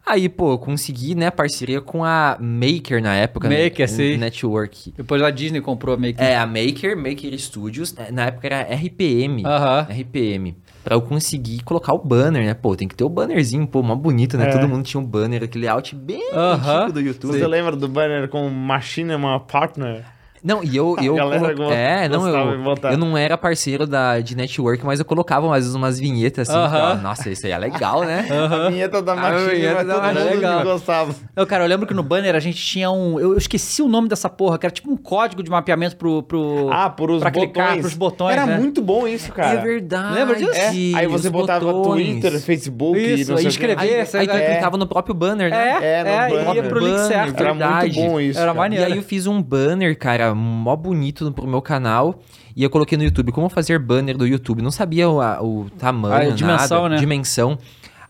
Aí, pô, eu consegui, né, parceria com a Maker na época. né, Maker, sim. Network. Depois a Disney comprou meio que. É, a Maker, Maker Studios, é, na época era RPM. Aham. RPM. Pra eu conseguir colocar o banner, né? Pô, tem que ter o bannerzinho, pô, mó bonito, né? É. Todo mundo tinha um banner, aquele out bem Aham. antigo do YouTube. Você lembra do banner com Machinima Partner? Não, e eu. eu galera colo- É, não, gostava de eu, eu não era parceiro da, de network, mas eu colocava às vezes umas vinhetas assim. Aham. ficava, Nossa, isso aí é legal, né? A vinheta da A vinheta da todo Machinima. mundo Legal. gostava. Eu, cara, eu lembro que no banner a gente tinha um. Eu, eu esqueci o nome dessa porra, que era tipo um código de mapeamento pro. pro Ah, por os pra botões. clicar, pros botões. Era né? muito bom isso, cara. É verdade. Lembra disso? É, Aí você botava botões. Twitter, Facebook, Isso, não aí escrevia, Aí, Esse aí tu é- clicava no próprio banner, né? É, É, no é, ia banner. pro link certo. Era verdade. muito bom isso. Era maneiro. E aí eu fiz um banner, cara, mó bonito pro meu canal. E eu coloquei no YouTube. Como fazer banner do YouTube? Não sabia o, a- o tamanho, A dimensão, nada, né? Dimensão.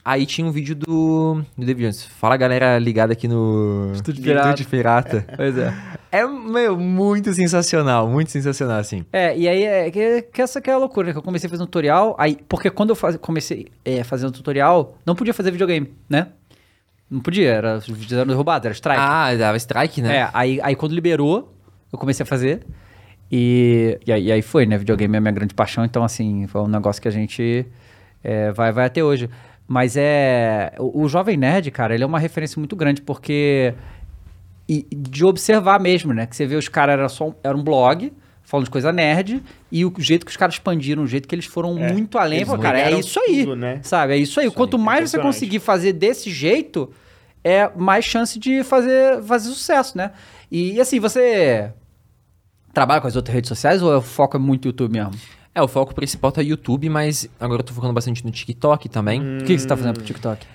Aí tinha um vídeo do, do David Jones. Fala, galera ligada aqui no... Estúdio Pirata. Estúdio Pirata. Pois é. é, meu, muito sensacional. Muito sensacional, assim. É, e aí é que, que essa que é a loucura, né? Que eu comecei a fazer um tutorial, aí, porque quando eu faz, comecei é, fazendo tutorial, não podia fazer videogame, né? Não podia, era, os vídeos eram derrubados, era strike. Ah, dava strike, né? É, aí, aí quando liberou, eu comecei a fazer. E, e, aí, e aí foi, né? Videogame é a minha grande paixão, então, assim, foi um negócio que a gente é, vai, vai até hoje. Mas é. O, o Jovem Nerd, cara, ele é uma referência muito grande, porque. E de observar mesmo, né? Que você vê os caras, era só um, era um blog, falando de coisa nerd, e o jeito que os caras expandiram, o jeito que eles foram É, muito além. eles Falou, cara, é isso aí. tudo, né? Sabe? É isso aí. Quanto mais você conseguir fazer desse jeito, é mais chance de fazer, fazer sucesso, né? E assim, você trabalha com as outras redes sociais ou o foco é muito YouTube mesmo? É, o foco principal tá YouTube, mas agora eu tô focando bastante no TikTok também. O que, que você tá fazendo pro TikTok?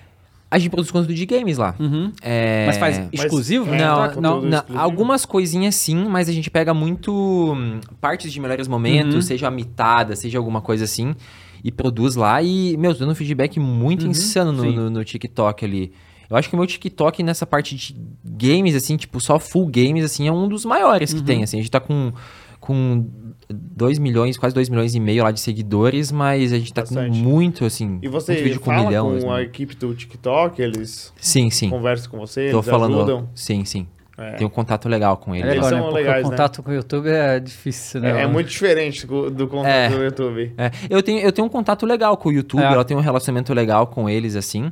A gente produz conteúdo de games lá. Uhum. É... Mas faz exclusivo? é, Não, tá, não, conteúdo não, exclusivo. algumas coisinhas sim, mas a gente pega muito hum, partes de melhores momentos, Uhum. seja a mitada, seja alguma coisa assim, e produz lá. E, meu, tô dando um feedback muito insano no, no, no TikTok ali. Eu acho que o meu TikTok nessa parte de games, assim, tipo, só full games, assim, é um dos maiores que tem, assim. A gente tá com, com 2 milhões, quase 2 milhões e meio lá de seguidores, mas a gente tá Bastante. com muito, assim, E muito você vídeo fala milhão, com assim. a equipe do TikTok, eles Sim, sim. conversam com você, Tô eles falando, ajudam. sim, sim. É. Tem um contato legal com É ele. legal, Eles né? são Porque legais, o né? contato com o YouTube é difícil, né? É, é muito diferente do, do contato É. do YouTube. É, eu, tenho, eu tenho um contato legal com o YouTube, É. ela tem um relacionamento legal com eles, assim.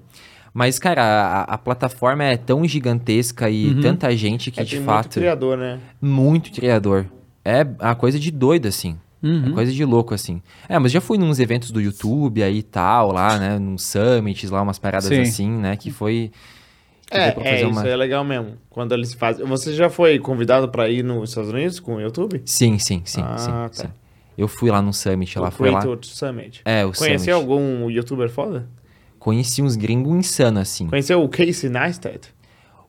Mas, cara, a, a plataforma é tão gigantesca e Uhum. tanta gente que, É, de tem muito fato, criador, né? muito criador. É uma coisa de doido, assim. Uhum. É coisa de louco, assim. É, mas já fui nos eventos do YouTube aí e tal, lá, né? Nos summits, lá, umas paradas Sim. assim, né? Que foi. que É, é fazer isso uma- é legal mesmo. Quando eles fazem. Você já foi convidado pra ir nos Estados Unidos com o YouTube? Sim, sim, sim, Ah, sim, tá. sim. Eu fui lá no summit, lá o foi lá. Summit. É, o Conheceu summit. algum youtuber foda? Conheci uns gringos insanos, assim. Conheceu o Casey Neistat?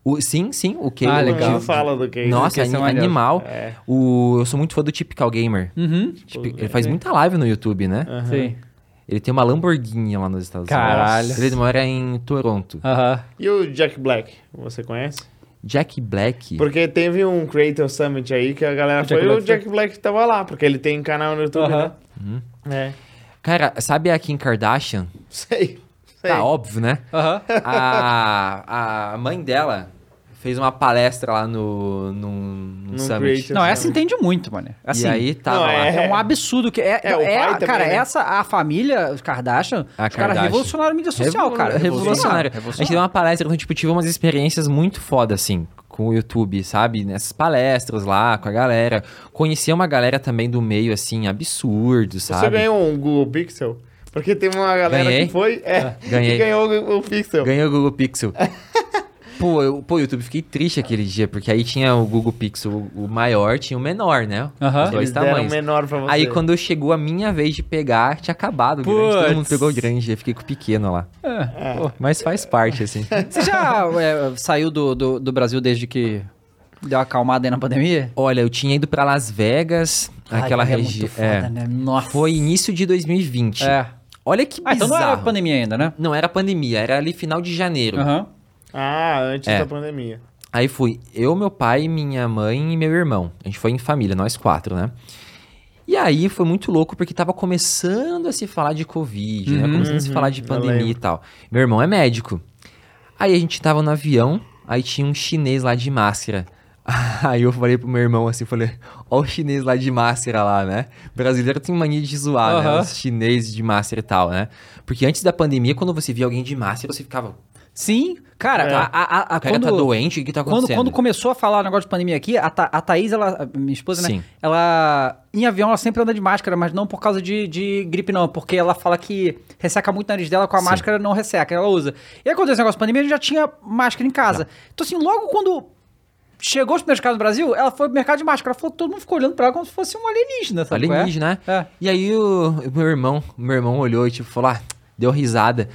O, sim, sim, o que Ah, eu- legal. Não fala do Casey. Nossa, Casey é maneiro. animal. É. O, eu sou muito fã do Typical Gamer. Uhum. Tipo, ele faz muita live no YouTube, né? Aham. Sim. Ele tem uma Lamborghini lá nos Estados Caralho. Unidos. Ele mora em Toronto. Aham. E o Jack Black? Você conhece? Jack Black. Porque teve um Creator Summit aí que a galera O foi e o Jack Black tava lá, porque ele tem canal no YouTube, Aham. Uhum. né? É. Cara, sabe a Kim Kardashian? Sei. Sei. Tá óbvio, né? Aham. A, a mãe dela fez uma palestra lá no, no, no No Summit. Creator Não, essa entende muito, mano. Assim, e aí tava Não, lá. é- É um absurdo que é, É, o é, pai também, cara, né? essa a família os Kardashian, A os caras revolucionaram a mídia social, Revolu- cara. Revolucionário. A gente deu uma palestra, então, tipo, tive umas experiências muito foda, assim, com o YouTube, sabe? Nessas palestras lá, com a galera. Conheci uma galera também do meio, assim, absurdo, sabe? Você ganhou um Google Pixel? Porque tem uma galera Ganhei. que foi. É, Ganhei. que ganhou o, Pixel. Ganhei o Google Pixel. pô, eu, pô, YouTube, fiquei triste aquele dia, porque aí tinha o Google Pixel, o maior, tinha o menor, né? Aham. Os dois Eles tamanhos. menor pra você. Aí quando chegou a minha vez de pegar, tinha acabado o grande. Todo mundo Puts. pegou o grande, eu fiquei com o pequeno lá. É, pô. Mas faz parte, assim. Você já é, saiu do, do, do Brasil desde que deu uma acalmada aí na pandemia? Olha, eu tinha ido pra Las Vegas, aquela Ai, é região. muito foda, né? Nossa. Foi início de 2020. É. Olha que Ah, então bizarro. não era pandemia ainda, né? Não era pandemia, era ali final de janeiro. Aham. Ah, antes É. da pandemia. Aí fui eu, meu pai, minha mãe e meu irmão. A gente foi em família, nós quatro, né? E aí foi muito louco porque tava começando a se falar de Covid, né? Uhum, Começando a se uhum, falar de eu pandemia e tal. Meu irmão é médico. Aí a gente tava no avião, aí tinha um chinês lá de máscara. Aí eu falei pro meu irmão assim, falei, ó o chinês lá de máscara lá, né? Brasileiro tem mania de zoar, né? Aham. Os chineses de máscara e tal, né? Porque antes da pandemia, quando você via alguém de máscara, você ficava, Sim, cara, É. a, a, a, cara quando, tá doente, o que tá quando, acontecendo? quando começou a falar o negócio de pandemia aqui, a, Tha- a Thaís, ela, minha esposa, né? Sim. Ela, em avião, ela sempre anda de máscara, mas não por causa de, de gripe, não. Porque ela fala que resseca muito o nariz dela, com a Sim. máscara não resseca, ela usa. E aí, aconteceu esse negócio de pandemia, a gente já tinha máscara em casa. Então, assim, logo quando chegou os primeiros casos no Brasil, ela foi pro mercado de máscara. Falou todo mundo ficou olhando pra ela como se fosse um alienígena, sabe? é? Alienígena, né? É. E aí o, o meu irmão, meu irmão olhou e tipo, falou, ah, deu risada.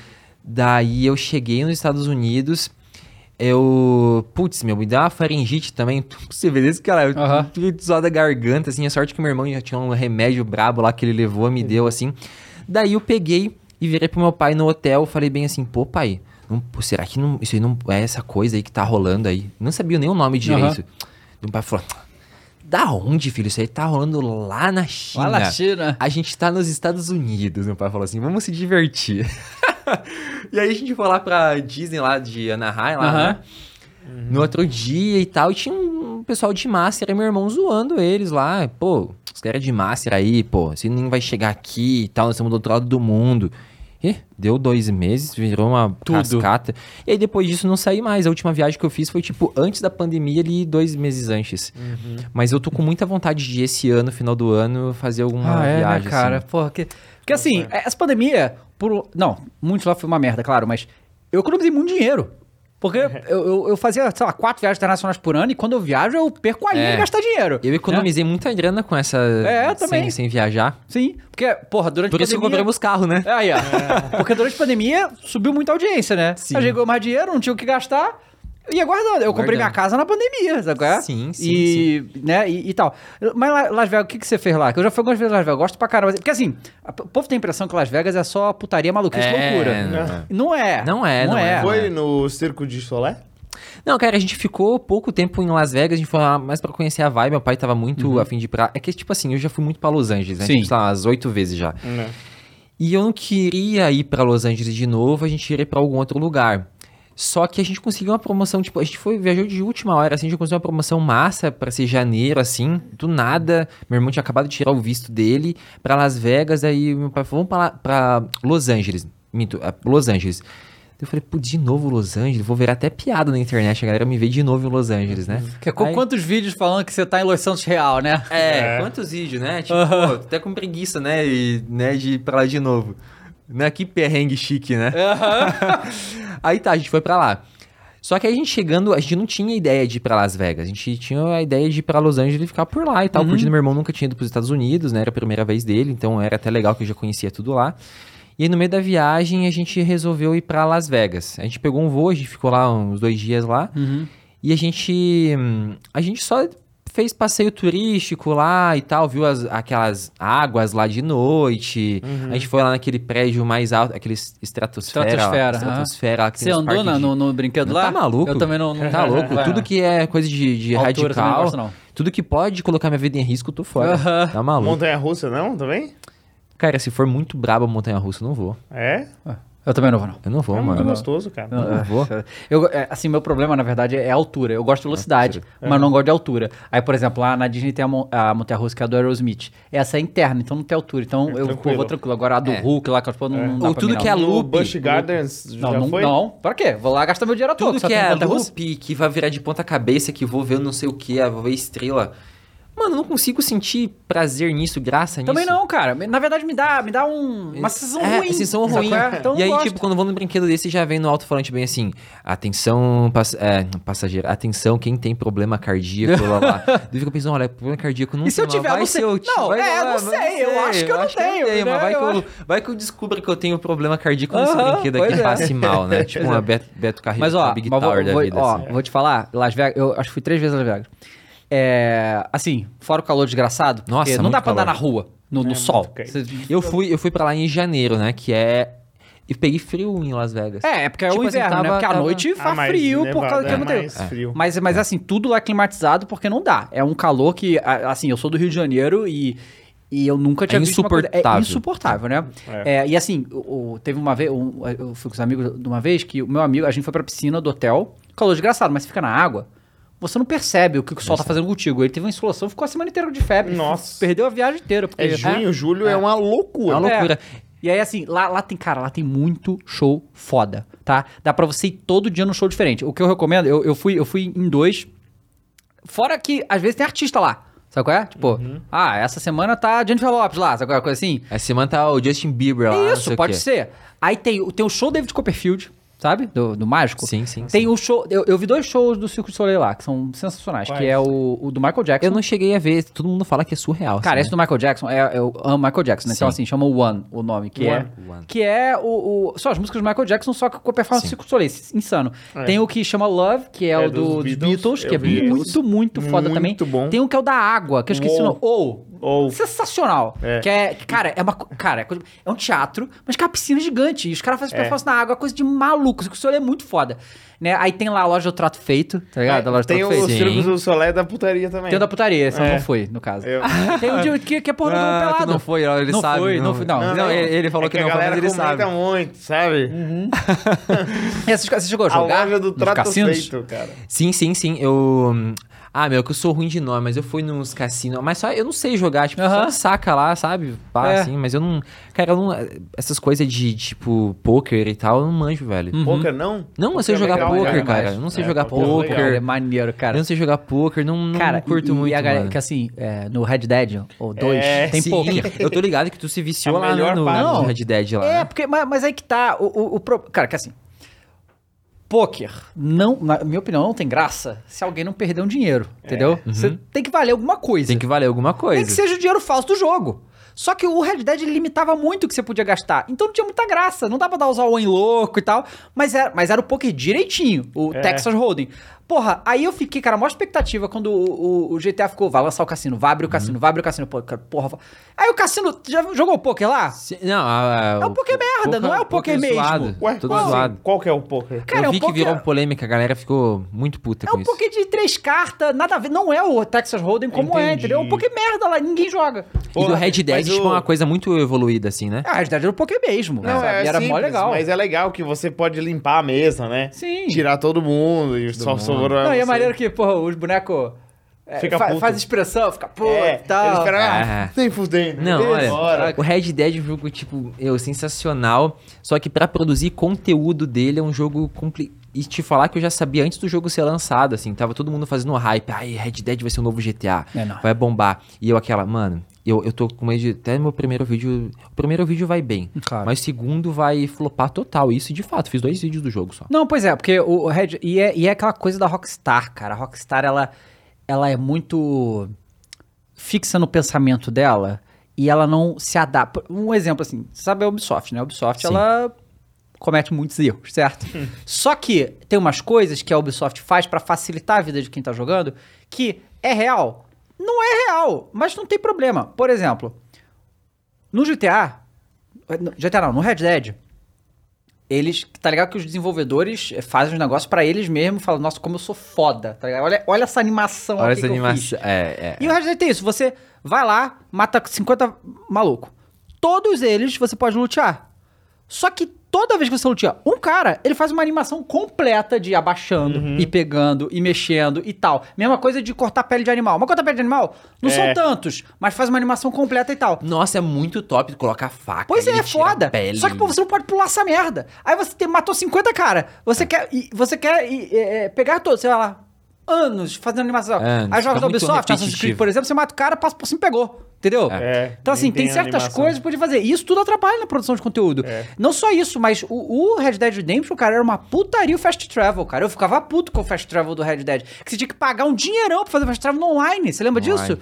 Daí eu cheguei nos Estados Unidos, eu, putz, meu, me deu uma faringite também, você vê desse cara, eu Aham. fiquei da garganta, assim, a sorte que meu irmão já tinha um remédio brabo lá que ele levou, me deu, assim. Daí eu peguei e virei pro meu pai no hotel, falei bem assim, pô pai, não- pô, será que não, isso aí não é essa coisa aí que tá rolando aí? Não sabia nem o nome direito. Meu pai falou, da onde, filho? Isso aí tá rolando lá na China. Lá na China. A gente tá nos Estados Unidos, meu pai falou assim, vamos se divertir. e aí a gente foi lá pra Disney lá de Anaheim, lá, Aham. né? No outro dia e tal, e tinha um pessoal de máscara e meu irmão zoando eles lá. Pô, os caras de máscara aí, pô, você nem vai chegar aqui e tal, nós estamos do outro lado do mundo. E deu dois meses, virou uma Tudo. cascata. E aí depois disso não saí mais. A última viagem que eu fiz foi tipo antes da pandemia ali, dois meses antes. Uhum. Mas eu tô com muita vontade de esse ano, final do ano, fazer alguma Ah, é, viagem. né, cara? assim. Porra, que... Porque assim, essa pandemia, por... não, muito lá foi uma merda, claro, mas eu economizei muito dinheiro. Porque eu, eu, eu fazia, sei lá, quatro viagens internacionais por ano e quando eu viajo eu perco a linha É. de gastar dinheiro. Eu economizei muita grana com essa. É, sem, também. sem viajar. Sim, porque, porra, durante Por a isso que pandemia... compramos carro, né? É, aí, ó. Porque durante a pandemia subiu muita audiência, né? Sim. Aí chegou mais dinheiro, não tinha o que gastar. Eu ia guardando. Eu comprei minha casa na pandemia, sabe é? Sim, sim, e, Né, e, e tal. Mas Las Vegas, o que, que você fez lá? Que eu já fui algumas vezes em Las Vegas, eu gosto pra caramba. Porque assim, a- o povo tem a impressão que Las Vegas é só putaria, maluquice, É, loucura. Não é. Não é, não é. Foi no Circo de Solé? Não, cara, a gente ficou pouco tempo em Las Vegas, a gente foi lá mais pra conhecer a vibe. Meu pai tava muito afim de ir pra. É que, tipo assim, eu já fui muito pra Los Angeles, né? Sim. Tipo, sei lá, umas oito vezes já. Não. E eu não queria ir pra Los Angeles de novo, a gente iria ir pra algum outro lugar. Só que a gente conseguiu uma promoção, tipo, a gente foi, viajou de última hora, assim, a gente conseguiu uma promoção massa pra ser janeiro, assim, do nada. Meu irmão tinha acabado de tirar o visto dele pra Las Vegas, aí meu pai falou, vamos pra, lá- pra Los Angeles. Minto, é, Los Angeles. Eu falei, pô, de novo Los Angeles? Vou ver até piada na internet, a galera me vê de novo em Los Angeles, né? Que, com Aí- quantos vídeos falando que você tá em Los Santos Real, né? é, É. quantos vídeos, né? Tipo, pô, tô até com preguiça, né? E, né, de ir pra lá de novo. Né? Que perrengue chique, né? aí tá, a gente foi pra lá. Só que a gente chegando, a gente não tinha ideia de ir pra Las Vegas. A gente tinha a ideia de ir pra Los Angeles e ficar por lá e tal. Curtindo, meu irmão nunca tinha ido pros Estados Unidos, né? Era a primeira vez dele, então era até legal que eu já conhecia tudo lá. E aí no meio da viagem a gente resolveu ir pra Las Vegas. A gente pegou um voo, a gente ficou lá uns dois dias lá. E a gente. hum, A gente só fez passeio turístico lá e tal, viu as, aquelas águas lá de noite. A gente foi lá naquele prédio mais alto, aquele estratosfera. Estratosfera, lá, estratosfera lá que Você andou na- de- no, no brinquedo lá? Tá maluco? Eu também não. não Tá louco? É. Tudo que é coisa de, de Altura não radical. gosto, não. Tudo que pode colocar minha vida em risco, eu tô fora. Aham. Tá maluco? Montanha russa, não? Também? Cara, se for muito braba a montanha russa, eu não vou. É? Eu também não vou, não. Eu não vou, é mano. gostoso, cara. Não vou. Eu, é, assim, meu problema, na verdade, é a altura. Eu gosto de velocidade, mas não gosto de altura. Aí, por exemplo, lá na Disney tem a, mon- a montanha russa que é a do Aerosmith. Essa é interna, então não tem altura. Então eu pô, tranquilo. vou tranquilo. Agora a do É. Hulk lá, que eu pô, não, não dá Ou pra tudo mim, que não. é loop, loop. Gardens, Não, já não, foi? não. Pra quê? Vou lá gastar meu dinheiro à toa. Tudo que é loop, que vai virar de ponta cabeça, que vou ver não sei o que, vou ver estrela. Mano, eu não consigo sentir prazer nisso, graça nisso. Também não, cara. Na verdade, me dá, me dá um, uma sensação é, ruim. sensação sabe ruim. é? Então, e eu aí, gosto. tipo, quando eu vou num brinquedo desse, já vem no alto-falante bem assim, atenção, pass é, passageiro, atenção, quem tem problema cardíaco, lá, lá. Eu fico pensando, olha, problema cardíaco não E se eu tem, tiver? vai Não sei. eu Não, vai é, lá, não sei, eu acho que eu não tenho, tenho, né? mas vai que, Eu eu, vai que eu descubra que eu tenho problema cardíaco nesse Aham, brinquedo aqui é. passe mal, né? Tipo uma Beto, Beto Carreiro, Mas ó, Big vou, Tower da vida, ó, assim. vou te falar, Las Vegas, eu acho que fui três vezes a Las Vegas. É, assim, fora o calor desgraçado, porque Nossa, não dá pra andar na rua, no, no É, sol. Eu fui, eu fui pra lá em janeiro, né? Que é. E peguei frio em Las Vegas. É, é porque é Tipo o assim, inverno, né? tava- Porque à tava- noite Ah, faz mas frio por nevado causa que é não tem. frio. Mas, mas assim, tudo lá é climatizado porque não dá. É um calor que, assim, eu sou do Rio de Janeiro e, e eu nunca tinha visto uma coisa... É insuportável. insuportável, né? É. É, e assim, o- o- teve uma vez, um- eu fui com os amigos de uma vez que o meu amigo, a gente foi pra piscina do hotel, calor desgraçado, mas você fica na água, você não percebe o que o sol tá fazendo contigo. Ele teve uma insolação, ficou a semana inteira de febre. Nossa. Perdeu a viagem inteira. Porque, É junho, julho, é, uma É loucura. uma loucura. é. E aí, assim, lá, lá tem, cara, lá tem muito show foda, tá? Dá pra você ir todo dia num show diferente. O que eu recomendo, eu, eu, fui, eu fui em dois. Fora que, às vezes, tem artista lá. Sabe qual é? Tipo, ah, essa semana tá Jennifer Lopes lá, sabe qual é? Coisa assim. Essa semana tá o Justin Bieber lá. Isso, pode ser. Aí tem, o- tem o show David Copperfield, sabe? Do, do Mágico. Sim, sim, Tem o show. Eu, eu vi dois shows do Circo de Soleil lá, que são sensacionais, que Quais? é o, o do Michael Jackson. Eu não cheguei a ver, todo mundo fala que é surreal. Cara, esse assim, do Michael Jackson, é, eu amo Michael Jackson, né? Então, Sim. assim, chama One o nome, que é. One. One. Que é o, o- Só as músicas do Michael Jackson, só que com a performance do Circo du Soleil, insano. É. Tem o que chama Love, que é, É, o do, dos Beatles, Beatles, que é muito, esse. muito foda também. Muito bom. Tem o que é o da água, que eu esqueci o nome. Ou. Ou. Sensacional. É. Que é, cara, é uma. Cara, é, é um teatro, mas que é uma piscina gigante. E os caras fazem É. performance na água, é coisa de maluco. O Circo du Soleil é muito foda. Né? Aí tem lá a loja do Trato Feito, tá ligado? a loja do tem Trato o Feito. Sim. Circos do Solé da putaria também. Tem o da putaria, eu É. não fui, no caso. Eu- Tem o de, que, que é porra do Ah, pelado. não foi, ele não sabe. Foi, não, foi, não. Não, ele, ele falou é que, que, não a foi, mas galera ele sabe. comenta muito, sabe? E Você, você chegou a A jogar loja do Trato? Feito, cara. Sim, sim, sim. Eu. Ah, meu, que eu sou ruim de nome, mas eu fui nos cassinos. Mas só eu não sei jogar, tipo, Aham. só saca lá, sabe? Pá, É. assim, mas eu não. Cara, eu não. Essas coisas de, tipo, poker e tal, eu não manjo, velho. Poker não? Não, eu sei é jogar poker, né? cara. Mas- Eu não sei É, jogar poker é. É maneiro, cara. Eu não sei jogar poker, não, não Cara, curto e, muito. e a galera, que assim, é, no Red Dead, ou 2, É, tem poker. eu tô ligado que tu se viciou lá melhor no, no Não. Red Dead lá. É, né? porque, mas, mas aí que tá, o, o, o cara, que assim, poker, não, na minha opinião, não tem graça se alguém não perder um dinheiro, entendeu? Você tem que valer alguma coisa. Tem que valer alguma coisa. Nem que seja o dinheiro falso do jogo. Só que o Red Dead limitava muito o que você podia gastar. Então não tinha muita graça. Não dava pra dar os all-in louco e tal. Mas era, mas era o poker direitinho, o É. Texas Hold'em. Porra, aí eu fiquei, cara, a maior expectativa quando o, o- o GTA ficou, vai lançar o cassino, vai abrir o cassino, vai abrir o cassino. Pô, cara, porra. Aí o cassino, já jogou o poker lá? Se- Não, a- a- É um poker merda, não é o poker mesmo. zoado, Ué, tudo qual, zoado. qual que é o poker? Cara, eu é um vi que poker- virou polêmica, a galera ficou muito puta É com um isso. poker de três cartas, nada a ver. Não é o Texas Hold'em como é, Entendi. entendeu? É um poker merda lá, ninguém joga. E do Red Dead, tipo, o- é uma coisa muito evoluída, assim, né? Ah, a Red Dead era o poker mesmo. Não, sabe? é E era mó simples, legal. Mas é legal que você pode limpar a mesa, né? Sim. Tirar todo mundo e só mundo. sobrou Não, e é você. maneiro que, porra, os bonecos. É, Fica fa- puto. faz expressão, fica puto É, e tal. eles esperam, É. ah, nem fudendo. Não, olha, bora. o Red Dead é um jogo, tipo, eu, sensacional, só que pra produzir conteúdo dele é um jogo complicado. E te falar que eu já sabia antes do jogo ser lançado, assim, tava todo mundo fazendo hype, ai, Red Dead vai ser o novo GTA, É, não. vai bombar. E eu aquela, mano, eu, eu tô com medo de, até meu primeiro vídeo, o primeiro vídeo vai bem, Claro. mas o segundo vai flopar total, isso de fato, fiz dois vídeos do jogo só. Não, pois é, porque o o Red. E é, e é aquela coisa da Rockstar, cara. A Rockstar, ela, ela é muito fixa no pensamento dela e ela não se adapta. Um exemplo assim, sabe a Ubisoft, né? A Ubisoft, Sim. ela comete muitos erros, certo? Só que tem umas coisas que a Ubisoft faz pra facilitar a vida de quem tá jogando que é real. Não é real, mas não tem problema. Por exemplo, no GTA, no GTA não, no Red Dead, eles, tá ligado que os desenvolvedores eh, fazem os negócios pra eles mesmos, falam, nossa, como eu sou foda, tá ligado? Olha, olha essa animação Olha aqui essa animação, é, é. E o Red Dead tem isso, você vai lá, mata 50 maluco. Todos eles você pode lutear. Só que toda vez que você luteia um cara, ele faz uma animação completa de abaixando Uhum. e pegando e mexendo e tal. Mesma coisa de cortar pele de animal. Mas cortar pele de animal não É. são tantos, mas faz uma animação completa e tal. Nossa, é muito top colocar faca. Pois é, é foda. Só que, pô, você não pode pular essa merda. Aí você tem- matou 50 cara. Você quer, e- você quer e, é, é, pegar todos, sei lá, anos fazendo animação. Anos, Aí joga da Ubisoft, Assassin's Creed, por exemplo, você mata o cara, passa por cima e pegou. Entendeu? É, então, assim, tem, tem certas animação. coisas que pode fazer. E isso tudo atrapalha na produção de conteúdo. É. Não só isso, mas o, o Red Dead Redemption, cara, era uma putaria o Fast Travel, cara. Eu ficava puto com o Fast Travel do Red Dead. Que você tinha que pagar um dinheirão pra fazer Fast Travel no online. Você lembra Online. disso?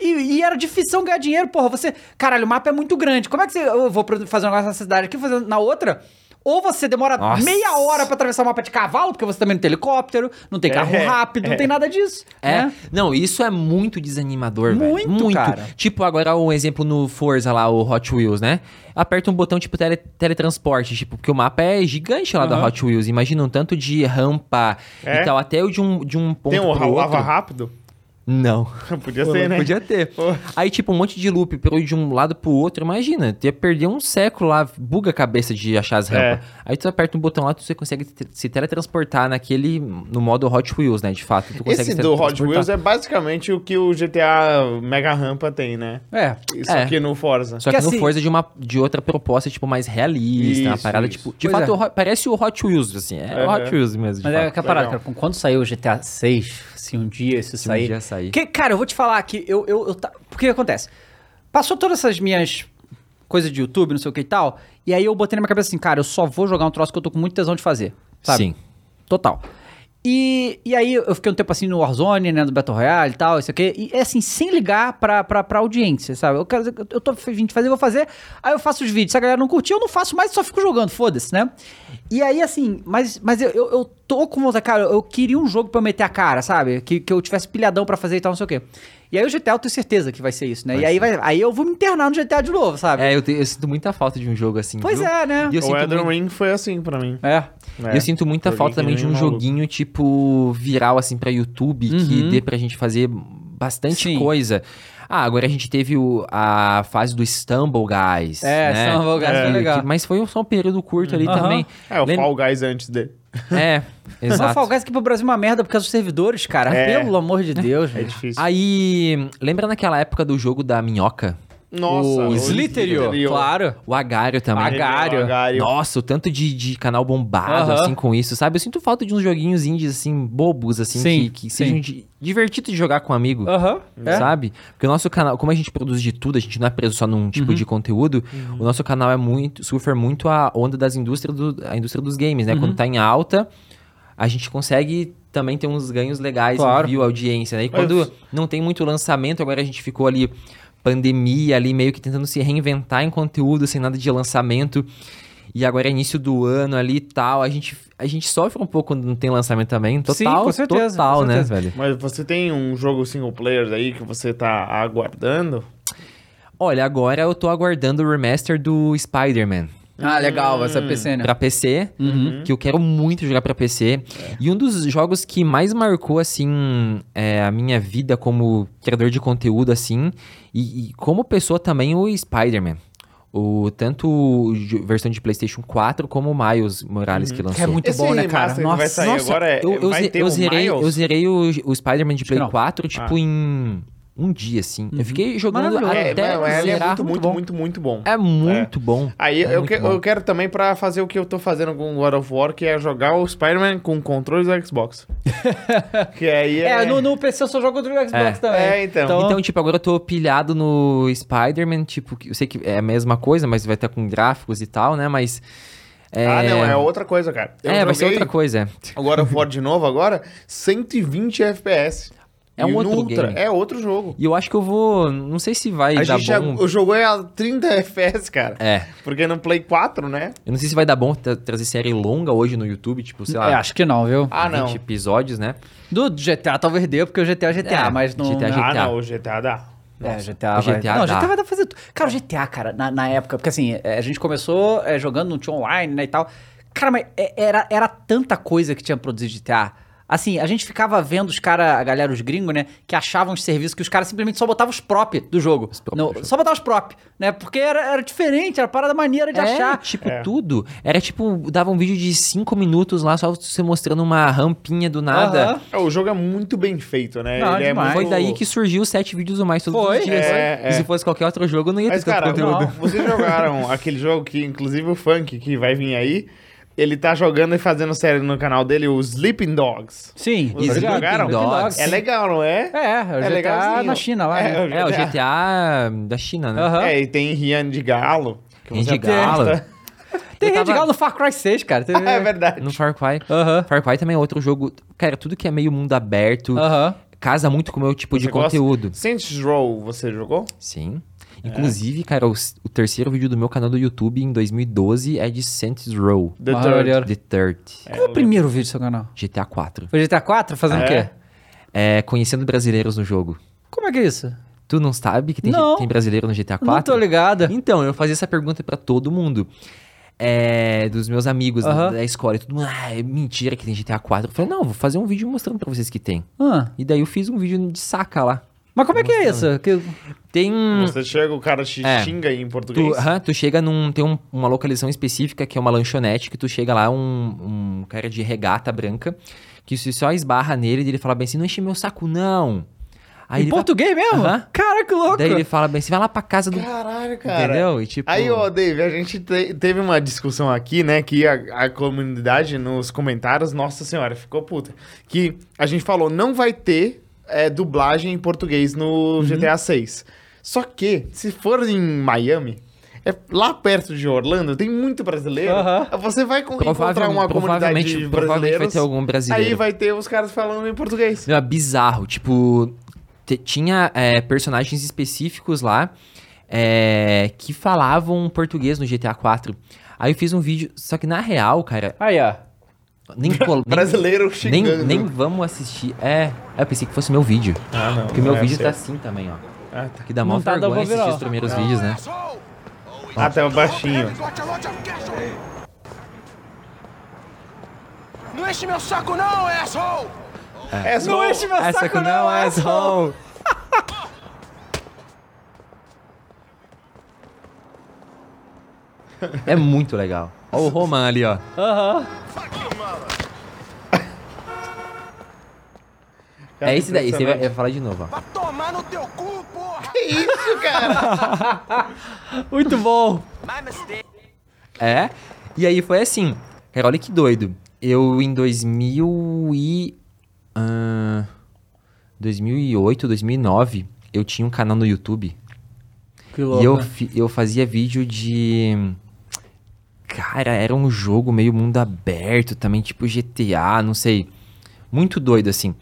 E, e era difícil ganhar dinheiro, porra. Você. Caralho, o mapa é muito grande. Como é que você. Eu vou fazer um negócio nessa cidade aqui, fazer na outra? Ou você demora Nossa. meia hora pra atravessar o mapa de cavalo, porque você também não tem helicóptero, não tem carro É, rápido, não é. tem nada disso. É, né? não, isso é muito desanimador, velho. Muito, cara. Tipo, agora um exemplo no Forza lá, o Hot Wheels, né? Aperta um botão tipo tele- teletransporte, tipo, porque o mapa é gigante lá da Aham. Hot Wheels. Imagina um tanto de rampa É? e tal, até o de um, de um ponto Tem um pro outro. lava rápido? Não. Podia ser, né? Podia ter. Pô. Aí, tipo, um monte de loop pro- de um lado pro outro. Imagina, tu ia perder um século lá, buga a cabeça de achar as rampas. É. Aí tu aperta um botão lá, tu você consegue se teletransportar naquele, no modo Hot Wheels, né? De fato, tu consegue Esse se do Hot. Wheels é basicamente o que o GTA Mega Rampa tem, né? É. Isso É. aqui no Forza. Só que, Que no assim- Forza de, uma, de outra proposta, tipo, mais realista, uma Isso, parada, isso. tipo... De Pois fato, é. o parece o Hot Wheels, assim. É o Aham. Hot Wheels mesmo, de Mas é fato. que a parada, cara, quando saiu o GTA 6, se um dia isso Se um sair. dia sair. Que, cara, eu vou te falar que eu. eu, eu ta- Porque acontece? Passou todas essas minhas coisas de YouTube, não sei o que e tal. E aí eu botei na minha cabeça assim, cara, eu só vou jogar um troço que eu tô com muito tesão de fazer. Sabe? Sim. Total. E, e aí eu fiquei um tempo assim no Warzone, né, do Battle Royale e tal, isso aqui. E é assim, sem ligar pra, pra, pra audiência, sabe? Eu, quero, eu tô afim fazer, vou fazer. Aí eu faço os vídeos. Se a galera não curtiu, eu não faço mais, só fico jogando, foda-se, né? E aí, assim, mas, mas eu, eu, eu tô com vontade, cara, eu queria um jogo pra eu meter a cara, sabe? Que, que eu tivesse pilhadão pra fazer e tal, não sei o quê. E aí o GTA eu tenho certeza que vai ser isso, né? Vai e aí, vai, aí eu vou me internar no GTA de novo, sabe? É, eu, te- eu sinto muita falta de um jogo assim, Pois viu? é, né? E eu O Elden muito- Ring foi assim pra mim. É. É. Eu sinto muita falta também que de um maluco. joguinho, tipo, viral, assim, pra YouTube, que Uhum. dê pra gente fazer bastante Sim. coisa. Ah, agora a gente teve o- a fase do Stumble Guys. É, né? Stumble Guys É. foi Que- legal. mas foi só um período curto ali Aham. também. É, o Lem- Fall Guys antes dele. É, Mas o exato. Fall Guys aqui pro Brasil é uma merda por causa dos servidores, cara. É. Pelo amor de Deus, É velho. difícil. Aí, lembra naquela época do jogo da minhoca? Nossa, o Slitherio, claro. O Agário também. Agário. Agário. Nossa, o tanto de, de canal bombado, Aham. assim, com isso, sabe? Eu sinto falta de uns joguinhos indies, assim, bobos, assim, Sim, que, que sim. sejam di- divertidos de jogar com um amigo. Aham. é. Sabe? Porque o nosso canal, como a gente produz de tudo, a gente não é preso só num tipo Uhum. de conteúdo, o nosso canal é muito, sofre muito a onda das indústrias, do, a indústria dos games, né? Uhum. Quando tá em alta, a gente consegue também ter uns ganhos legais Claro. em view, audiência, né? E Mas- quando não tem muito lançamento, agora a gente ficou ali pandemia ali, meio que tentando se reinventar em conteúdo, sem nada de lançamento. E agora é início do ano ali e tal. A gente, a gente sofre um pouco quando não tem lançamento também. Total, Sim, com certeza, total, com né, certeza. velho? Mas você tem um jogo single player aí que você tá aguardando? Olha, agora eu tô aguardando o remaster do Spider-Man. Ah, legal, vai ser PC, né? Pra PC, que eu quero muito jogar pra PC. E um dos jogos que mais marcou, assim, é, a minha vida como criador de conteúdo, assim, e, e como pessoa também, o Spider-Man. O, tanto versão de PlayStation 4 como o Miles Morales que lançou. Que é muito Esse bom, né, cara? que vai sair agora é, eu, eu, vai ze- ter eu um zerei, Miles? eu zerei o, o Spider-man de Play não. 4, tipo, em um dia, assim. Eu fiquei jogando. É, até não, ele é zerar. muito, muito, muito, muito bom. É muito bom. Aí É eu, muito que- bom. eu quero também pra fazer o que eu tô fazendo com o God of War, que é jogar o Spider-Man com controles do Xbox. que aí é... É, no, no PC eu só jogo do Xbox É. também. É, então. Então, tipo, agora eu tô pilhado no Spider-Man, tipo, que eu sei que é a mesma coisa, mas vai estar com gráficos e tal, né? Mas. É... Ah, não, é outra coisa, cara. Eu É, vai ser outra coisa. é. o God of War de novo agora, 120 FPS. É um E outro Ultra, game. É outro jogo. E eu acho que eu vou. Não sei se vai A dar gente já bom. jogou a 30 FPS, cara. É. Porque no Play 4, né? Eu não sei se vai dar bom tra- trazer série longa hoje no YouTube, tipo, sei lá. É, acho que não, viu? Ah, 20 não. episódios, né? Do GTA talvez dê, porque o GTA é GTA, É, mas não... GTA, Ah, GTA. não, o GTA dá. É, GTA O vai... GTA não, dá. GTA vai dar pra fazer tudo. Cara, o GTA, cara, na, na época, porque assim, é, a gente começou é, jogando no tinha online, né, e tal. Cara, mas é- era, era tanta coisa que tinha produzido GTA. Assim, a gente ficava vendo os caras, a galera, os gringos, né, que achavam os serviços que os caras simplesmente só botavam os prop do jogo. prop Não, do jogo. Só botavam os prop, né, porque era, era diferente, era parada maneira de é, achar. tipo, É. tudo. Era tipo, dava um vídeo de 5 minutos lá, só você mostrando uma rampinha do nada. Aham. É, O jogo é muito bem feito, né? Não, Ele é muito... Foi daí que surgiu os sete vídeos ou mais todos Foi, os dias. é, e é. se fosse qualquer outro jogo, não ia Mas, ter tanto cara, conteúdo. não, vocês jogaram aquele jogo que, inclusive, o Funk, que vai vir aí, ele tá jogando e fazendo série no canal dele, o Sleeping Dogs. Sim, Vocês Sleeping jogaram? Dogs. É legal, não é? É, o GTA legalzinho. na China lá, É, né? o É, o GTA da China, né? Aham. É, e tem Rian de Galo. Rian de Galo. Tem Red tava- Galo no Far Cry 6, cara. Tem- é verdade. No Far Cry. Aham. Far Cry também é outro jogo. Cara, tudo que é meio mundo aberto Aham. casa muito com o meu tipo de Você gosta? conteúdo. Saints Row, você jogou? Sim. Inclusive, cara, o, o terceiro vídeo do meu canal do YouTube em 2012 é de Saints Row. The. Third. The Third. Qual é o primeiro vídeo do seu canal? GTA 4. Foi GTA 4? Fazendo o É. quê? É, conhecendo brasileiros no jogo. Como é que é isso? Tu não sabe que tem, Não. tem brasileiro no GTA 4? Não tô ligado. Então, eu fazia essa pergunta pra todo mundo. É, dos meus amigos da- Aham. da, escola. E todo mundo, ah, é mentira que tem GTA 4. Eu falei, não, vou fazer um vídeo mostrando pra vocês que tem. Ah, E daí eu fiz um vídeo de saca lá. Mas como é que é isso? Que... Tem um. Você chega, o cara te É. xinga em português. Tu, aham, tu chega num. Tem um- uma localização específica que é uma lanchonete, que tu chega lá, um, um cara de regata branca, que se só esbarra nele e ele fala bem assim: não enche meu saco, não. Aí Em vai- português mesmo? Aham. Cara, que louco. Daí ele fala bem assim: vai lá pra casa do. Caralho, cara. Entendeu? E tipo. Aí, ó, Dave, a gente te- teve uma discussão aqui, né? Que a, a comunidade nos comentários, nossa senhora, ficou puta. Que a gente falou, não vai ter é, dublagem em português no Uhum. GTA 6. Só que, se for em Miami, é lá perto de Orlando, tem muito brasileiro. Aham. Você vai con- encontrar uma comunidade provavelmente, de provavelmente vai ter algum brasileiro. Aí vai ter os caras falando em português. É bizarro. Tipo, tinha é, personagens específicos lá é, que falavam português no GTA 4. Aí eu fiz um vídeo, só que na real, cara, Aí, ó. Nem, col- nem, Brasileiro nem, xingando. nem vamos assistir. É, eu pensei que fosse meu vídeo. Ah, não. Porque meu não é vídeo seu. tá assim também, ó. Ah, tá. Que dá mó Não tá vergonha pra ver, assistir não. os primeiros vídeos, né? Ah, tá baixinho. Não enche meu saco não, asshole! É, só- Não enche meu saco que não, é asshole. É muito legal. Ó o Roman ali, ó. Aham. É esse daí, você vai, vai falar de novo, ó. Pra tomar no teu cu, porra! Isso, cara! Muito bom. My mistake. É. E aí foi assim. Cara, olha que doido. Eu em 2000 e... ah, 2008, 2009, eu tinha um canal no YouTube. Que louco. E eu, fi- eu fazia vídeo de... Cara, era um jogo meio mundo aberto também, tipo GTA, não sei. Muito doido, assim.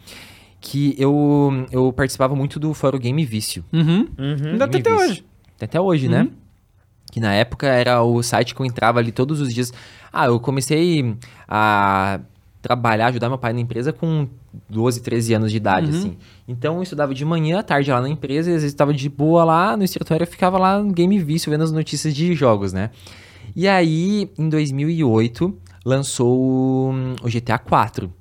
que eu, eu participava muito do fórum Game Vício. Uhum. Uhum. Ainda até Game hoje. Até hoje, né? Que na época era o site que eu entrava ali todos os dias. Ah, eu comecei a trabalhar, ajudar meu pai na empresa com 12, 13 anos de idade, assim. Então eu estudava de manhã, à tarde lá na empresa, e às vezes estava de boa lá no escritório, eu ficava lá no Game Vício vendo as notícias de jogos, né? E aí, em 2008, lançou o GTA 4.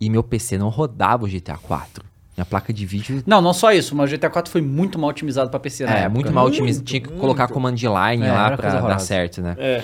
E meu PC não rodava o GTA 4. Minha placa de vídeo Não, não só isso, mas o GTA 4 foi muito mal otimizado pra PC na é, época. muito mal otimizado. Tinha que colocar command line É, lá pra dar certo, né? É.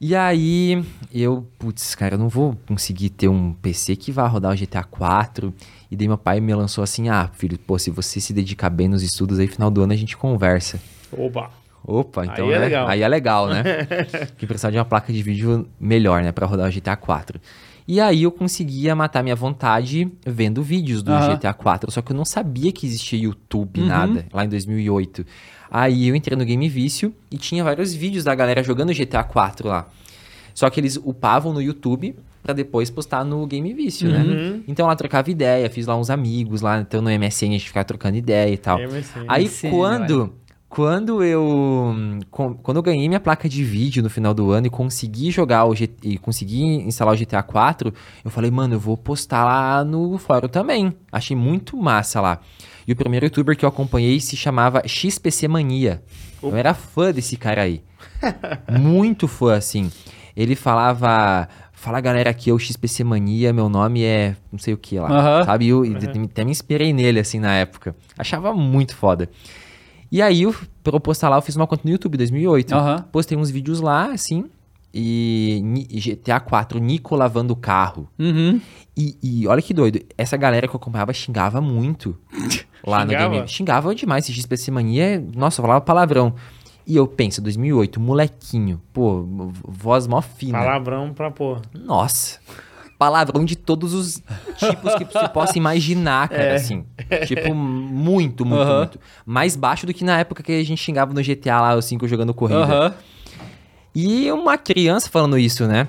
E aí, eu, putz, cara, eu não vou conseguir ter um PC que vá rodar o GTA 4. E daí meu pai me lançou assim: ah, filho, pô, se você se dedicar bem nos estudos, aí final do ano a gente conversa. Opa. Opa, então Aí é né? legal. Aí é legal, né? que precisava de uma placa de vídeo melhor, né, Pra rodar o GTA 4. E aí eu conseguia matar minha vontade vendo vídeos do Aham. GTA 4, só que eu não sabia que existia YouTube, Uhum. nada, lá em 2008. Aí eu entrei no Game Vício e tinha vários vídeos da galera jogando GTA 4 lá. Só que eles upavam no YouTube pra depois postar no Game Vício, Uhum. né? Então lá trocava ideia, fiz lá uns amigos lá, então no MSN a gente ficava trocando ideia e tal. MSN. Aí MSN, quando quando eu quando eu ganhei minha placa de vídeo no final do ano e consegui jogar o G, e consegui instalar o GTA 4, eu falei, mano, eu vou postar lá no fórum também. Achei muito massa lá. E o primeiro youtuber que eu acompanhei se chamava XPC Mania. Eu era fã desse cara aí. muito fã assim. Ele falava Fala galera, aqui é o XPC Mania, meu nome é não sei o que lá, sabe? Eu até me inspirei nele assim na época. Achava muito foda. E aí, eu, pra eu postar lá, eu fiz uma conta no YouTube em 2008. Aham. Postei uns vídeos lá, assim, e GTA 4, Nico lavando o carro. Uhum. E, e olha que doido, essa galera que eu acompanhava xingava muito lá no Xingava? game. Xingava demais, esse XPC Mania, nossa, falava palavrão. E eu penso, 2008, molequinho, pô, voz mó fina. Palavrão pra porra. Nossa. Palavrão de todos os tipos que você possa imaginar, cara, assim. Tipo, muito, muito, muito. Mais baixo do que na época que a gente xingava no GTA lá, o 5 jogando corrida. E uma criança falando isso, né?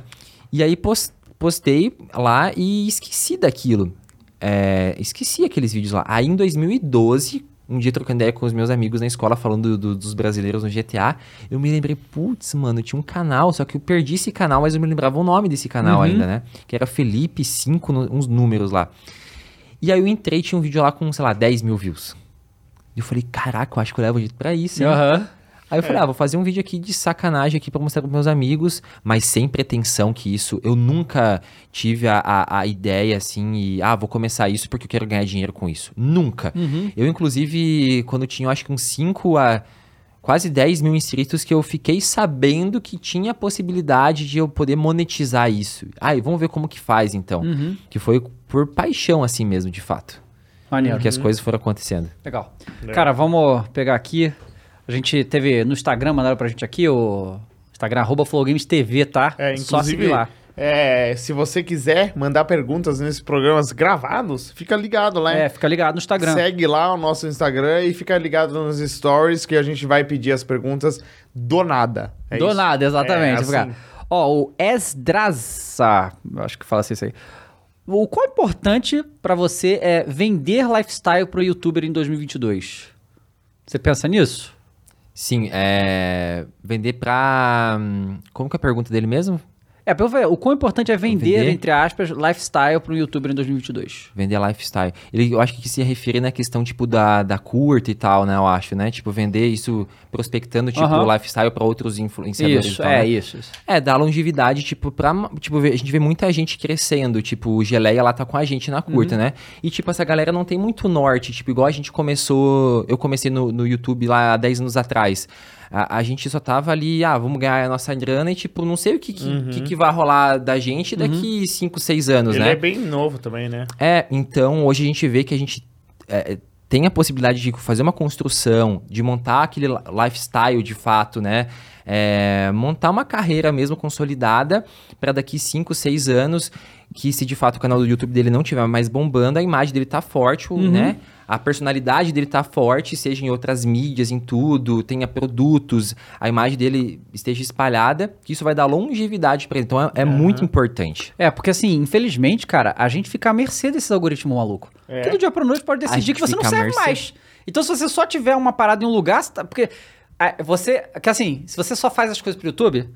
E aí pos- postei lá e esqueci daquilo. É, esqueci aqueles vídeos lá. Aí em 2012, um dia trocando ideia com os meus amigos na escola falando do- dos brasileiros no GTA, eu me lembrei, putz, mano, tinha um canal, só que eu perdi esse canal, mas eu me lembrava o nome desse canal Uhum. ainda, né? Que era Felipe 5, no- uns números lá. E aí eu entrei, tinha um vídeo lá com, sei lá, 10 mil views. E eu falei, caraca, eu acho que eu levo jeito pra isso, hein? Aham. Aí eu falei, ah, vou fazer um vídeo aqui de sacanagem aqui pra mostrar pros meus amigos, mas sem pretensão que isso. Eu nunca tive a, a, a ideia assim, e ah, vou começar isso porque eu quero ganhar dinheiro com isso. Nunca. Eu, inclusive, quando tinha, acho que uns 5 a quase 10 mil inscritos, que eu fiquei sabendo que tinha a possibilidade de eu poder monetizar isso. Ah, e vamos ver como que faz então. Uhum. Que foi por paixão, assim mesmo, de fato. Maneiro. Que as coisas foram acontecendo. Legal. Cara, vamos pegar aqui. A gente teve no Instagram, mandaram pra gente aqui, o Instagram, arroba FlowGamesTV, tá? É, Só seguir inclusive, lá. é, se você quiser mandar perguntas nesses programas gravados, fica ligado lá. É, fica ligado no Instagram. Segue lá o nosso Instagram e fica ligado nos stories que a gente vai pedir as perguntas do nada. É Do isso. nada, exatamente. É, assim. Ó, o Esdraza, acho que fala assim isso aí. O quão importante pra você é vender lifestyle pro youtuber em 2022? Você pensa nisso? Sim, é. Vender pra. hum, Como que é a pergunta dele mesmo? É, eu ver, o quão importante é vender, Vender? entre aspas, lifestyle pro youtuber em 2022? Vender lifestyle. Ele, eu acho que se refere na questão, tipo, da, da curta e tal, né? Eu acho, né? Tipo, vender isso prospectando, tipo, Aham. lifestyle pra outros influenciadores. e Isso, tal, é né? isso. isso. É, dar longevidade, tipo, pra. Tipo, a gente vê muita gente crescendo, tipo, o Geleia lá tá com a gente na Uhum. curta, né? E, tipo, essa galera não tem muito norte, tipo, igual a gente começou. Eu comecei no, no YouTube lá há 10 anos atrás. A, a gente só tava ali, ah, vamos ganhar a nossa grana e, tipo, não sei o que, que, que, que vai rolar da gente daqui 5, 6 anos, Ele né? é bem novo também, né? É, então hoje a gente vê que a gente é, tem a possibilidade de fazer uma construção, de montar aquele li- lifestyle de fato, né? É, montar uma carreira mesmo consolidada para daqui 5, 6 anos, que se de fato o canal do YouTube dele não tiver mais bombando, a imagem dele tá forte, o- né? a personalidade dele tá forte, seja em outras mídias, em tudo, tenha produtos, a imagem dele esteja espalhada, que isso vai dar longevidade pra ele. Então é, é muito importante. É, porque assim, infelizmente, cara, a gente fica à mercê desses algoritmos malucos. É. Todo dia pra noite pode decidir que você não serve mais. Então, se você só tiver uma parada em um lugar, você tá- porque ah, você. Que assim, se você só faz as coisas pro YouTube,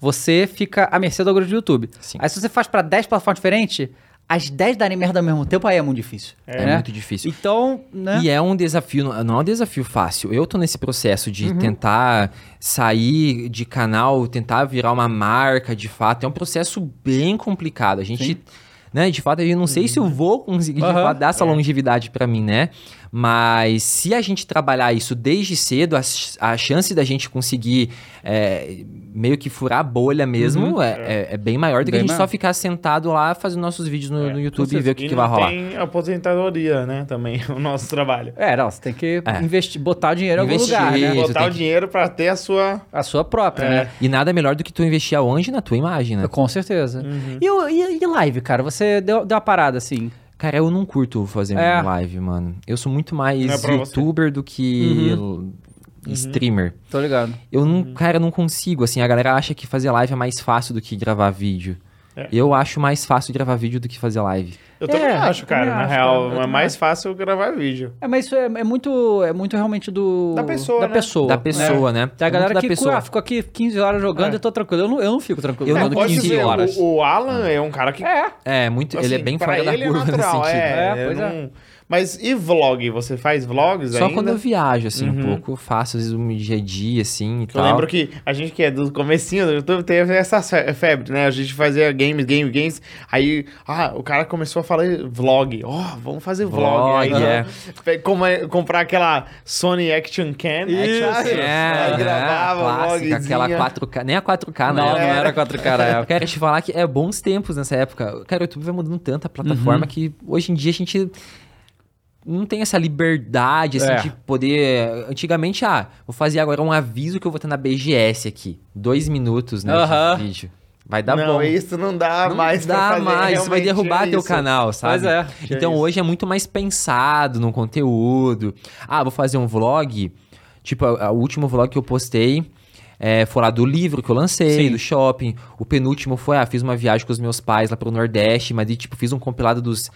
você fica à mercê do algoritmo do YouTube. Sim. Aí, se você faz pra 10 plataformas diferentes, as 10 darem merda ao mesmo tempo, aí é muito difícil. É né? muito difícil. Então, né? E é um desafio, não é um desafio fácil. Eu tô nesse processo de tentar sair de canal, tentar virar uma marca de fato. É um processo bem complicado. A gente, né, de fato, eu não sei se eu vou conseguir Aham. fato dar essa longevidade pra mim, né? Mas se a gente trabalhar isso desde cedo, a, a chance da gente conseguir é, meio que furar a bolha mesmo é, é- é bem maior do que Bem a gente maior. só ficar sentado lá fazendo nossos vídeos no, no YouTube e ver o que, que vai rolar. tem aposentadoria, né? Também, o nosso trabalho. É, não, você tem que É. investir, botar o dinheiro em algum Investir, lugar, né? Botar o que- dinheiro pra ter a sua. A sua própria, É. né? E nada melhor do que tu investir aonde? Na tua imagem, né? Com certeza. Uhum. E, e, e live, cara? Você deu, deu uma parada assim. Cara, eu não curto fazer É. live, mano. Eu sou muito mais é pra você. youtuber do que l- streamer. Tô ligado. Eu não, cara, eu não consigo, assim, a galera acha que fazer live é mais fácil do que gravar vídeo. É. Eu acho mais fácil gravar vídeo do que fazer live. Eu também É, acho, cara. também Na acho, real, cara. É mais acho. fácil gravar vídeo. É, mas isso é, é muito, é muito realmente do... Da pessoa, Da né? pessoa. Da pessoa, né? Tem a É galera da que pessoa. ah, ficou aqui 15 horas jogando É. e tô tranquilo. Eu não, eu não fico tranquilo. Eu não jogando pode 15 ver, horas. o, o Alan é um cara que. É. É, muito, ele é assim, bem fora da é curva natural, nesse sentido. É, É, pois é. Não- Mas e vlog? Você faz vlogs Só ainda? quando eu viajo, assim, um Uhum. pouco, eu faço, às vezes, um dia a dia, assim, e Eu tal. lembro que a gente que é do comecinho do YouTube teve essa fe- febre, né? A gente fazia games, games, games. Aí, ah, o cara começou a falar vlog. Ó, vamos fazer vlog. Vlog, aí, é. pe- como é- comprar aquela Sony Action Cam. sabe? É, aí gravava clássica, vlogzinha. aquela 4K, nem a 4K Não, não época. era 4K na época. Quero te falar que é bons tempos nessa época. Cara, o YouTube vai mudando tanto a plataforma Uhum. que hoje em dia a gente não tem essa liberdade, assim, É. de poder... Antigamente, ah, vou fazer agora um aviso que eu vou ter na BGS aqui. Dois minutos, né, Aham. de vídeo. Vai dar não, bom. isso não dá Não mais pra dá fazer. mais, isso vai derrubar é teu isso. canal, sabe? Pois é. Então isso. hoje é muito mais pensado no conteúdo. Ah, vou fazer um vlog. Tipo, o último vlog que eu postei é, foi lá do livro que eu lancei, Sim. do shopping. O penúltimo foi, ah, fiz uma viagem com os meus pais lá pro Nordeste, mas e, tipo, fiz um compilado dos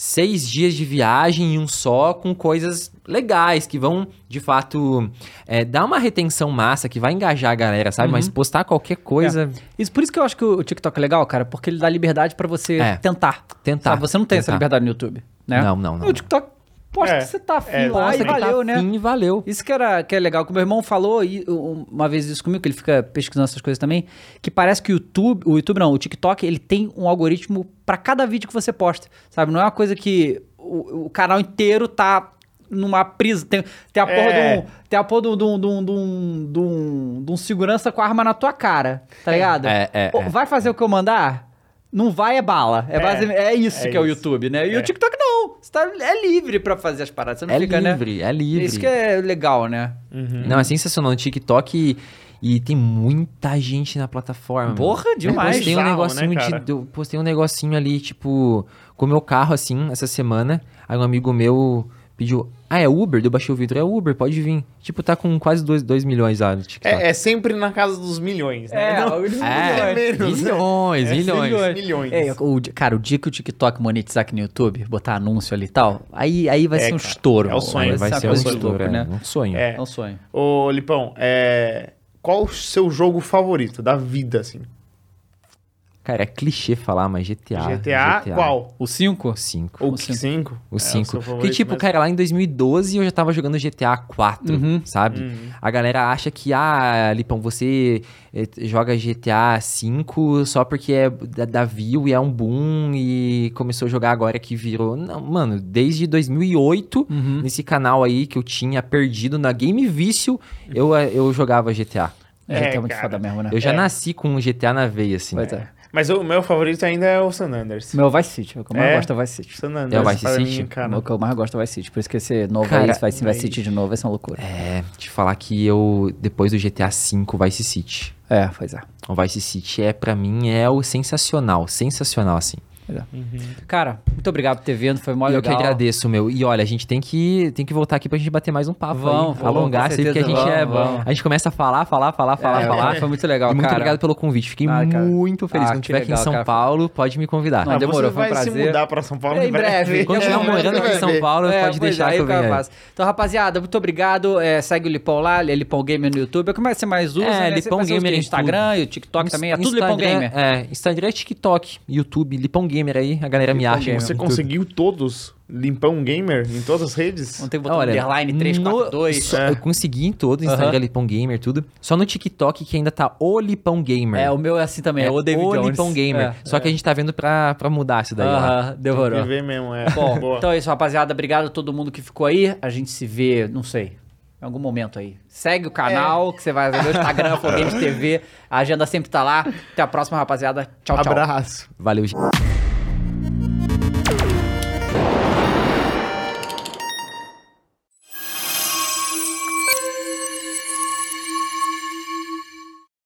seis dias de viagem em um só, com coisas legais, que vão, de fato, é, dar uma retenção massa, que vai engajar a galera, sabe? Uhum. Mas postar qualquer coisa, Isso, por isso que eu acho que o TikTok é legal, cara, porque ele dá liberdade pra você É. tentar. Tentar, Sabe? Você não tem essa tentar. liberdade no YouTube, né? Não, não, não, No TikTok, posta É. que você tá afim É, lá e tá valeu, né? afim e valeu. Isso que, era, que é legal, que o meu irmão falou e, um, uma vez isso comigo, que ele fica pesquisando essas coisas também, que parece que o YouTube, o YouTube não, o TikTok, ele tem um algoritmo pra cada vídeo que você posta, sabe? Não é uma coisa que o, o canal inteiro tá numa prisa, tem, tem a porra É. de um, tem a porra de um, de um, de um, de um, de um- de um segurança com a arma na tua cara, tá ligado? É, é, é. Vai fazer o que eu mandar? Não vai é bala. É, É, base- é isso é que é o isso. YouTube, né? E É. o TikTok não. Você tá, é livre pra fazer as paradas. Você não É fica, né? livre, é livre. Isso que é legal, né? Não, é sensacional. No TikTok e, e tem muita gente na plataforma. Porra, demais. Eu postei um Bizarro, negocinho né, de. Postei um negocinho ali, tipo, com o meu carro assim, essa semana. Aí um amigo meu pediu. Ah, é Uber? Eu baixei o vidro. É Uber, pode vir. Tipo, tá com quase 2 milhões lá no TikTok. É, é sempre na casa dos milhões, né? Não- É, menos, né? milhões, É milhões. milhões. milhões. É, o, cara, o dia que o TikTok monetizar aqui no YouTube, botar anúncio ali e tal, aí, aí vai É, ser um cara, estouro. é o sonho, vai ser um estouro, louco, é, né? um sonho. É. É um sonho. Ô, Lipão, é... qual o seu jogo favorito da vida, assim? Cara, é clichê falar, mas GTA. GTA, qual? O 5? O 5. O O cinco. 5? O 5. Porque, tipo, cara, lá em 2012 eu já tava jogando GTA 4, Uhum. sabe? Uhum. A galera acha que, ah, Lipão, você eh, joga GTA 5 só porque é da, da view e é um boom e começou a jogar agora que virou. Não, mano, desde 2008, Uhum. nesse canal aí que eu tinha perdido na Game Vício, eu, eh, eu jogava GTA. É, É, que é muito cara. foda mesmo, né? Eu já É. nasci com o GTA na veia, assim. Pois é. Mas o meu favorito ainda é o San Andreas. Meu Vice City, o que eu mais É? gosto é o Vice City. San Andreas É o Vice para City? mim, cara. O que eu mais gosto é o Vice City. Por isso que esse novo Cara, aí, Vice, Vice City de novo, vai ser uma loucura. É, te falar que eu, depois do GTA V, Vice City. É, pois é. O Vice City é, pra mim, é o sensacional, sensacional, assim. Cara, muito obrigado por ter vindo, foi mó Eu legal. que agradeço, meu. E olha, a gente tem que, tem que voltar aqui pra gente bater mais um papo Vamos, aí. vamos, alongar aí, porque a gente é. vamos, vamos. A gente começa a falar, falar, falar, falar, É, falar. Foi muito legal, E muito cara. obrigado pelo convite. Fiquei Ah, muito feliz. Ah, Quando estiver aqui em São cara. Paulo, pode me convidar. Não, demorou, você foi um vai se prazer. mudar pra São Paulo Em breve. Quando estiver morando aqui em São. Paulo, É, pode deixar aí que eu faz. Então, rapaziada, muito obrigado. É, segue o Lipão lá, é Lipão Gamer no YouTube. Como é que você mais usa? É, né? Lipão Gamer em Instagram e o TikTok também. É tudo Lipão Gamer. É, Instagram, TikTok, YouTube, Lipão Gamer aí, a galera me acha. Gamer. Você tudo. conseguiu todos limpão gamer em todas as redes? Não tem um Olha, underline 342. no- É. Eu consegui em todos. Instagram, Lipão Gamer, tudo. Só no TikTok que ainda tá o Lipão Gamer. É, o meu é assim também, é, o David o Jones. Lipão Gamer. É, Só que a gente tá vendo pra, pra mudar isso daí. lá. Aham, Tem que ver mesmo, é. Bom, Boa. então é isso, rapaziada. Obrigado a todo mundo que ficou aí. A gente se vê, não sei, em algum momento aí. Segue o canal, que você vai ver o Instagram, Foguete TV. A agenda sempre tá lá. Até a próxima, rapaziada. Tchau, tchau. Abraço. Valeu, gente.